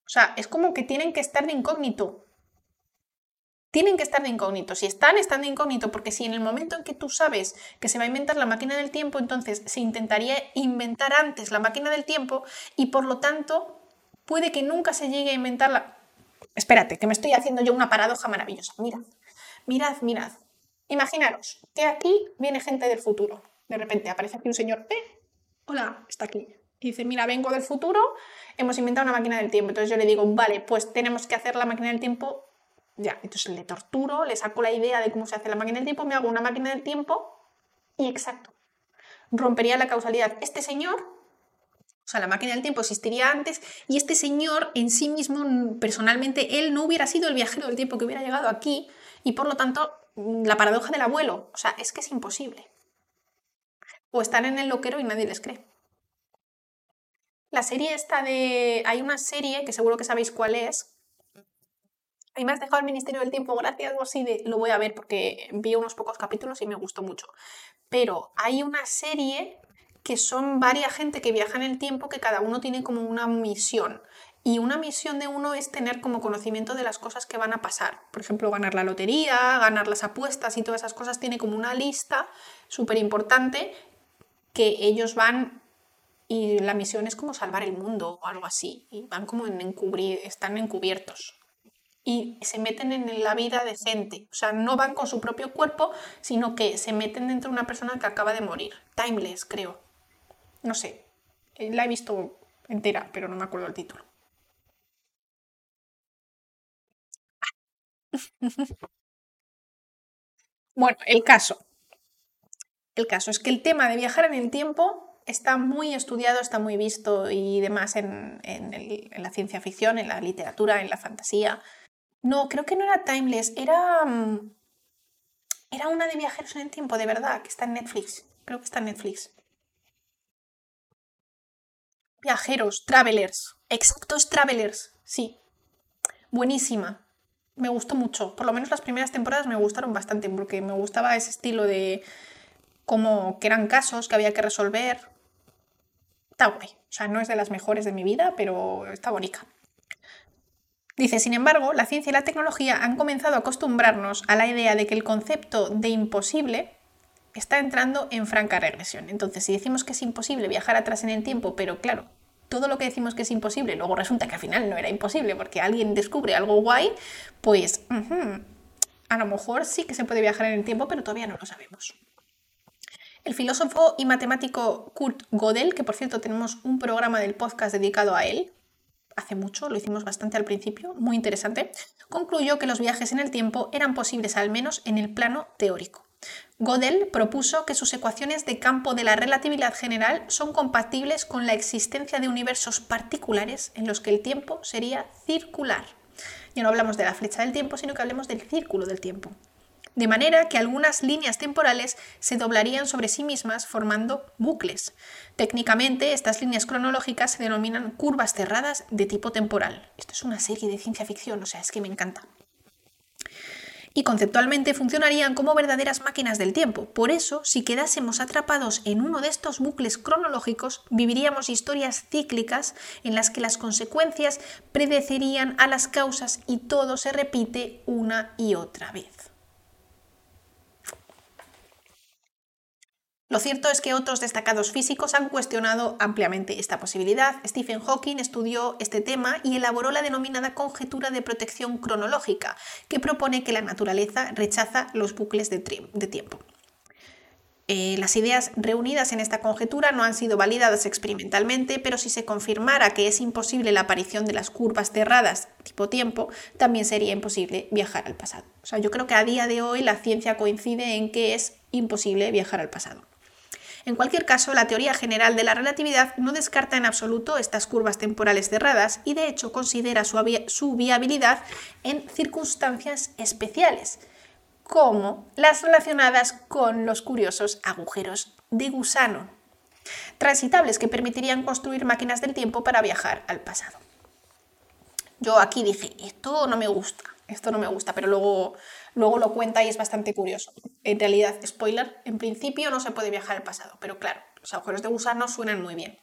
O sea, es como que tienen que estar de incógnito tienen que estar de incógnito. Si están, están de incógnito, porque si en el momento en que tú sabes que se va a inventar la máquina del tiempo, entonces se intentaría inventar antes la máquina del tiempo y por lo tanto puede que nunca se llegue a inventar la... Espérate, que me estoy haciendo yo una paradoja maravillosa. Mirad, mirad, mirad. Imaginaros que aquí viene gente del futuro. De repente aparece aquí un señor, ¡eh! Hola, está aquí. Y dice, mira, vengo del futuro, hemos inventado una máquina del tiempo. Entonces yo le digo, vale, pues tenemos que hacer la máquina del tiempo ya, entonces le torturo, le saco la idea de cómo se hace la máquina del tiempo, me hago una máquina del tiempo y exacto. Rompería la causalidad. Este señor, o sea, la máquina del tiempo existiría antes y este señor en sí mismo, personalmente, él no hubiera sido el viajero del tiempo que hubiera llegado aquí y por lo tanto, la paradoja del abuelo, o sea, es que es imposible. O están en el loquero y nadie les cree. La serie esta de... Hay una serie que seguro que sabéis cuál es, y me has dejado el Ministerio del Tiempo, gracias, de lo voy a ver porque vi unos pocos capítulos y me gustó mucho. Pero hay una serie que son varias gente que viaja en el tiempo que cada uno tiene como una misión. Y una misión de uno es tener como conocimiento de las cosas que van a pasar. Por ejemplo, ganar la lotería, ganar las apuestas y todas esas cosas. Tiene como una lista súper importante que ellos van y la misión es como salvar el mundo o algo así. Y van como en encubrir, están encubiertos y se meten en la vida de gente. O sea, no van con su propio cuerpo, sino que se meten dentro de una persona que acaba de morir. Timeless, creo. No sé. Eh, la he visto entera, pero no me acuerdo el título. (laughs) bueno, el caso. El caso es que el tema de viajar en el tiempo está muy estudiado, está muy visto y demás en, la ciencia ficción, en la literatura, en la fantasía. No, creo que no era Timeless, era, mm, era una de viajeros en el tiempo, de verdad, que está en Netflix. Creo que está en Netflix. Viajeros, travelers. Exactos travelers, sí. Buenísima. Me gustó mucho. Por lo menos las primeras temporadas me gustaron bastante porque me gustaba ese estilo de como que eran casos que había que resolver. Está guay. O sea, no es de las mejores de mi vida, pero está bonita. Dice, sin embargo, la ciencia y la tecnología han comenzado a acostumbrarnos a la idea de que el concepto de imposible está entrando en franca regresión. Entonces, si decimos que es imposible viajar atrás en el tiempo, pero claro, todo lo que decimos que es imposible, luego resulta que al final no era imposible porque alguien descubre algo guay, pues a lo mejor sí que se puede viajar en el tiempo, pero todavía no lo sabemos. El filósofo y matemático Kurt Gödel, que por cierto tenemos un programa del podcast dedicado a él, hace mucho, lo hicimos bastante al principio, muy interesante, concluyó que los viajes en el tiempo eran posibles al menos en el plano teórico. Gödel propuso que sus ecuaciones de campo de la relatividad general son compatibles con la existencia de universos particulares en los que el tiempo sería circular. Ya no hablamos de la flecha del tiempo, sino que hablemos del círculo del tiempo. De manera que algunas líneas temporales se doblarían sobre sí mismas formando bucles. Técnicamente, estas líneas cronológicas se denominan curvas cerradas de tipo temporal. Esto es una serie de ciencia ficción, o sea, es que me encanta y conceptualmente funcionarían como verdaderas máquinas del tiempo. Por eso, si quedásemos atrapados en uno de estos bucles cronológicos, viviríamos historias cíclicas en las que las consecuencias predecerían a las causas y todo se repite una y otra vez. Lo cierto es que otros destacados físicos han cuestionado ampliamente esta posibilidad. Stephen Hawking estudió este tema y elaboró la denominada conjetura de protección cronológica, que propone que la naturaleza rechaza los bucles de, tiempo. Eh, las ideas reunidas en esta conjetura no han sido validadas experimentalmente, pero si se confirmara que es imposible la aparición de las curvas cerradas tipo tiempo, también sería imposible viajar al pasado. O sea, yo creo que a día de hoy la ciencia coincide en que es imposible viajar al pasado. En cualquier caso, la teoría general de la relatividad no descarta en absoluto estas curvas temporales cerradas y de hecho considera su, viabilidad en circunstancias especiales, como las relacionadas con los curiosos agujeros de gusano, transitables que permitirían construir máquinas del tiempo para viajar al pasado. Yo aquí dije, esto no me gusta, esto no me gusta, pero luego Luego lo cuenta y es bastante curioso. En realidad, spoiler, en principio no se puede viajar al pasado, pero claro, los agujeros de gusano suenan muy bien.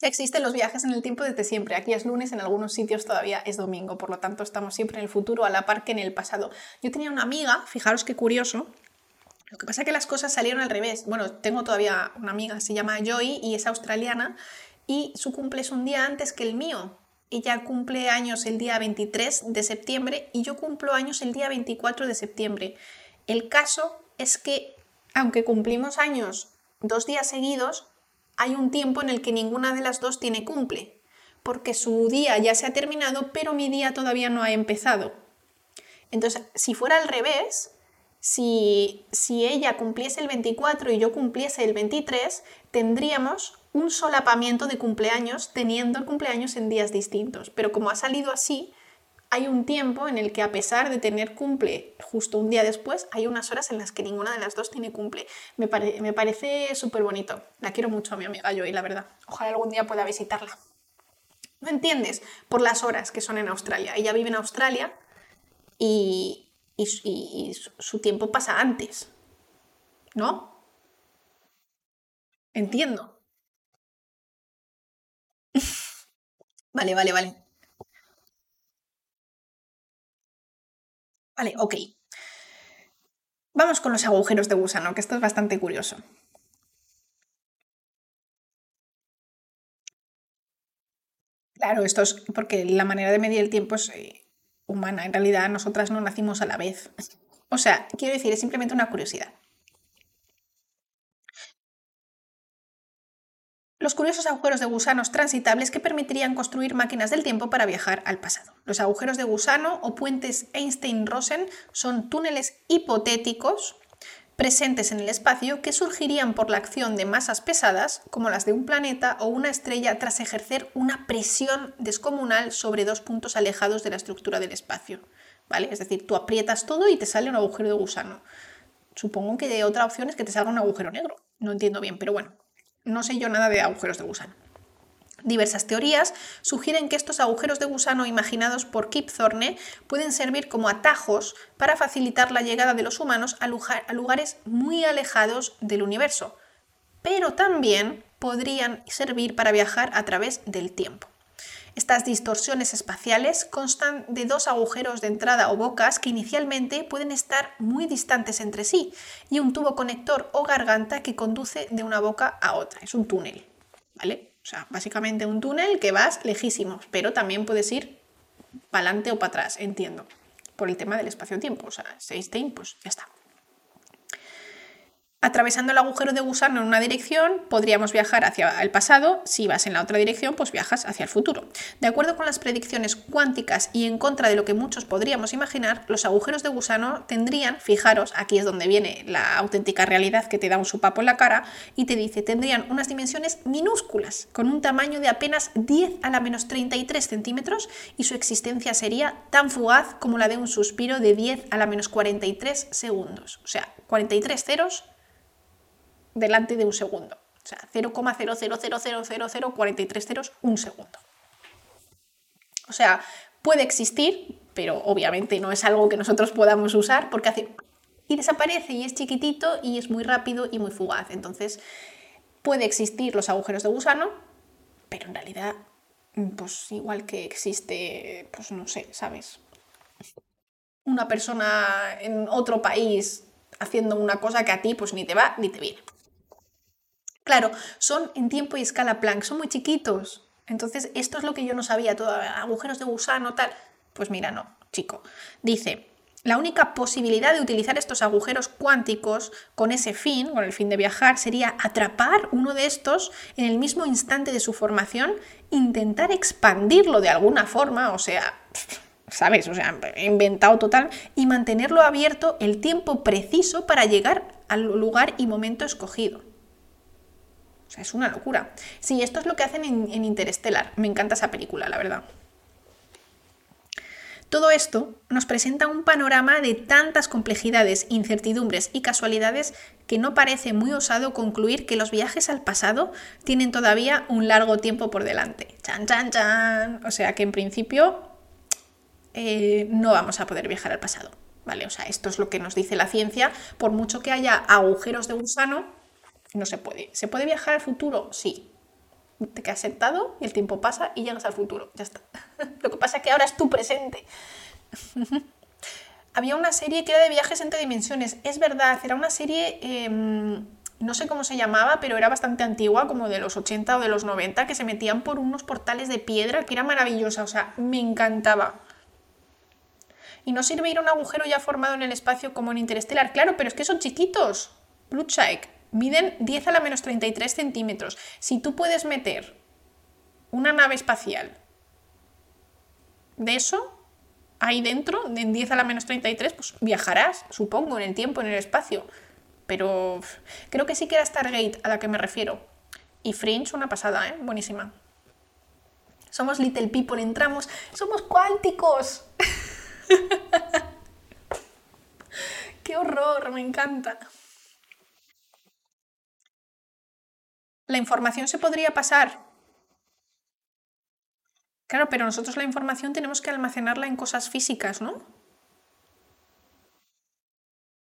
Ya existen los viajes en el tiempo desde siempre. Aquí es lunes, en algunos sitios todavía es domingo, por lo tanto estamos siempre en el futuro a la par que en el pasado. Yo tenía una amiga, fijaros qué curioso, lo que pasa es que las cosas salieron al revés. Bueno, tengo todavía una amiga, se llama Joy y es australiana y su cumple es un día antes que el mío ella cumple años el día 23 de septiembre y yo cumplo años el día 24 de septiembre. El caso es que, aunque cumplimos años dos días seguidos, hay un tiempo en el que ninguna de las dos tiene cumple, porque su día ya se ha terminado, pero mi día todavía no ha empezado. Entonces, si fuera al revés, si, si ella cumpliese el 24 y yo cumpliese el 23, tendríamos un solapamiento de cumpleaños teniendo el cumpleaños en días distintos. Pero como ha salido así, hay un tiempo en el que a pesar de tener cumple justo un día después, hay unas horas en las que ninguna de las dos tiene cumple. Me, me parece súper bonito. La quiero mucho a mi amiga Joy, la verdad. Ojalá algún día pueda visitarla. ¿No entiendes? Por las horas que son en Australia. Ella vive en Australia y, y su tiempo pasa antes. ¿No? Entiendo. (laughs) Vale, vale, vale. Vale, ok. Vamos con los agujeros de gusano, que esto es bastante curioso. Claro, esto es porque la manera de medir el tiempo es eh, humana. En realidad, nosotras no nacimos a la vez. O sea, quiero decir, es simplemente una curiosidad. los curiosos agujeros de gusanos transitables que permitirían construir máquinas del tiempo para viajar al pasado. Los agujeros de gusano o puentes Einstein-Rosen son túneles hipotéticos presentes en el espacio que surgirían por la acción de masas pesadas, como las de un planeta o una estrella, tras ejercer una presión descomunal sobre dos puntos alejados de la estructura del espacio. ¿Vale? Es decir, tú aprietas todo y te sale un agujero de gusano. Supongo que otra opción es que te salga un agujero negro. No entiendo bien, pero bueno, no sé yo nada de agujeros de gusano. Diversas teorías sugieren que estos agujeros de gusano imaginados por Kip Thorne pueden servir como atajos para facilitar la llegada de los humanos a lugares muy alejados del universo, pero también podrían servir para viajar a través del tiempo. Estas distorsiones espaciales constan de dos agujeros de entrada o bocas que inicialmente pueden estar muy distantes entre sí y un tubo conector o garganta que conduce de una boca a otra. Es un túnel, ¿vale? O sea, básicamente un túnel que vas lejísimos, pero también puedes ir para adelante o para atrás, entiendo, por el tema del espacio-tiempo. O sea, Einstein, pues ya está. Atravesando el agujero de gusano en una dirección, podríamos viajar hacia el pasado, si vas en la otra dirección, pues viajas hacia el futuro. De acuerdo con las predicciones cuánticas y en contra de lo que muchos podríamos imaginar, los agujeros de gusano tendrían, fijaros, aquí es donde viene la auténtica realidad que te da un supapo en la cara, y te dice, tendrían unas dimensiones minúsculas, con un tamaño de apenas 10 a la menos 33 centímetros, y su existencia sería tan fugaz como la de un suspiro de 10 a la menos 43 segundos. O sea, 43 ceros delante de un segundo. O sea, 0,0000043 ceros, un segundo. O sea, puede existir, pero obviamente no es algo que nosotros podamos usar porque hace y desaparece y es chiquitito y es muy rápido y muy fugaz. Entonces, puede existir los agujeros de gusano, pero en realidad, pues igual que existe, pues no sé, ¿sabes? Una persona en otro país haciendo una cosa que a ti pues ni te va ni te viene. Claro, son en tiempo y escala Planck, son muy chiquitos. Entonces, esto es lo que yo no sabía, todo, agujeros de gusano, tal. Pues mira, no, chico. Dice, la única posibilidad de utilizar estos agujeros cuánticos con ese fin, con el fin de viajar, sería atrapar uno de estos en el mismo instante de su formación, intentar expandirlo de alguna forma, o sea, ¿sabes? O sea, inventado total, y mantenerlo abierto el tiempo preciso para llegar al lugar y momento escogido. O sea, es una locura. Sí, esto es lo que hacen en, en Interstellar. Me encanta esa película, la verdad. Todo esto nos presenta un panorama de tantas complejidades, incertidumbres y casualidades que no parece muy osado concluir que los viajes al pasado tienen todavía un largo tiempo por delante. Chan, chan, chan. O sea que en principio eh, no vamos a poder viajar al pasado. ¿Vale? O sea, esto es lo que nos dice la ciencia. Por mucho que haya agujeros de gusano, no se puede. ¿Se puede viajar al futuro? Sí. Te quedas sentado y el tiempo pasa y llegas al futuro. Ya está. (laughs) Lo que pasa es que ahora es tu presente. (laughs) Había una serie que era de viajes entre dimensiones. Es verdad, era una serie, em, no sé cómo se llamaba, pero era bastante antigua, como de los 80 o de los 90, que se metían por unos portales de piedra, que era maravillosa. O sea, me encantaba. Y no sirve ir a un agujero ya formado en el espacio como en Interestelar. Claro, pero es que son chiquitos. Blue miden 10 a la menos 33 centímetros. Si tú puedes meter una nave espacial de eso ahí dentro, en 10 a la menos 33, pues viajarás, supongo, en el tiempo, en el espacio. Pero creo que sí que era Stargate a la que me refiero. Y Fringe, una pasada, ¿eh? Buenísima. Somos Little People, entramos. ¡Somos cuánticos! (laughs) ¡Qué horror! Me encanta. La información se podría pasar. Claro, pero nosotros la información tenemos que almacenarla en cosas físicas, ¿no?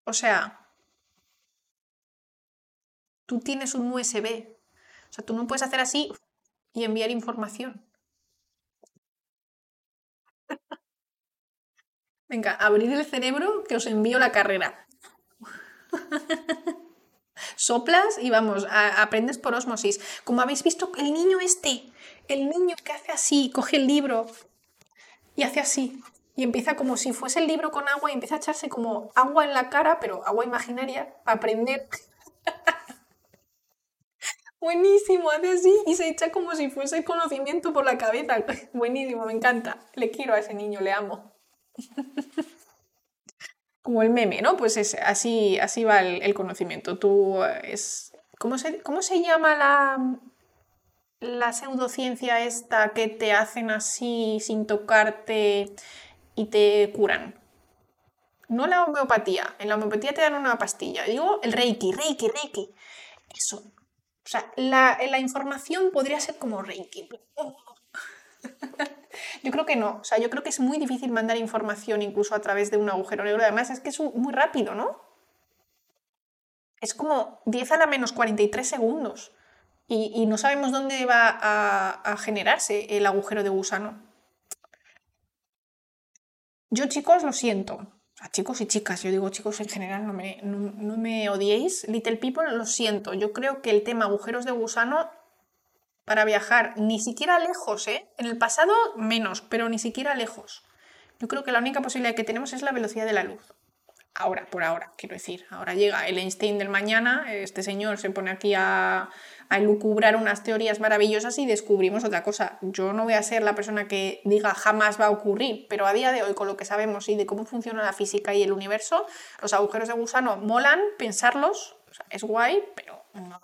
O sea, tú tienes un USB. O sea, tú no puedes hacer así y enviar información. (laughs) Venga, abrir el cerebro que os envío la carrera. (laughs) soplas y vamos, aprendes por osmosis. Como habéis visto, el niño este, el niño que hace así, coge el libro y hace así. Y empieza como si fuese el libro con agua y empieza a echarse como agua en la cara, pero agua imaginaria, para aprender. (laughs) Buenísimo, hace así y se echa como si fuese conocimiento por la cabeza. (laughs) Buenísimo, me encanta. Le quiero a ese niño, le amo. (laughs) Como el meme, ¿no? Pues es, así, así va el, conocimiento. Tú es. ¿Cómo se, cómo se llama la, la pseudociencia esta que te hacen así sin tocarte y te curan? No la homeopatía. En la homeopatía te dan una pastilla. Digo el reiki, reiki, reiki. Eso. O sea, la, la información podría ser como reiki. (laughs) (laughs) yo creo que no. O sea, yo creo que es muy difícil mandar información incluso a través de un agujero negro. Además, es que es muy rápido, ¿no? Es como 10 a la menos 43 segundos. Y, no sabemos dónde va a, a generarse el agujero de gusano. Yo, chicos, lo siento a chicos y chicas, yo digo chicos en general, no me, no, me odiéis, Little People, lo siento, yo creo que el tema agujeros de gusano para viajar ni siquiera lejos, ¿eh? En el pasado menos, pero ni siquiera lejos. Yo creo que la única posibilidad que tenemos es la velocidad de la luz. Ahora, por ahora, quiero decir. Ahora llega el Einstein del mañana, este señor se pone aquí a, lucubrar unas teorías maravillosas y descubrimos otra cosa. Yo no voy a ser la persona que diga jamás va a ocurrir, pero a día de hoy, con lo que sabemos y de cómo funciona la física y el universo, los agujeros de gusano molan pensarlos, es guay, pero no,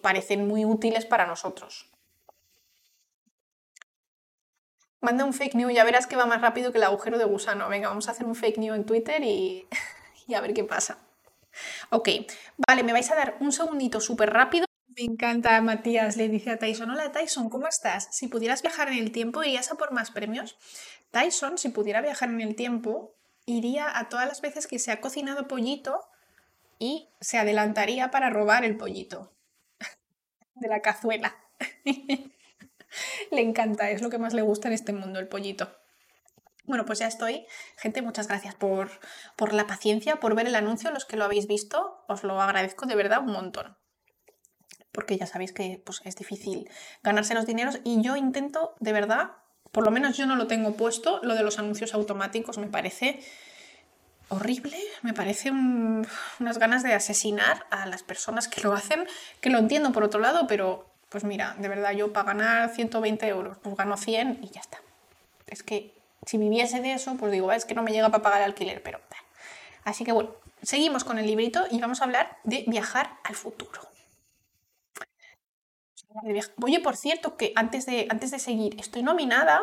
parecen muy útiles para nosotros. Manda un fake news, ya verás que va más rápido que el agujero de gusano. Venga, vamos a hacer un fake news en Twitter y, (laughs) y a ver qué pasa. Ok, vale, me vais a dar un segundito súper rápido me encanta, Matías. Le dice a Tyson, hola Tyson, ¿cómo estás? Si pudieras viajar en el tiempo, ¿irías a por más premios? Tyson, si pudiera viajar en el tiempo, iría a todas las veces que se ha cocinado pollito y se adelantaría para robar el pollito (laughs) de la cazuela. (laughs) (laughs) le encanta, es lo que más le gusta en este mundo, el pollito. Bueno, pues ya estoy. Gente, muchas gracias por, por la paciencia, por ver el anuncio. Los que lo habéis visto, os lo agradezco de verdad un montón porque ya sabéis que pues, es difícil ganarse los dineros y yo intento, de verdad, por lo menos yo no lo tengo puesto, lo de los anuncios automáticos me parece horrible, me parece unas ganas de asesinar a las personas que lo hacen, que lo entiendo por otro lado, pero pues mira, de verdad yo para ganar 120 euros, pues gano 100 y ya está. Es que si viviese de eso, pues digo, es que no me llega para pagar el alquiler, pero... Así que bueno, seguimos con el librito y vamos a hablar de viajar al futuro. Oye, por cierto, que antes de, antes de seguir, estoy nominada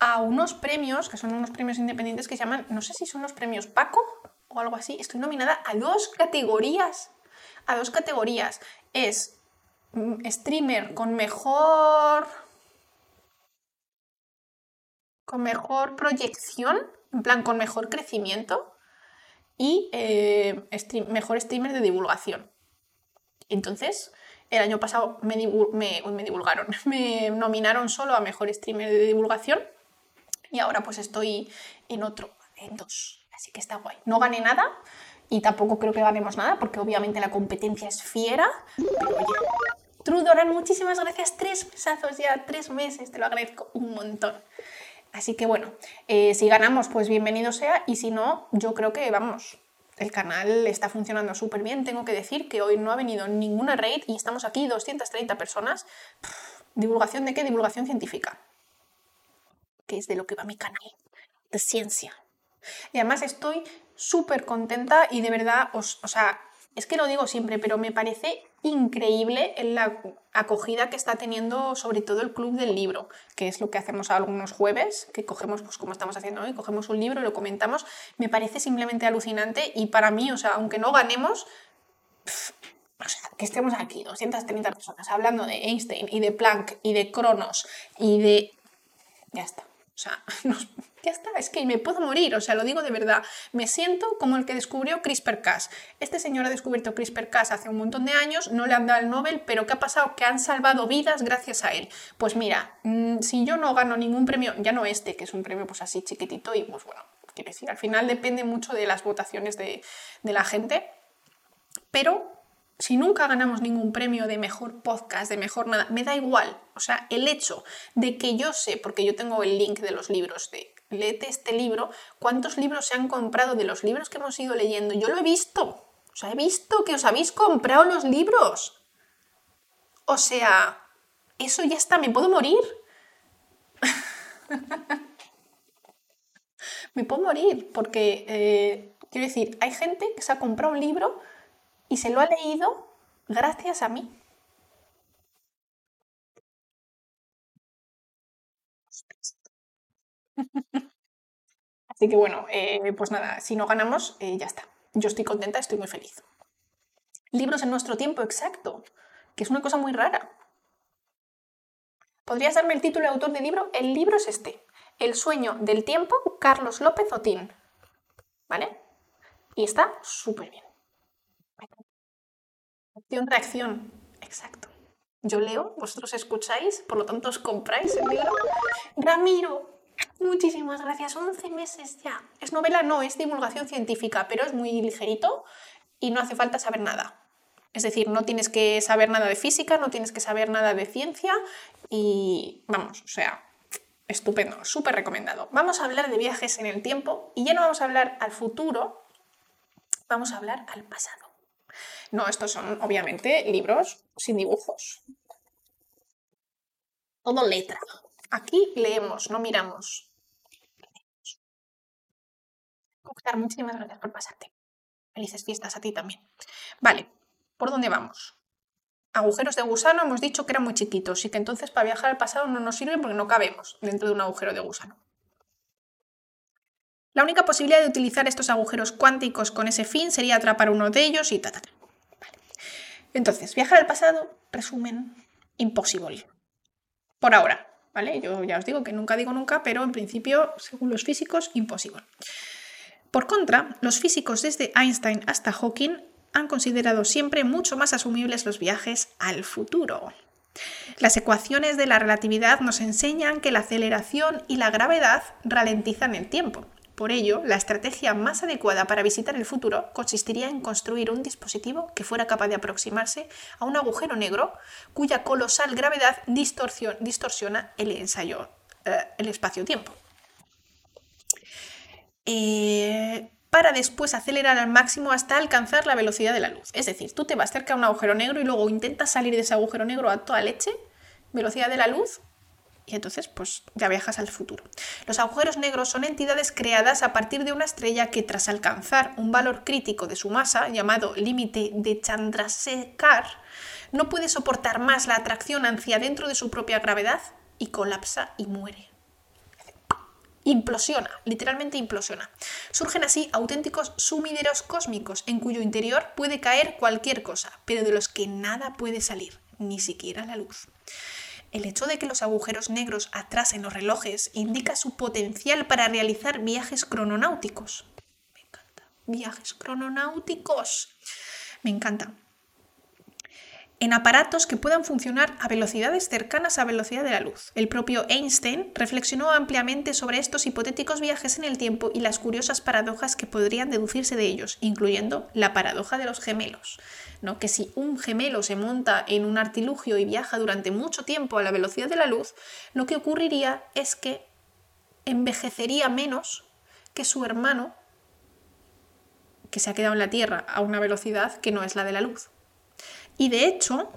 a unos premios, que son unos premios independientes que se llaman, no sé si son los premios Paco o algo así, estoy nominada a dos categorías. A dos categorías. Es streamer con mejor... con mejor proyección, en plan con mejor crecimiento y eh, mejor streamer de divulgación. Entonces, el año pasado me, divulgaron, (laughs) me nominaron solo a mejor streamer de divulgación y ahora pues estoy en otro, en dos. Así que está guay. No gané nada y tampoco creo que ganemos nada porque obviamente la competencia es fiera. Pero oye, Trudoran, muchísimas gracias. Tres mesazos ya, tres meses, te lo agradezco un montón. Así que bueno, eh, si ganamos, pues bienvenido sea y si no, yo creo que vamos, el canal está funcionando súper bien. Tengo que decir que hoy no ha venido ninguna raid y estamos aquí 230 personas. ¿Divulgación de qué? Divulgación científica. Que es de lo que va mi canal. De ciencia. Y además estoy súper contenta y de verdad, os, o sea, es que lo digo siempre, pero me parece increíble la acogida que está teniendo sobre todo el club del libro, que es lo que hacemos algunos jueves, que cogemos, pues como estamos haciendo hoy, cogemos un libro, lo comentamos, me parece simplemente alucinante y para mí, o sea, aunque no ganemos, o sea, que estemos aquí, 230 personas, hablando de Einstein y de Planck y de Cronos y de... Ya está. O sea, (laughs) ya está, es que me puedo morir, o sea, lo digo de verdad. Me siento como el que descubrió CRISPR-Cas. Este señor ha descubierto CRISPR-Cas hace un montón de años, no le han dado el Nobel, pero ¿qué ha pasado? Que han salvado vidas gracias a él. Pues mira, mm, si yo no gano ningún premio, ya no este, que es un premio pues así chiquitito y pues bueno, quiero decir, al final depende mucho de las votaciones de, de la gente, pero si nunca ganamos ningún premio de mejor podcast, de mejor nada, me da igual. O sea, el hecho de que yo sé, porque yo tengo el link de los libros, de léete este libro, cuántos libros se han comprado de los libros que hemos ido leyendo. Yo lo he visto. O sea, he visto que os habéis comprado los libros. O sea, eso ya está, ¿me puedo morir? (laughs) me puedo morir, porque, eh, quiero decir, hay gente que se ha comprado un libro y se lo ha leído gracias a mí. Así que bueno, eh, pues nada, si no ganamos, eh, ya está. Yo estoy contenta, estoy muy feliz. Libros en nuestro tiempo exacto, que es una cosa muy rara. ¿Podrías darme el título de autor del libro? El libro es este, El sueño del tiempo, Carlos López Otín. ¿Vale? Y está súper bien. Acción-reacción, exacto. Yo leo, vosotros escucháis, por lo tanto os compráis el libro. Ramiro, Muchísimas gracias. 11 meses ya. Es novela, no, es divulgación científica, pero es muy ligerito y no hace falta saber nada. Es decir, no tienes que saber nada de física, no tienes que saber nada de ciencia y vamos, o sea, estupendo, súper recomendado. Vamos a hablar de viajes en el tiempo y ya no vamos a hablar al futuro, vamos a hablar al pasado. No, estos son obviamente libros sin dibujos. Todo letra. Aquí leemos, no miramos. Octar, muchísimas gracias por pasarte. Felices fiestas a ti también. Vale, ¿por dónde vamos? Agujeros de gusano hemos dicho que eran muy chiquitos y que entonces para viajar al pasado no nos sirven porque no cabemos dentro de un agujero de gusano. La única posibilidad de utilizar estos agujeros cuánticos con ese fin sería atrapar uno de ellos y ta, ta, Entonces, viajar al pasado, resumen, imposible. Por ahora, Yo ya os digo que nunca digo nunca, pero en principio, según los físicos, imposible. Por contra, los físicos desde Einstein hasta Hawking han considerado siempre mucho más asumibles los viajes al futuro. Las ecuaciones de la relatividad nos enseñan que la aceleración y la gravedad ralentizan el tiempo. Por ello, la estrategia más adecuada para visitar el futuro consistiría en construir un dispositivo que fuera capaz de aproximarse a un agujero negro cuya colosal gravedad distorsiona el ensayo, eh, el espacio-tiempo. Eh, para después acelerar al máximo hasta alcanzar la velocidad de la luz. Es decir, tú te vas cerca a un agujero negro y luego intentas salir de ese agujero negro a toda leche, velocidad de la luz, y entonces pues ya viajas al futuro. Los agujeros negros son entidades creadas a partir de una estrella que tras alcanzar un valor crítico de su masa, llamado límite de Chandrasekhar, no puede soportar más la atracción hacia dentro de su propia gravedad y colapsa y muere implosiona, literalmente implosiona. Surgen así auténticos sumideros cósmicos en cuyo interior puede caer cualquier cosa, pero de los que nada puede salir, ni siquiera la luz. El hecho de que los agujeros negros atrasen los relojes indica su potencial para realizar viajes crononáuticos. Me encanta. Viajes crononáuticos. Me encanta en aparatos que puedan funcionar a velocidades cercanas a velocidad de la luz. El propio Einstein reflexionó ampliamente sobre estos hipotéticos viajes en el tiempo y las curiosas paradojas que podrían deducirse de ellos, incluyendo la paradoja de los gemelos, ¿no? que si un gemelo se monta en un artilugio y viaja durante mucho tiempo a la velocidad de la luz, lo que ocurriría es que envejecería menos que su hermano que se ha quedado en la Tierra a una velocidad que no es la de la luz. Y de hecho,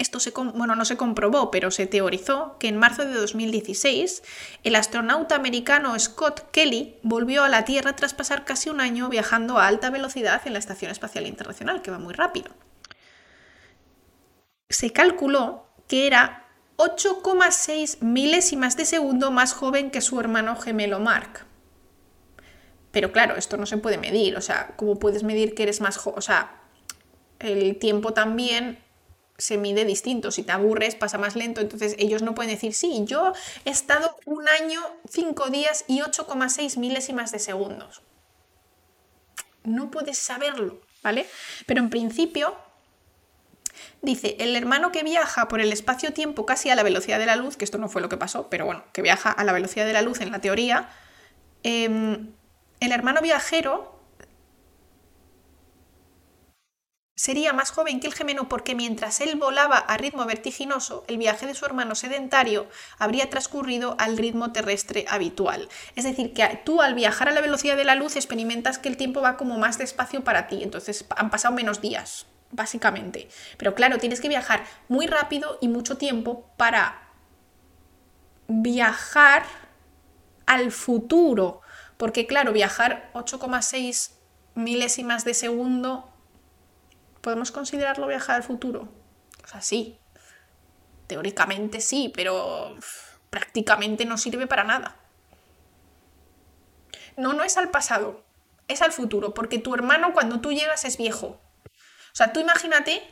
esto se, bueno, no se comprobó, pero se teorizó que en marzo de 2016 el astronauta americano Scott Kelly volvió a la Tierra tras pasar casi un año viajando a alta velocidad en la Estación Espacial Internacional, que va muy rápido. Se calculó que era 8,6 milésimas de segundo más joven que su hermano gemelo Mark. Pero claro, esto no se puede medir, o sea, ¿cómo puedes medir que eres más joven? O sea, el tiempo también se mide distinto. Si te aburres, pasa más lento. Entonces ellos no pueden decir, sí, yo he estado un año, cinco días y 8,6 milésimas de segundos. No puedes saberlo, ¿vale? Pero en principio, dice, el hermano que viaja por el espacio-tiempo casi a la velocidad de la luz, que esto no fue lo que pasó, pero bueno, que viaja a la velocidad de la luz en la teoría, em, el hermano viajero sería más joven que el gemelo porque mientras él volaba a ritmo vertiginoso, el viaje de su hermano sedentario habría transcurrido al ritmo terrestre habitual. Es decir, que tú al viajar a la velocidad de la luz experimentas que el tiempo va como más despacio para ti, entonces han pasado menos días. básicamente. Pero claro, tienes que viajar muy rápido y mucho tiempo para viajar al futuro. Porque claro, viajar 8,6 milésimas de segundo, ¿podemos considerarlo viajar al futuro? O sea, sí. Teóricamente sí, pero prácticamente no sirve para nada. No, no es al pasado, es al futuro, porque tu hermano cuando tú llegas es viejo. O sea, tú imagínate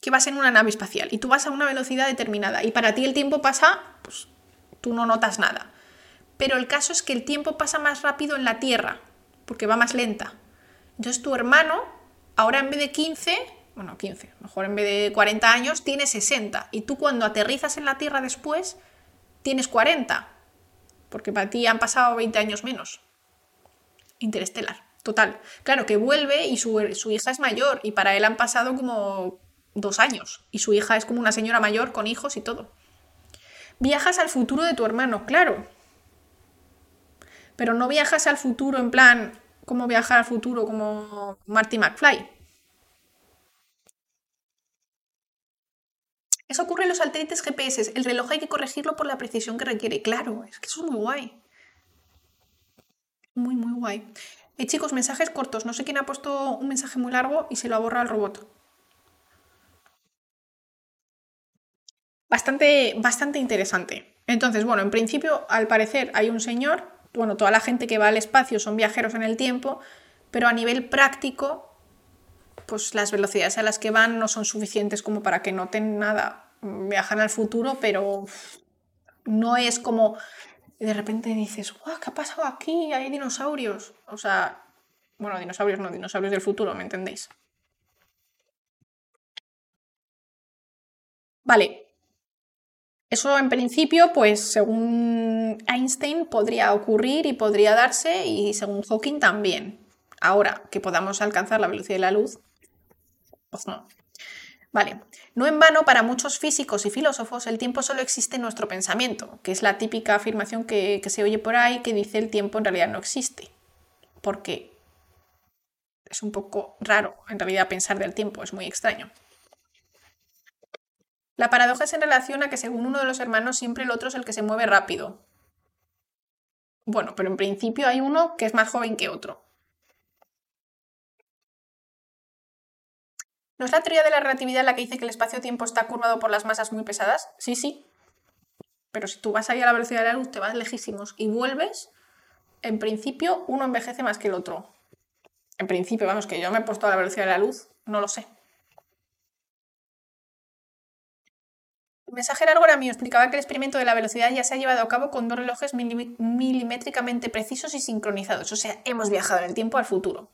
que vas en una nave espacial y tú vas a una velocidad determinada y para ti el tiempo pasa, pues tú no notas nada. Pero el caso es que el tiempo pasa más rápido en la Tierra, porque va más lenta. Entonces tu hermano, ahora en vez de 15, bueno, 15, mejor en vez de 40 años, tiene 60. Y tú cuando aterrizas en la Tierra después, tienes 40. Porque para ti han pasado 20 años menos. Interestelar. Total. Claro, que vuelve y su, su, hija es mayor y para él han pasado como dos años y su hija es como una señora mayor con hijos y todo. Viajas al futuro de tu hermano, claro. Pero no viajas al futuro en plan como viajar al futuro como Marty McFly. Eso ocurre en los satélites GPS. El reloj hay que corregirlo por la precisión que requiere. Claro, es que eso es muy guay. Muy, muy guay. Eh, chicos, mensajes cortos. No sé quién ha puesto un mensaje muy largo y se lo ha borrado el robot. Bastante, bastante interesante. Entonces, bueno, en principio, al parecer hay un señor, bueno, toda la gente que va al espacio son viajeros en el tiempo, pero a nivel práctico, pues las velocidades a las que van no son suficientes como para que noten nada. Viajan al futuro, pero no es como de repente dices, ¡guau! ¿Qué ha pasado aquí? Hay dinosaurios. O sea, bueno, dinosaurios no, dinosaurios del futuro, ¿me entendéis? Vale. Eso en principio, pues según Einstein podría ocurrir y podría darse y según Hawking también. Ahora, que podamos alcanzar la velocidad de la luz, pues no. Vale, no en vano para muchos físicos y filósofos el tiempo solo existe en nuestro pensamiento, que es la típica afirmación que, se oye por ahí que dice el tiempo en realidad no existe. Porque es un poco raro en realidad pensar del tiempo, es muy extraño. La paradoja es en relación a que según uno de los hermanos siempre el otro es el que se mueve rápido. Bueno, pero en principio hay uno que es más joven que otro. ¿No es la teoría de la relatividad la que dice que el espacio-tiempo está curvado por las masas muy pesadas? Sí, sí. Pero si tú vas ahí a la velocidad de la luz, te vas lejísimos y vuelves, en principio uno envejece más que el otro. En principio, vamos, que yo me he puesto a la velocidad de la luz, no lo sé. El mensaje largo mío, explicaba que el experimento de la velocidad ya se ha llevado a cabo con dos relojes milimétricamente precisos y sincronizados. O sea, hemos viajado en el tiempo al futuro.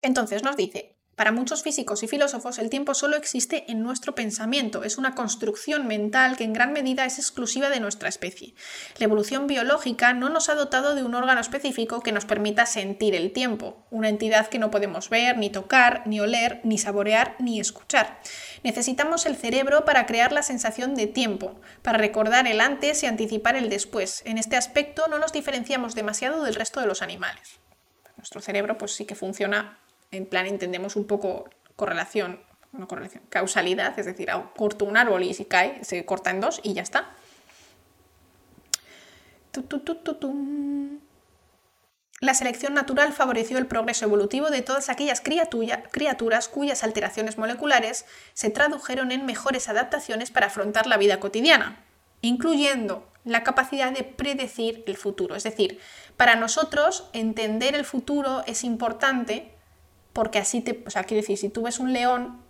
Entonces nos dice, para muchos físicos y filósofos el tiempo solo existe en nuestro pensamiento, es una construcción mental que en gran medida es exclusiva de nuestra especie. La evolución biológica no nos ha dotado de un órgano específico que nos permita sentir el tiempo, una entidad que no podemos ver, ni tocar, ni oler, ni saborear, ni escuchar. Necesitamos el cerebro para crear la sensación de tiempo, para recordar el antes y anticipar el después. En este aspecto no nos diferenciamos demasiado del resto de los animales. Nuestro cerebro pues sí que funciona en plan entendemos un poco correlación, no correlación, causalidad, es decir, corto un árbol y si cae, se corta en dos y ya está. La selección natural favoreció el progreso evolutivo de todas aquellas criaturas cuyas alteraciones moleculares se tradujeron en mejores adaptaciones para afrontar la vida cotidiana, incluyendo la capacidad de predecir el futuro. Es decir, para nosotros entender el futuro es importante porque así te, o sea, quiero decir, si tú ves un león,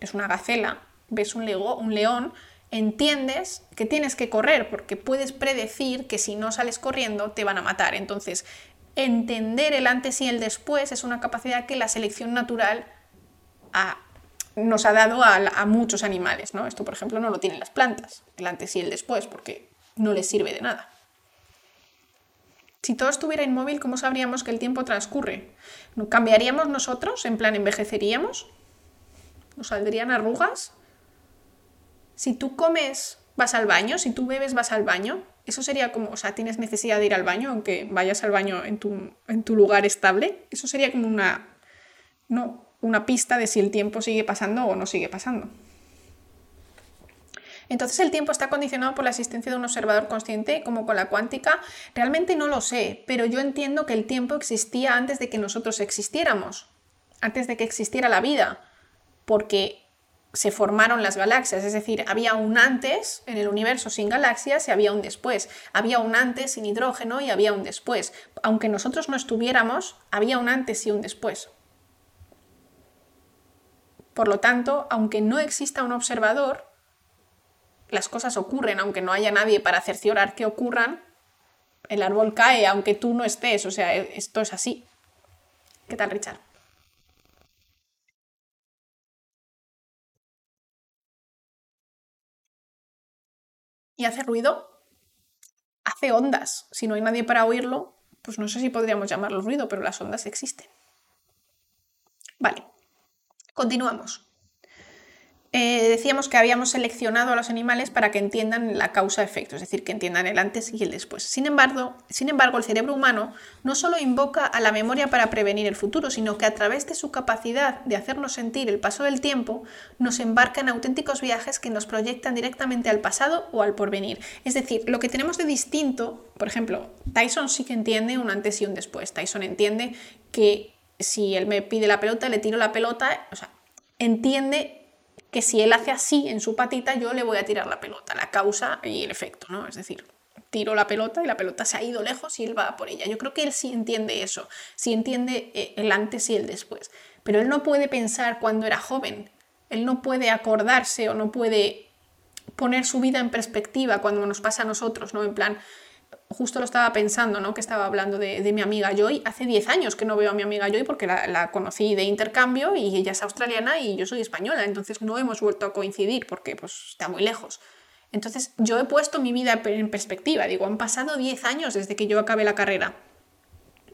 es una gacela, ves un, un león, entiendes que tienes que correr porque puedes predecir que si no sales corriendo te van a matar. Entonces, entender el antes y el después es una capacidad que la selección natural nos ha dado a, a, muchos animales. ¿no? Esto, por ejemplo, no lo tienen las plantas, el antes y el después, porque no les sirve de nada. Si todo estuviera inmóvil, ¿cómo sabríamos que el tiempo transcurre? ¿Cambiaríamos nosotros? ¿En plan envejeceríamos? ¿Nos saldrían arrugas? Si tú comes, vas al baño, si tú bebes, vas al baño, Eso sería como, o sea, tienes necesidad de ir al baño, aunque vayas al baño en tu, en tu lugar estable. Eso sería como una, no, una pista de si el tiempo sigue pasando o no sigue pasando. Entonces el tiempo está condicionado por la existencia de un observador consciente, como con la cuántica. Realmente no lo sé, pero yo entiendo que el tiempo existía antes de que nosotros existiéramos, antes de que existiera la vida, porque se formaron las galaxias, es decir, había un antes en el universo sin galaxias y había un después, había un antes sin hidrógeno y había un después. Aunque nosotros no estuviéramos, había un antes y un después. Por lo tanto, aunque no exista un observador, las cosas ocurren, aunque no haya nadie para cerciorar que ocurran, el árbol cae aunque tú no estés, o sea, esto es así. ¿Qué tal, Richard? y hace ruido, hace ondas. Si no hay nadie para oírlo, pues no sé si podríamos llamarlo ruido, pero las ondas existen. Vale, continuamos. Eh, decíamos que habíamos seleccionado a los animales para que entiendan la causa-efecto, es decir, que entiendan el antes y el después. Sin embargo, sin embargo, el cerebro humano no solo invoca a la memoria para prevenir el futuro, sino que a través de su capacidad de hacernos sentir el paso del tiempo, nos embarca en auténticos viajes que nos proyectan directamente al pasado o al porvenir. Es decir, lo que tenemos de distinto, por ejemplo, Tyson sí que entiende un antes y un después. Tyson entiende que si él me pide la pelota, le tiro la pelota, o sea, entiende que si él hace así en su patita, yo le voy a tirar la pelota, la causa y el efecto, ¿no? Es decir, tiro la pelota y la pelota se ha ido lejos y él va por ella. Yo creo que él sí entiende eso, sí entiende eh, el antes y el después, pero él no puede pensar cuando era joven, él no puede acordarse o no puede poner su vida en perspectiva cuando nos pasa a nosotros, ¿no? En plan, justo lo estaba pensando, ¿no? Que estaba hablando de, mi amiga Joy. Hace 10 años que no veo a mi amiga Joy porque la, conocí de intercambio y ella es australiana y yo soy española, entonces no hemos vuelto a coincidir porque pues, está muy lejos. Entonces yo he puesto mi vida en perspectiva, digo, han pasado 10 años desde que yo acabé la carrera.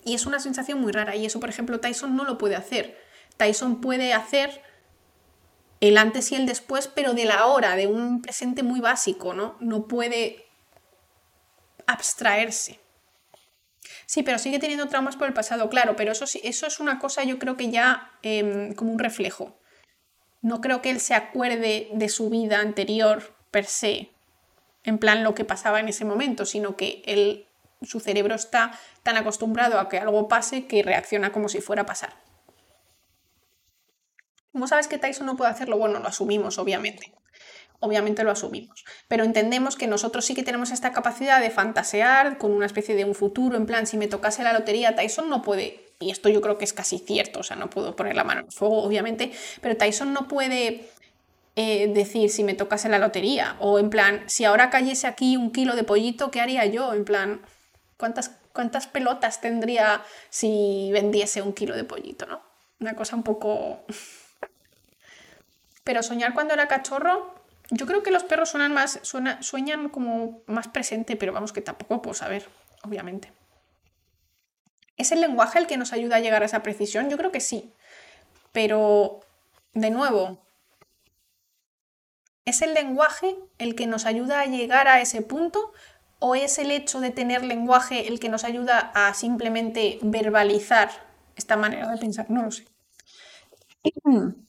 Y es una sensación muy rara y eso, por ejemplo, Tyson no lo puede hacer. Tyson puede hacer el antes y el después, pero de la hora, de un presente muy básico, ¿no? No puede abstraerse. Sí, pero sigue teniendo traumas por el pasado, claro, pero eso, eso es una cosa yo creo que ya em, como un reflejo. No creo que él se acuerde de su vida anterior per se, en plan lo que pasaba en ese momento, sino que él, su cerebro está tan acostumbrado a que algo pase que reacciona como si fuera a pasar. ¿Cómo sabes que Tyson no puede hacerlo? Bueno, lo asumimos, obviamente obviamente lo asumimos. Pero entendemos que nosotros sí que tenemos esta capacidad de fantasear con una especie de un futuro, en plan, si me tocase la lotería, Tyson no puede, y esto yo creo que es casi cierto, o sea, no puedo poner la mano en el fuego, obviamente, pero Tyson no puede eh, decir si me tocase la lotería, o en plan, si ahora cayese aquí un kilo de pollito, ¿qué haría yo? En plan, ¿cuántas, cuántas pelotas tendría si vendiese un kilo de pollito, no? Una cosa un poco... (laughs) Pero soñar cuando era cachorro, yo creo que los perros suenan más, sueñan como más presente, pero vamos que tampoco puedo saber, obviamente. ¿Es el lenguaje el que nos ayuda a llegar a esa precisión? Yo creo que sí. Pero, de nuevo, ¿es el lenguaje el que nos ayuda a llegar a ese punto? ¿O es el hecho de tener lenguaje el que nos ayuda a simplemente verbalizar esta manera de pensar? No lo sé. (clears throat)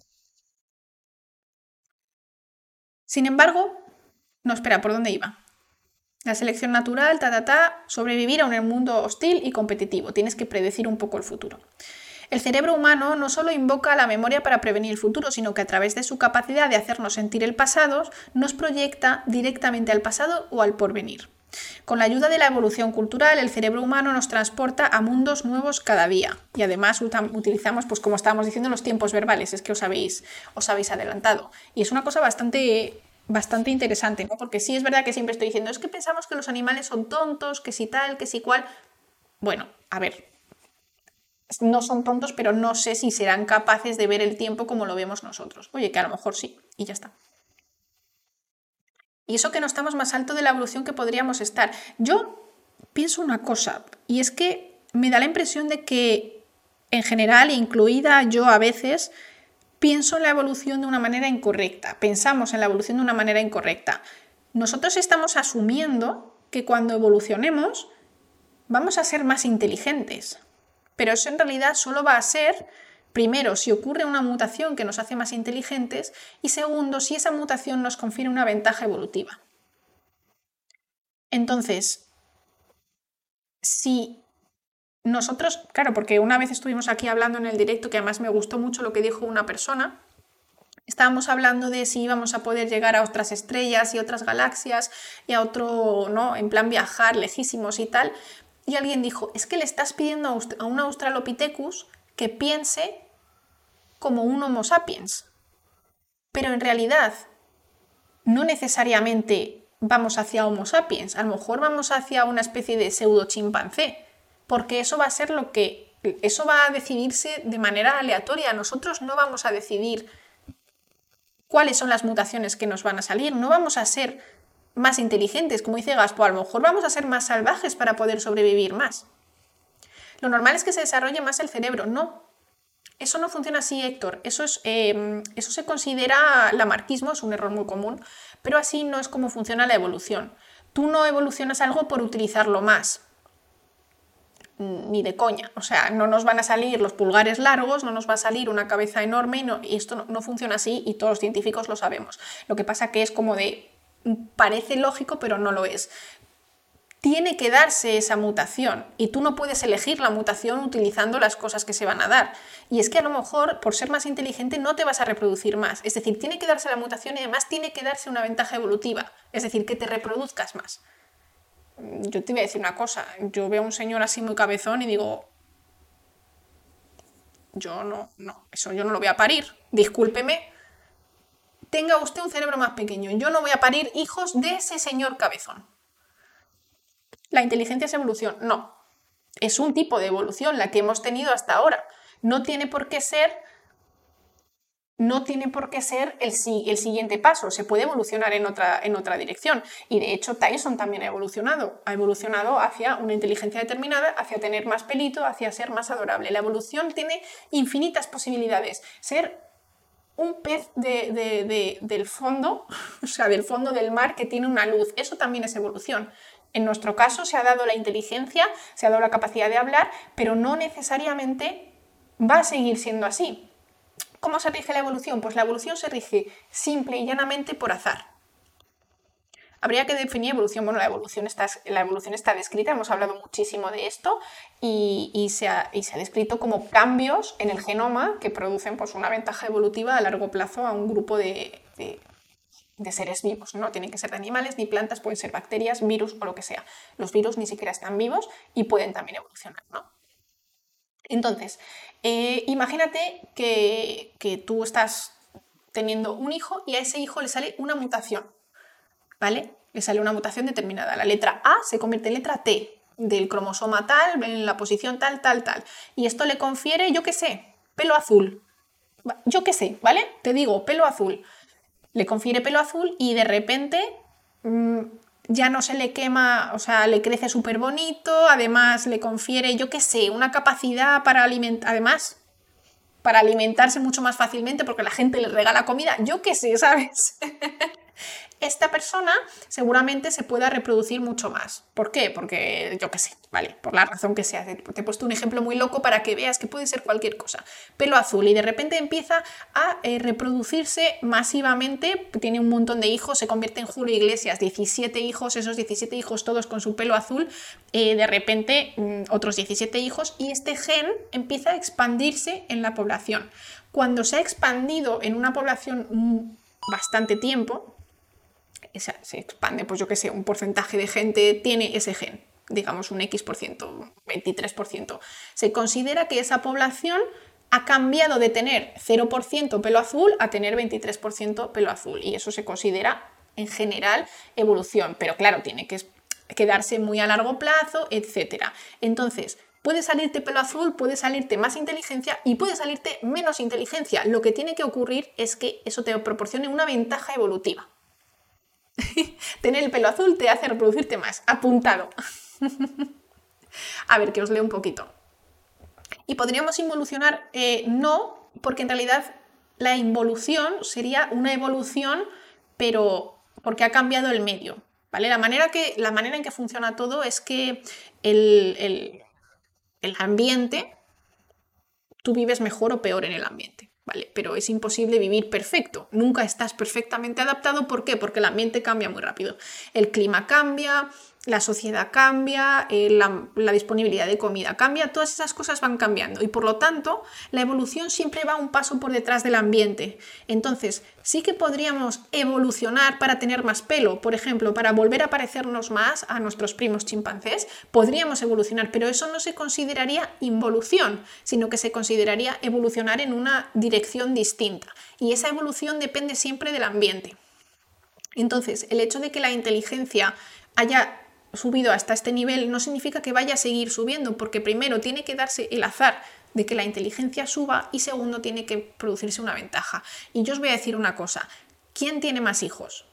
Sin embargo, no espera, ¿por dónde iba? La selección natural, ta, ta, ta, sobrevivir a un mundo hostil y competitivo. Tienes que predecir un poco el futuro. El cerebro humano no solo invoca la memoria para prevenir el futuro, sino que a través de su capacidad de hacernos sentir el pasado, nos proyecta directamente al pasado o al porvenir. Con la ayuda de la evolución cultural, el cerebro humano nos transporta a mundos nuevos cada día. Y además utilizamos, pues como estábamos diciendo, los tiempos verbales, es que os habéis, os habéis adelantado. Y es una cosa bastante, bastante interesante, ¿no? Porque sí es verdad que siempre estoy diciendo, es que pensamos que los animales son tontos, que si tal, que si cual. Bueno, a ver, no son tontos, pero no sé si serán capaces de ver el tiempo como lo vemos nosotros. Oye, que a lo mejor sí, y ya está. Y eso que no estamos más alto de la evolución que podríamos estar. Yo pienso una cosa, y es que me da la impresión de que en general, incluida yo a veces, pienso en la evolución de una manera incorrecta. Pensamos en la evolución de una manera incorrecta. Nosotros estamos asumiendo que cuando evolucionemos vamos a ser más inteligentes. Pero eso en realidad solo va a ser, primero, si ocurre una mutación que nos hace más inteligentes y segundo, si esa mutación nos confiere una ventaja evolutiva. Entonces, si nosotros, claro, porque una vez estuvimos aquí hablando en el directo, que además me gustó mucho lo que dijo una persona, estábamos hablando de si íbamos a poder llegar a otras estrellas y otras galaxias y a otro, ¿no? En plan viajar lejísimos y tal. Y alguien dijo, es que le estás pidiendo a un Australopithecus que piense como un Homo sapiens. Pero en realidad, no necesariamente vamos hacia Homo sapiens, a lo mejor vamos hacia una especie de pseudo chimpancé porque eso va a ser lo que, eso va a decidirse de manera aleatoria. Nosotros no vamos a decidir cuáles son las mutaciones que nos van a salir, no vamos a ser más inteligentes, como dice Gaspo, a lo mejor vamos a ser más salvajes para poder sobrevivir más. Lo normal es que se desarrolle más el cerebro, no. Eso no funciona así, Héctor. Eso, es, em, eso se considera lamarquismo, es un error muy común, pero así no es como funciona la evolución. Tú no evolucionas algo por utilizarlo más, ni de coña. O sea, no nos van a salir los pulgares largos, no nos va a salir una cabeza enorme y, no, esto no, funciona así y todos los científicos lo sabemos. Lo que pasa que es como de, parece lógico, pero no lo es. Tiene que darse esa mutación y tú no puedes elegir la mutación utilizando las cosas que se van a dar. Y es que a lo mejor por ser más inteligente no te vas a reproducir más. Es decir, tiene que darse la mutación y además tiene que darse una ventaja evolutiva. Es decir, que te reproduzcas más yo te voy a decir una cosa, yo veo a un señor así muy cabezón y digo, yo no, no, eso yo no lo voy a parir, discúlpeme, tenga usted un cerebro más pequeño, yo no voy a parir hijos de ese señor cabezón. La inteligencia es evolución, no, es un tipo de evolución la que hemos tenido hasta ahora, no tiene por qué ser no tiene por qué ser el, el, siguiente paso, se puede evolucionar en otra, en otra dirección. Y de hecho Tyson también ha evolucionado, ha evolucionado hacia una inteligencia determinada, hacia tener más pelito, hacia ser más adorable. La evolución tiene infinitas posibilidades. Ser un pez del fondo, (laughs) o sea, del fondo del mar que tiene una luz, eso también es evolución. En nuestro caso se ha dado la inteligencia, se ha dado la capacidad de hablar, pero no necesariamente va a seguir siendo así. ¿Cómo se rige la evolución? Pues la evolución se rige simple y llanamente por azar. Habría que definir evolución. Bueno, la evolución está, la evolución está descrita, hemos hablado muchísimo de esto y, se, ha, descrito como cambios en el genoma que producen pues, una ventaja evolutiva a largo plazo a un grupo de seres vivos. No tienen que ser animales ni plantas, pueden ser bacterias, virus o lo que sea. Los virus ni siquiera están vivos y pueden también evolucionar. ¿no? Entonces, eh, imagínate que, tú estás teniendo un hijo y a ese hijo le sale una mutación, ¿vale? Le sale una mutación determinada. La letra A se convierte en letra T del cromosoma tal, en la posición tal, tal, tal. Y esto le confiere, yo qué sé, pelo azul. Yo qué sé, ¿vale? Te digo, pelo azul. Le confiere pelo azul y de repente mm, ya no se le quema, o sea, le crece súper bonito, además le confiere, yo qué sé, una capacidad para alimentar, además, para alimentarse mucho más fácilmente porque la gente le regala comida, yo qué sé, ¿sabes? (laughs) esta persona seguramente se pueda reproducir mucho más. ¿Por qué? Porque yo qué sé, ¿vale? Por la razón que sea. Te he puesto un ejemplo muy loco para que veas que puede ser cualquier cosa. Pelo azul y de repente empieza a eh, reproducirse masivamente, tiene un montón de hijos, se convierte en Julio Iglesias, 17 hijos, esos 17 hijos todos con su pelo azul, eh, de repente mm, otros 17 hijos y este gen empieza a expandirse en la población. Cuando se ha expandido en una población mm, bastante tiempo, se expande, pues yo que sé, un porcentaje de gente tiene ese gen, digamos un X%, por ciento, 23%. Se considera que esa población ha cambiado de tener 0% pelo azul a tener 23% pelo azul y eso se considera en general evolución, pero claro, tiene que quedarse muy a largo plazo, etc. Entonces, puede salirte pelo azul, puede salirte más inteligencia y puede salirte menos inteligencia. Lo que tiene que ocurrir es que eso te proporcione una ventaja evolutiva. (laughs) Tener el pelo azul te hace reproducirte más. Apuntado. (laughs) A ver, que os leo un poquito. ¿Y podríamos involucionar? Eh, no, porque en realidad la involución sería una evolución, pero porque ha cambiado el medio. ¿Vale? La manera, que, la manera en que funciona todo es que el, el ambiente, tú vives mejor o peor en el ambiente. ¿Vale? Pero es imposible vivir perfecto. Nunca estás perfectamente adaptado. ¿Por qué? Porque el ambiente cambia muy rápido. El clima cambia, la sociedad cambia, eh, la, disponibilidad de comida cambia, todas esas cosas van cambiando y por lo tanto la evolución siempre va un paso por detrás del ambiente. Entonces, sí que podríamos evolucionar para tener más pelo, por ejemplo, para volver a parecernos más a nuestros primos chimpancés, podríamos evolucionar, pero eso no se consideraría involución, sino que se consideraría evolucionar en una dirección distinta. Y esa evolución depende siempre del ambiente. Entonces, el hecho de que la inteligencia haya subido hasta este nivel no significa que vaya a seguir subiendo, porque primero tiene que darse el azar de que la inteligencia suba y segundo tiene que producirse una ventaja. Y yo os voy a decir una cosa, ¿quién tiene más hijos?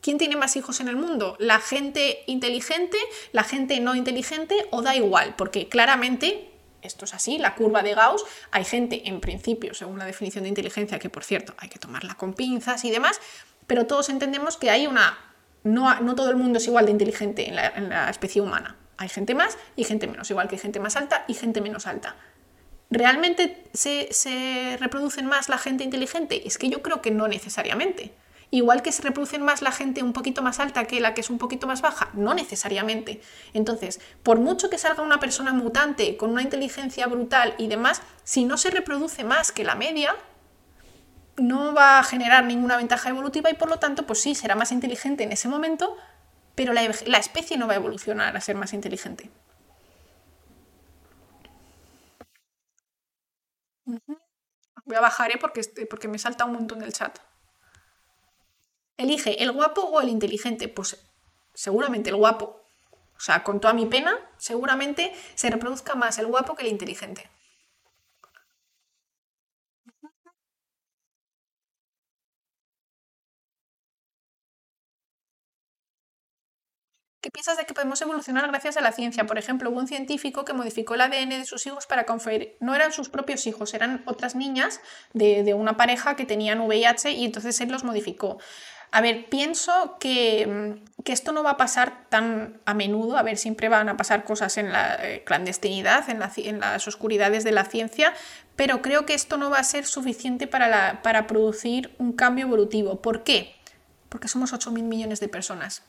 ¿Quién tiene más hijos en el mundo? ¿La gente inteligente, la gente no inteligente o da igual? Porque claramente esto es así, la curva de Gauss, hay gente en principio, según la definición de inteligencia, que por cierto hay que tomarla con pinzas y demás, pero todos entendemos que hay una no, todo el mundo es igual de inteligente en la, especie humana. Hay gente más y gente menos, igual que hay gente más alta y gente menos alta. ¿Realmente se, se, reproducen más la gente inteligente? Es que yo creo que no necesariamente. Igual que se reproducen más la gente un poquito más alta que la que es un poquito más baja, no necesariamente. Entonces, por mucho que salga una persona mutante con una inteligencia brutal y demás, si no se reproduce más que la media, no va a generar ninguna ventaja evolutiva y por lo tanto, pues sí, será más inteligente en ese momento, pero la, especie no va a evolucionar a ser más inteligente. Voy a bajar ¿eh? porque, porque me salta un montón del chat. Elige el guapo o el inteligente. Pues seguramente el guapo. O sea, con toda mi pena, seguramente se reproduzca más el guapo que el inteligente. ¿Qué piensas de que podemos evolucionar gracias a la ciencia? Por ejemplo, hubo un científico que modificó el ADN de sus hijos para conferir. No eran sus propios hijos, eran otras niñas de, una pareja que tenían VIH y entonces él los modificó. A ver, pienso que, esto no va a pasar tan a menudo. A ver, siempre van a pasar cosas en la eh, clandestinidad, en, en, las oscuridades de la ciencia, pero creo que esto no va a ser suficiente para, para producir un cambio evolutivo. ¿Por qué? Porque somos 8.000 millones de personas.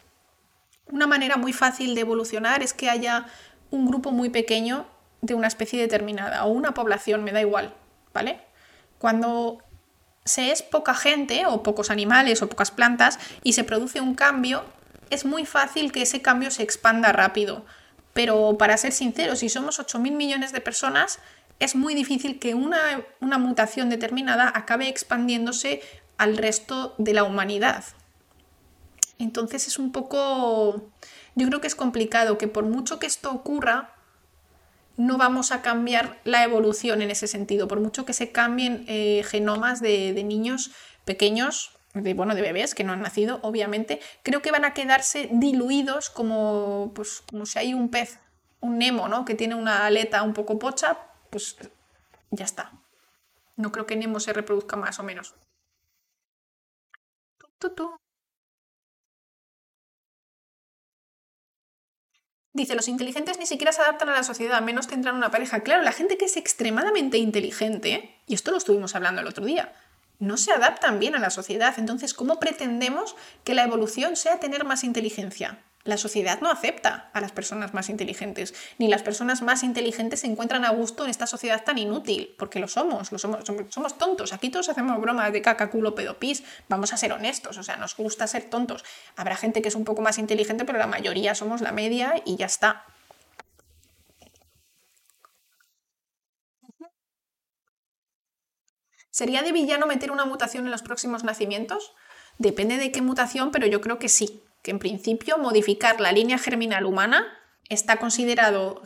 Una manera muy fácil de evolucionar es que haya un grupo muy pequeño de una especie determinada o una población, me da igual, ¿vale? Cuando se es poca gente o pocos animales o pocas plantas y se produce un cambio, es muy fácil que ese cambio se expanda rápido. Pero para ser sinceros, si somos 8.000 millones de personas, es muy difícil que una, una mutación determinada acabe expandiéndose al resto de la humanidad. Entonces es un poco, yo creo que es complicado, que por mucho que esto ocurra, no vamos a cambiar la evolución en ese sentido, por mucho que se cambien eh, genomas de, niños pequeños, de, bueno, de bebés que no han nacido, obviamente, creo que van a quedarse diluidos como, pues, como si hay un pez, un Nemo, ¿no? Que tiene una aleta un poco pocha, pues ya está. No creo que Nemo se reproduzca más o menos. Dice, los inteligentes ni siquiera se adaptan a la sociedad, menos tendrán una pareja. Claro, la gente que es extremadamente inteligente, y esto lo estuvimos hablando el otro día, no se adaptan bien a la sociedad. Entonces, ¿cómo pretendemos que la evolución sea tener más inteligencia? La sociedad no acepta a las personas más inteligentes, ni las personas más inteligentes se encuentran a gusto en esta sociedad tan inútil, porque lo somos, lo somos, somos, tontos. Aquí todos hacemos bromas de caca, culo, pedo, pis. Vamos a ser honestos, o sea, nos gusta ser tontos. Habrá gente que es un poco más inteligente, pero la mayoría somos la media y ya está. ¿Sería de villano meter una mutación en los próximos nacimientos? Depende de qué mutación, pero yo creo que sí que en principio modificar la línea germinal humana está considerado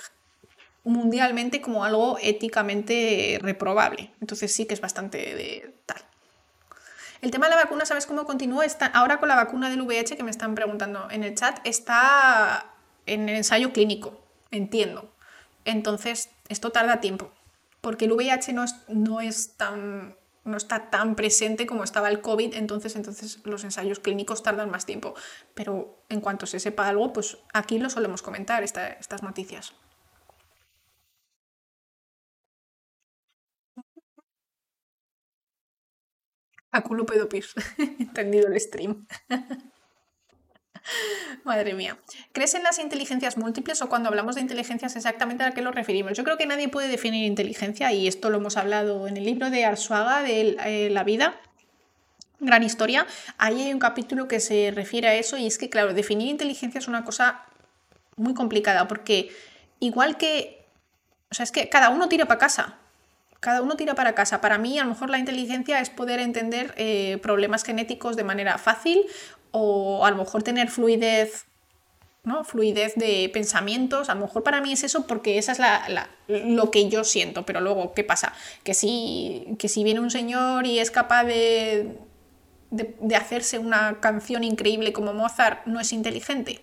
mundialmente como algo éticamente reprobable. Entonces sí que es bastante tal. El tema de la vacuna, ¿sabes cómo continúa? Está, ahora con la vacuna del VIH que me están preguntando en el chat, está en el ensayo clínico, entiendo. Entonces, esto tarda tiempo, porque el VIH no es, no es tan no está tan presente como estaba el COVID, entonces, entonces los ensayos clínicos tardan más tiempo. Pero en cuanto se sepa algo, pues aquí lo solemos comentar, estas noticias. A culo. (laughs) Entendido el stream. (laughs) (laughs) Madre mía. ¿Crees en las inteligencias múltiples o cuando hablamos de inteligencias exactamente a qué lo referimos? Yo creo que nadie puede definir inteligencia y esto lo hemos hablado en el libro de Arsuaga de eh, La vida. Gran historia. Ahí hay un capítulo que se refiere a eso y es que, claro, definir inteligencia es una cosa muy complicada porque igual que... O sea, es que cada uno tira para casa cada uno tira para casa. Para mí, a lo mejor la inteligencia es poder entender eh, problemas genéticos de manera fácil o a lo mejor tener fluidez. ¿no? fluidez de pensamientos, a lo mejor para mí es eso porque esa es la, lo que yo siento, pero luego, ¿qué pasa? Que si, que si viene un señor y es capaz de, de hacerse una canción increíble como Mozart, ¿no es inteligente?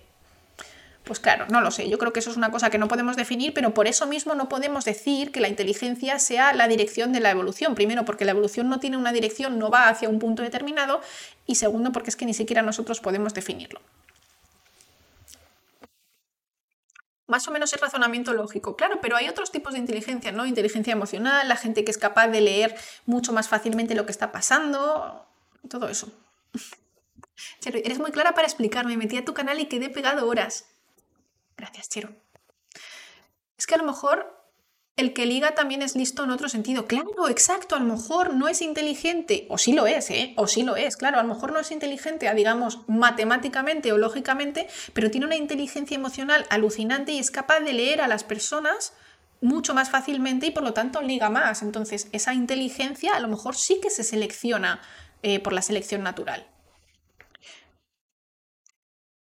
Pues claro, no lo sé. Yo creo que eso es una cosa que no podemos definir, pero por eso mismo no podemos decir que la inteligencia sea la dirección de la evolución. Primero, porque la evolución no tiene una dirección, no va hacia un punto determinado. Y segundo, porque es que ni siquiera nosotros podemos definirlo. Más o menos es razonamiento lógico, claro, pero hay otros tipos de inteligencia, ¿no? Inteligencia emocional, la gente que es capaz de leer mucho más fácilmente lo que está pasando, todo eso. (laughs) eres muy clara para explicarme, metí a tu canal y quedé pegado horas. Gracias, Chiro. Es que a lo mejor el que liga también es listo en otro sentido. Claro, exacto, a lo mejor no es inteligente, o sí lo es, ¿eh? O sí lo es, claro, a lo mejor no es inteligente, digamos, matemáticamente o lógicamente, pero tiene una inteligencia emocional alucinante y es capaz de leer a las personas mucho más fácilmente y por lo tanto liga más. Entonces, esa inteligencia a lo mejor sí que se selecciona eh, por la selección natural.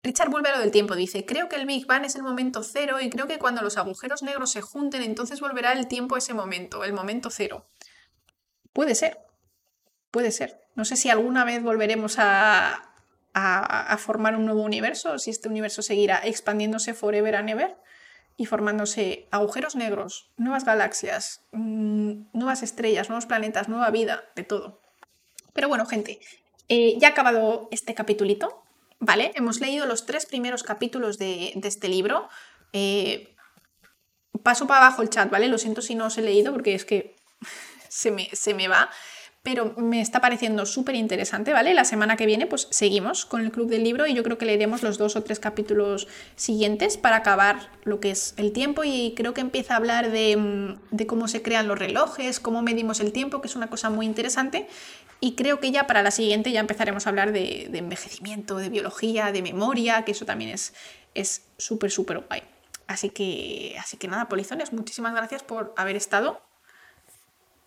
Richard vuelve a lo del tiempo, dice, creo que el Big Bang es el momento cero y creo que cuando los agujeros negros se junten, entonces volverá el tiempo a ese momento, el momento cero. Puede ser, puede ser. No sé si alguna vez volveremos a, formar un nuevo universo, si este universo seguirá expandiéndose forever and ever y formándose agujeros negros, nuevas galaxias, mm, nuevas estrellas, nuevos planetas, nueva vida, de todo. Pero bueno, gente, eh, ya ha acabado este capitulito. ¿Vale? Hemos leído los tres primeros capítulos de, este libro. Eh, paso para abajo el chat, ¿vale? Lo siento si no os he leído porque es que (laughs) se me, se me va pero me está pareciendo súper interesante, ¿vale? La semana que viene pues seguimos con el Club del Libro y yo creo que leeremos los dos o tres capítulos siguientes para acabar lo que es el tiempo y creo que empieza a hablar de, mm, cómo se crean los relojes, cómo medimos el tiempo, que es una cosa muy interesante y creo que ya para la siguiente ya empezaremos a hablar de, envejecimiento, de biología, de memoria, que eso también es súper, súper guay. Así que, así que nada, polizones, muchísimas gracias por haber estado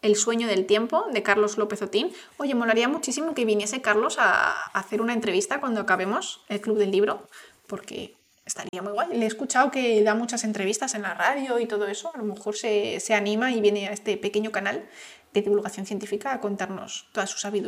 el sueño del tiempo de Carlos López Otín. Oye, molaría muchísimo que viniese Carlos a, hacer una entrevista cuando acabemos el Club del Libro, porque estaría muy guay. Le he escuchado que da muchas entrevistas en la radio y todo eso. A lo mejor se, se anima y viene a este pequeño canal de divulgación científica a contarnos toda su sabiduría.